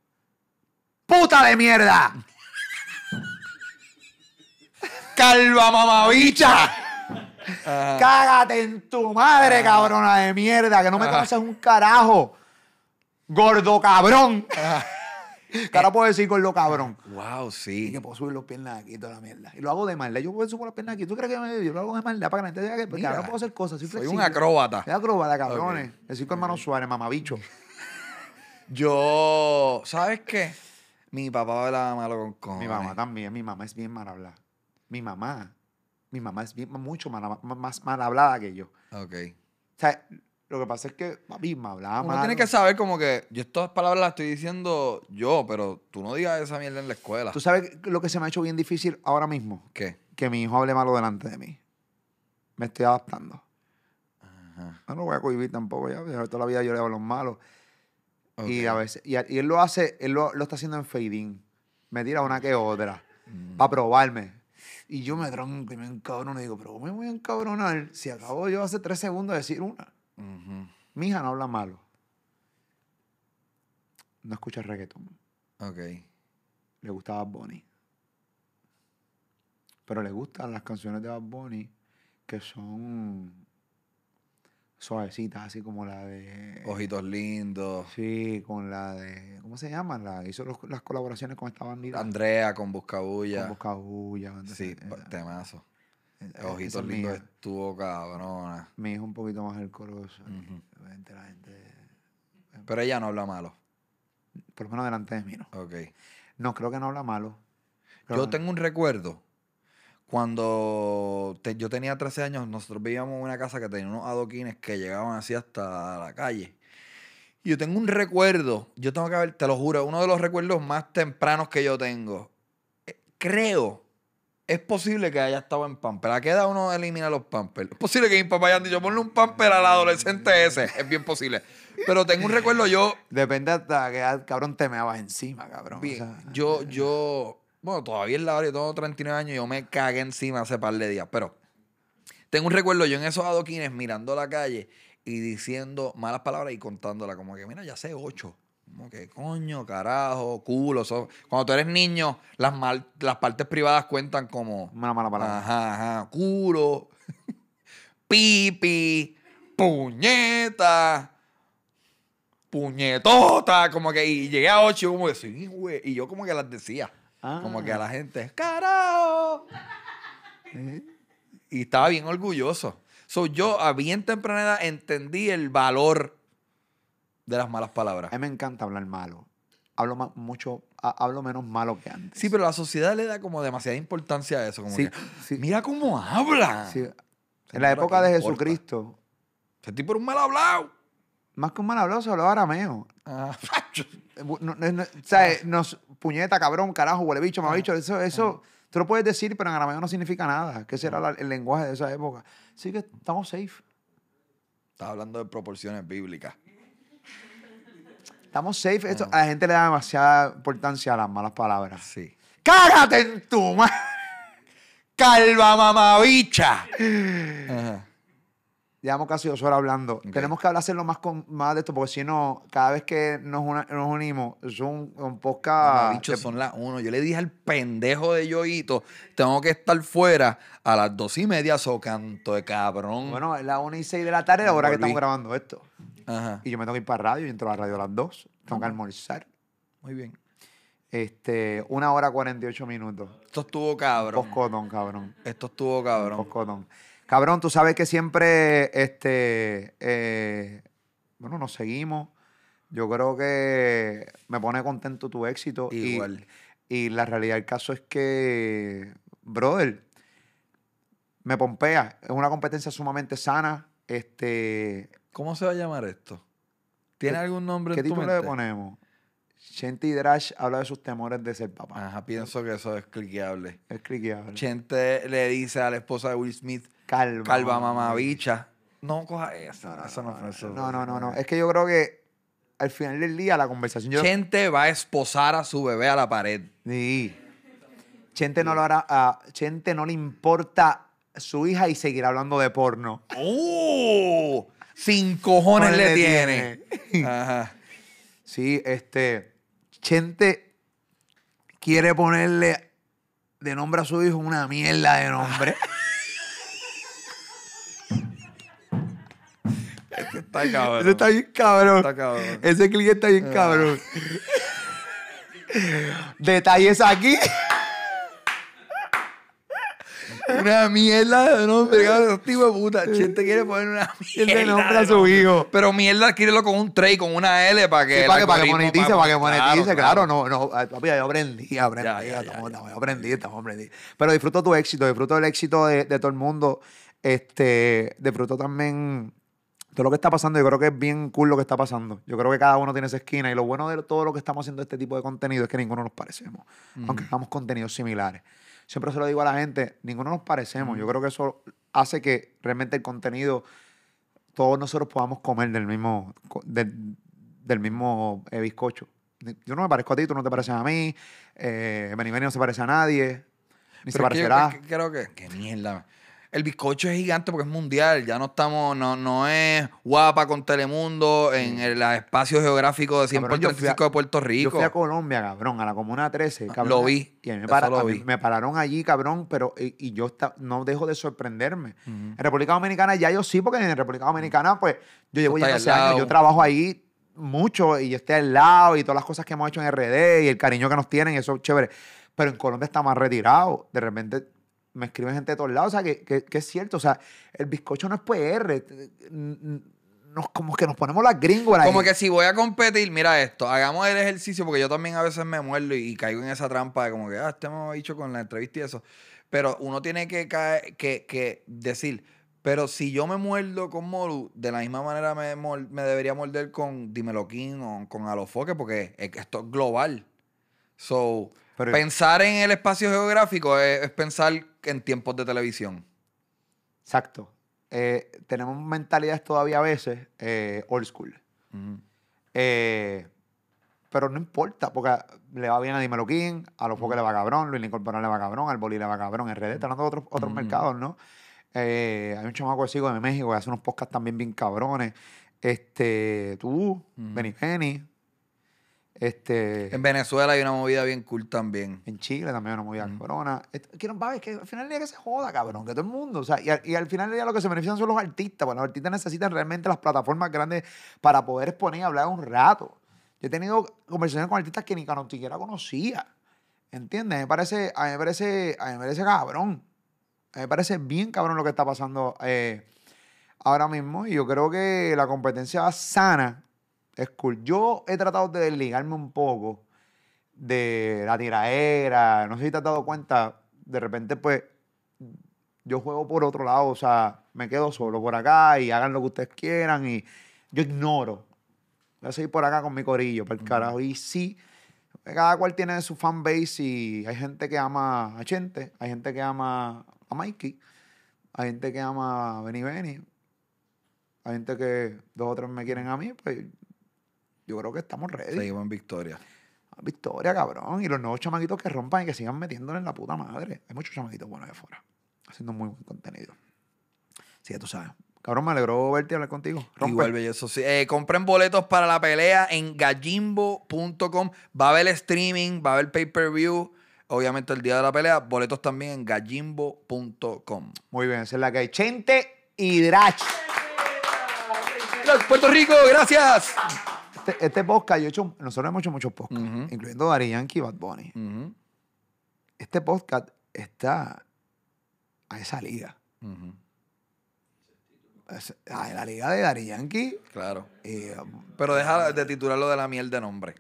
¡Puta de mierda! ¡Calva mamabicha! ¡Cágate en tu madre, cabrona de mierda! Que no me conoces un carajo. Gordo cabrón. Ahora puedo decir gordo cabrón. wow, Y sí. que puedo subir los piernas aquí y toda la mierda. Y lo hago de maldad. Yo puedo subir las piernas aquí. ¿Tú crees que me, yo lo hago de maldad para que la gente diga que Mira, ahora puedo hacer cosas? Soy, un acróbata. Soy acróbata, cabrones. El circo hermano Suárez, mamabicho. Yo... ¿Sabes qué? Mi papá hablaba malo con cojones. Mi mamá también. Mi mamá es bien mal hablada. Mi mamá. Mi mamá es bien, mucho mal- más mal hablada que yo. Ok. O sea, lo que pasa es que papi me hablaba Uno mal. tiene que saber como que... Yo estas palabras las estoy diciendo yo, pero tú no digas esa mierda en la escuela. ¿Tú sabes lo que se me ha hecho bien difícil ahora mismo? ¿Qué? Que mi hijo hable malo delante de mí. Me estoy adaptando. No lo voy a cohibir tampoco ya. Toda la vida yo le hablo malo. Y Ok. a veces, y, y él lo hace, él lo, lo está haciendo en fading. Me tira una que otra. Mm. Para probarme. Y yo me tronco y me encabrono y digo, pero ¿cómo me voy a encabronar si acabo yo hace tres segundos de decir una? Ujú. Mi hija no habla malo. No escucha reggaetón. Ok. Le gusta Bad Bunny. Pero le gustan las canciones de Bad Bunny que son suavecitas, así como la de... Ojitos lindos. Sí, con la de... ¿Cómo se llama? La, hizo los- las colaboraciones con esta bandita. Andrea con Con Buscabulla. Sí, eh, temazo. eh, esa Ojitos es lindos estuvo cabrona. Mi hijo un poquito más alcoholoso. Ujú. Obviamente la gente... Pero ella no habla malo. Por lo menos delante de mí, ¿no? Ok. No, creo que no habla malo. Creo Yo que- tengo un recuerdo. Cuando te- yo tenía 13 años, nosotros vivíamos en una casa que tenía unos adoquines que llegaban así hasta la calle. Y yo tengo un recuerdo, yo tengo que ver, te lo juro, uno de los recuerdos más tempranos que yo tengo. Eh, Creo, es posible que haya estado en Pamper. ¿A qué edad uno elimina los Pampers? Es posible que mi papá haya dicho, ponle un Pamper al adolescente ese. Es bien posible. Pero tengo un recuerdo yo, Depende hasta que cabrón te meabas encima, cabrón. o Bien, sea, yo, yo, bueno, todavía es la hora, yo tengo 39 años y yo me cagué encima hace par de días, pero tengo un recuerdo yo en esos adoquines mirando la calle y diciendo malas palabras y contándola, como que, mira, ya sé ocho. Como que, coño, carajo, culo. so- Cuando tú eres niño, las, mal- las partes privadas cuentan como, Una mala palabra. ajá, ajá, culo, pipi, puñeta, puñetota, como que, y llegué a ocho, y como que, sí, güey, y yo como que las decía, como que a la gente, carajo, y estaba bien orgulloso. So, yo a bien temprana edad entendí el valor de las malas palabras. A mí me encanta hablar malo. Hablo ma- mucho, ha- hablo menos malo que antes. Sí, pero la sociedad le da como demasiada importancia a eso. Como Sí, que, sí. mira cómo habla. Sí. En la época de. Jesucristo, Ese tipo era un mal hablado. Más que un mal hablado, se hablaba arameo. Ah, no- no- no- o sea, eh, nos, puñeta, cabrón, carajo, huele bicho, Ah. bicho. Eso, eso, tú lo puedes decir, pero en arameo no significa nada. Que ese era la- el lenguaje de esa época. Así que estamos safe. Estaba hablando de proporciones bíblicas. Estamos safe. Esto, Ah. a la gente le da demasiada importancia a las malas palabras. Sí. ¡Cágate en tu madre! ¡Calva mamabicha! Ajá. Llevamos casi dos horas hablando. Tenemos que hablar hacerlo más, con, más de esto, porque si no, cada vez que nos, una- nos unimos, es un, un podcast. Bicho, son las uno. Yo le dije al pendejo de Yoito, tengo que estar fuera a las dos y media, so canto de cabrón. Bueno, es la 1 y 6 de la tarde, la hora que estamos grabando esto. Ajá. Y yo me tengo que ir para radio, y entro a la radio a las 2. Tengo que almorzar. Muy bien. Este, una hora 48 minutos. Esto estuvo cabrón. Poscotón, cabrón. Esto estuvo cabrón. Cabrón, tú sabes que siempre, este, eh, bueno, nos seguimos. Yo creo que me pone contento tu éxito. Igual. Y, la realidad del caso es que, brother, me pompea. Es una competencia sumamente sana. Este, ¿Cómo se va a llamar esto? ¿Tiene ¿Qué- algún nombre ¿Qué en tu título le ponemos? Shenty Drash habla de sus temores de ser papá. Ajá, pienso que eso es cliqueable. Es cliqueable. Chente le dice a la esposa de Will Smith, Calva mamá. mamabicha. No coja eso. eso no, eso No, no, no, no. Es que yo creo que al final del día la conversación. Yo, Chente va a esposar a su bebé a la pared. Sí. Chente no lo hará. A Chente no le importa su hija y seguirá hablando de porno. ¡Uh! Sin cojones Cojones le le tiene. tiene. Ajá. Sí, este. Chente quiere ponerle de nombre a su hijo una mierda de nombre. Está cabrón. Ese está bien cabrón. Está cabrón. Ese clic está bien cabrón. Detalles aquí. Una mierda de nombre, cabrón. Esos tipos de puta. Chente quiere poner una mierda. de nombre a su hijo. Pero mierda, adquírelo con un tray, con una L para que. Sí, para, que, para que monetice, para que monetice, claro, claro. no, no, ah, papi, yo aprendí, aprendí, Ya, ya, ya, estamos- ya. estamos- aprendí, estamos. Pero disfruto tu éxito, disfruto el éxito de, de todo el mundo, este, disfruto también todo lo que está pasando, yo creo que es bien cool lo que está pasando. Yo creo que cada uno tiene esa esquina y lo bueno de todo lo que estamos haciendo este tipo de contenido es que ninguno nos parecemos, aunque hagamos contenidos similares. Siempre se lo digo a la gente, ninguno nos parecemos. Yo creo que eso hace que realmente el contenido todos nosotros podamos comer del mismo, del, del mismo eh, bizcocho. Yo no me parezco a ti, tú no te pareces a mí, eh, Benny Benny no se parece a nadie, ni se Pero que yo parecerá. cre- creo que. Qué mierda. El bizcocho es gigante porque es mundial. Ya no estamos. No, no es guapa con Telemundo en el espacio geográfico de 100 por Cabrón, yo fui a- 35 de Puerto Yo Rico. fui a Colombia, cabrón, a la Comuna 13. Ah, Cabrón, lo vi, Y a mí me, para- lo mí me pararon allí, cabrón, pero y, y yo no dejo de sorprenderme. En República Dominicana ya yo sí, porque en República Dominicana, pues, yo llevo estás hace años, yo trabajo ahí mucho y yo estoy al lado y todas las cosas que hemos hecho en RD y el cariño que nos tienen, eso es chévere. Pero en Colombia está más retirado. De repente me escriben gente de todos lados, o sea, que, que- que es cierto, o sea, el bizcocho no es PR. Nos, como que nos ponemos las gringolas. Como ahí. que si voy a competir, mira esto, hagamos el ejercicio, porque yo también a veces me muerdo y, y caigo en esa trampa de como que, ah, este hemos dicho con la entrevista y eso. Pero uno tiene que, caer, que, que decir, pero si yo me muerdo con Molu, de la misma manera me, me debería morder con Dímelo King o con Alofoque, porque es que esto es global. So, Pero- pensar en el espacio geográfico es, es pensar en tiempos de televisión. Exacto. Eh, tenemos mentalidades todavía a veces eh, old school. Eh, pero no importa, porque le va bien a Dímelo King, a los Foques le va cabrón, Luis Incorporal le va cabrón, al Boli le va cabrón, RD, está hablando de otros, otros mercados, ¿no? Hay un chamaco que sigo de México que hace unos podcasts también bien cabrones. Este, tú, Benny Penny. Este, En Venezuela hay una movida bien cool también. en Chile también una movida. Est- Quiero, va, es que al final del día que se joda, cabrón, que todo el mundo. O sea, y, al, y al final del día lo que se benefician son los artistas. Bueno, los artistas necesitan realmente las plataformas grandes para poder exponer y hablar un rato. Yo he tenido conversaciones con artistas que ni, siquiera conocía. ¿Entiendes? Me parece, a mí me parece, a mí me parece cabrón. A mí me parece bien cabrón lo que está pasando eh, ahora mismo. Y yo creo que la competencia sana es cool. Yo he tratado de desligarme un poco de la tiraera. No sé si te has dado cuenta, de repente, pues, yo juego por otro lado, o sea, me quedo solo por acá y hagan lo que ustedes quieran y yo ignoro. Voy a seguir por acá con mi corillo, por el carajo. Y sí, cada cual tiene su fanbase y hay gente que ama a Chente, hay gente que ama a Mikey, hay gente que ama a Benny Benny, hay gente que dos o tres me quieren a mí, pues yo creo que estamos ready. Seguimos en victoria. Victoria, cabrón. Y los nuevos chamaquitos que rompan y que sigan metiéndole en la puta madre. Hay muchos chamaquitos buenos de afuera. Haciendo muy buen contenido. Sí, ya tú sabes. Cabrón, me alegró verte y hablar contigo. Rompe. Igual, belloso. Sí. Eh, compren boletos para la pelea en gallimbo.com. Va a haber streaming, va a haber pay-per-view. Obviamente el día de la pelea. Boletos también en gallimbo.com. Muy bien, esa es la que hay. Chente y Drach. Puerto Rico, gracias. Este, este podcast, yo he hecho, nosotros hemos hecho muchos podcasts, incluyendo Dari Yankee y Bad Bunny. Este podcast está a esa liga. ujú. Es- A la liga de Dari Yankee. Claro. y, Pero deja de titularlo de la miel de nombre.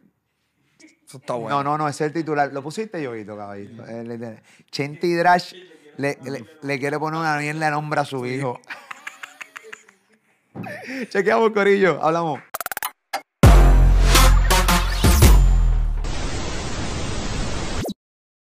Eso está bueno. No, no, no, ese es el titular. Lo pusiste yo, caballito. Y Drach le, le- le quiere poner una mierda de nombre a su hijo. Chequeamos, Corillo. Hablamos.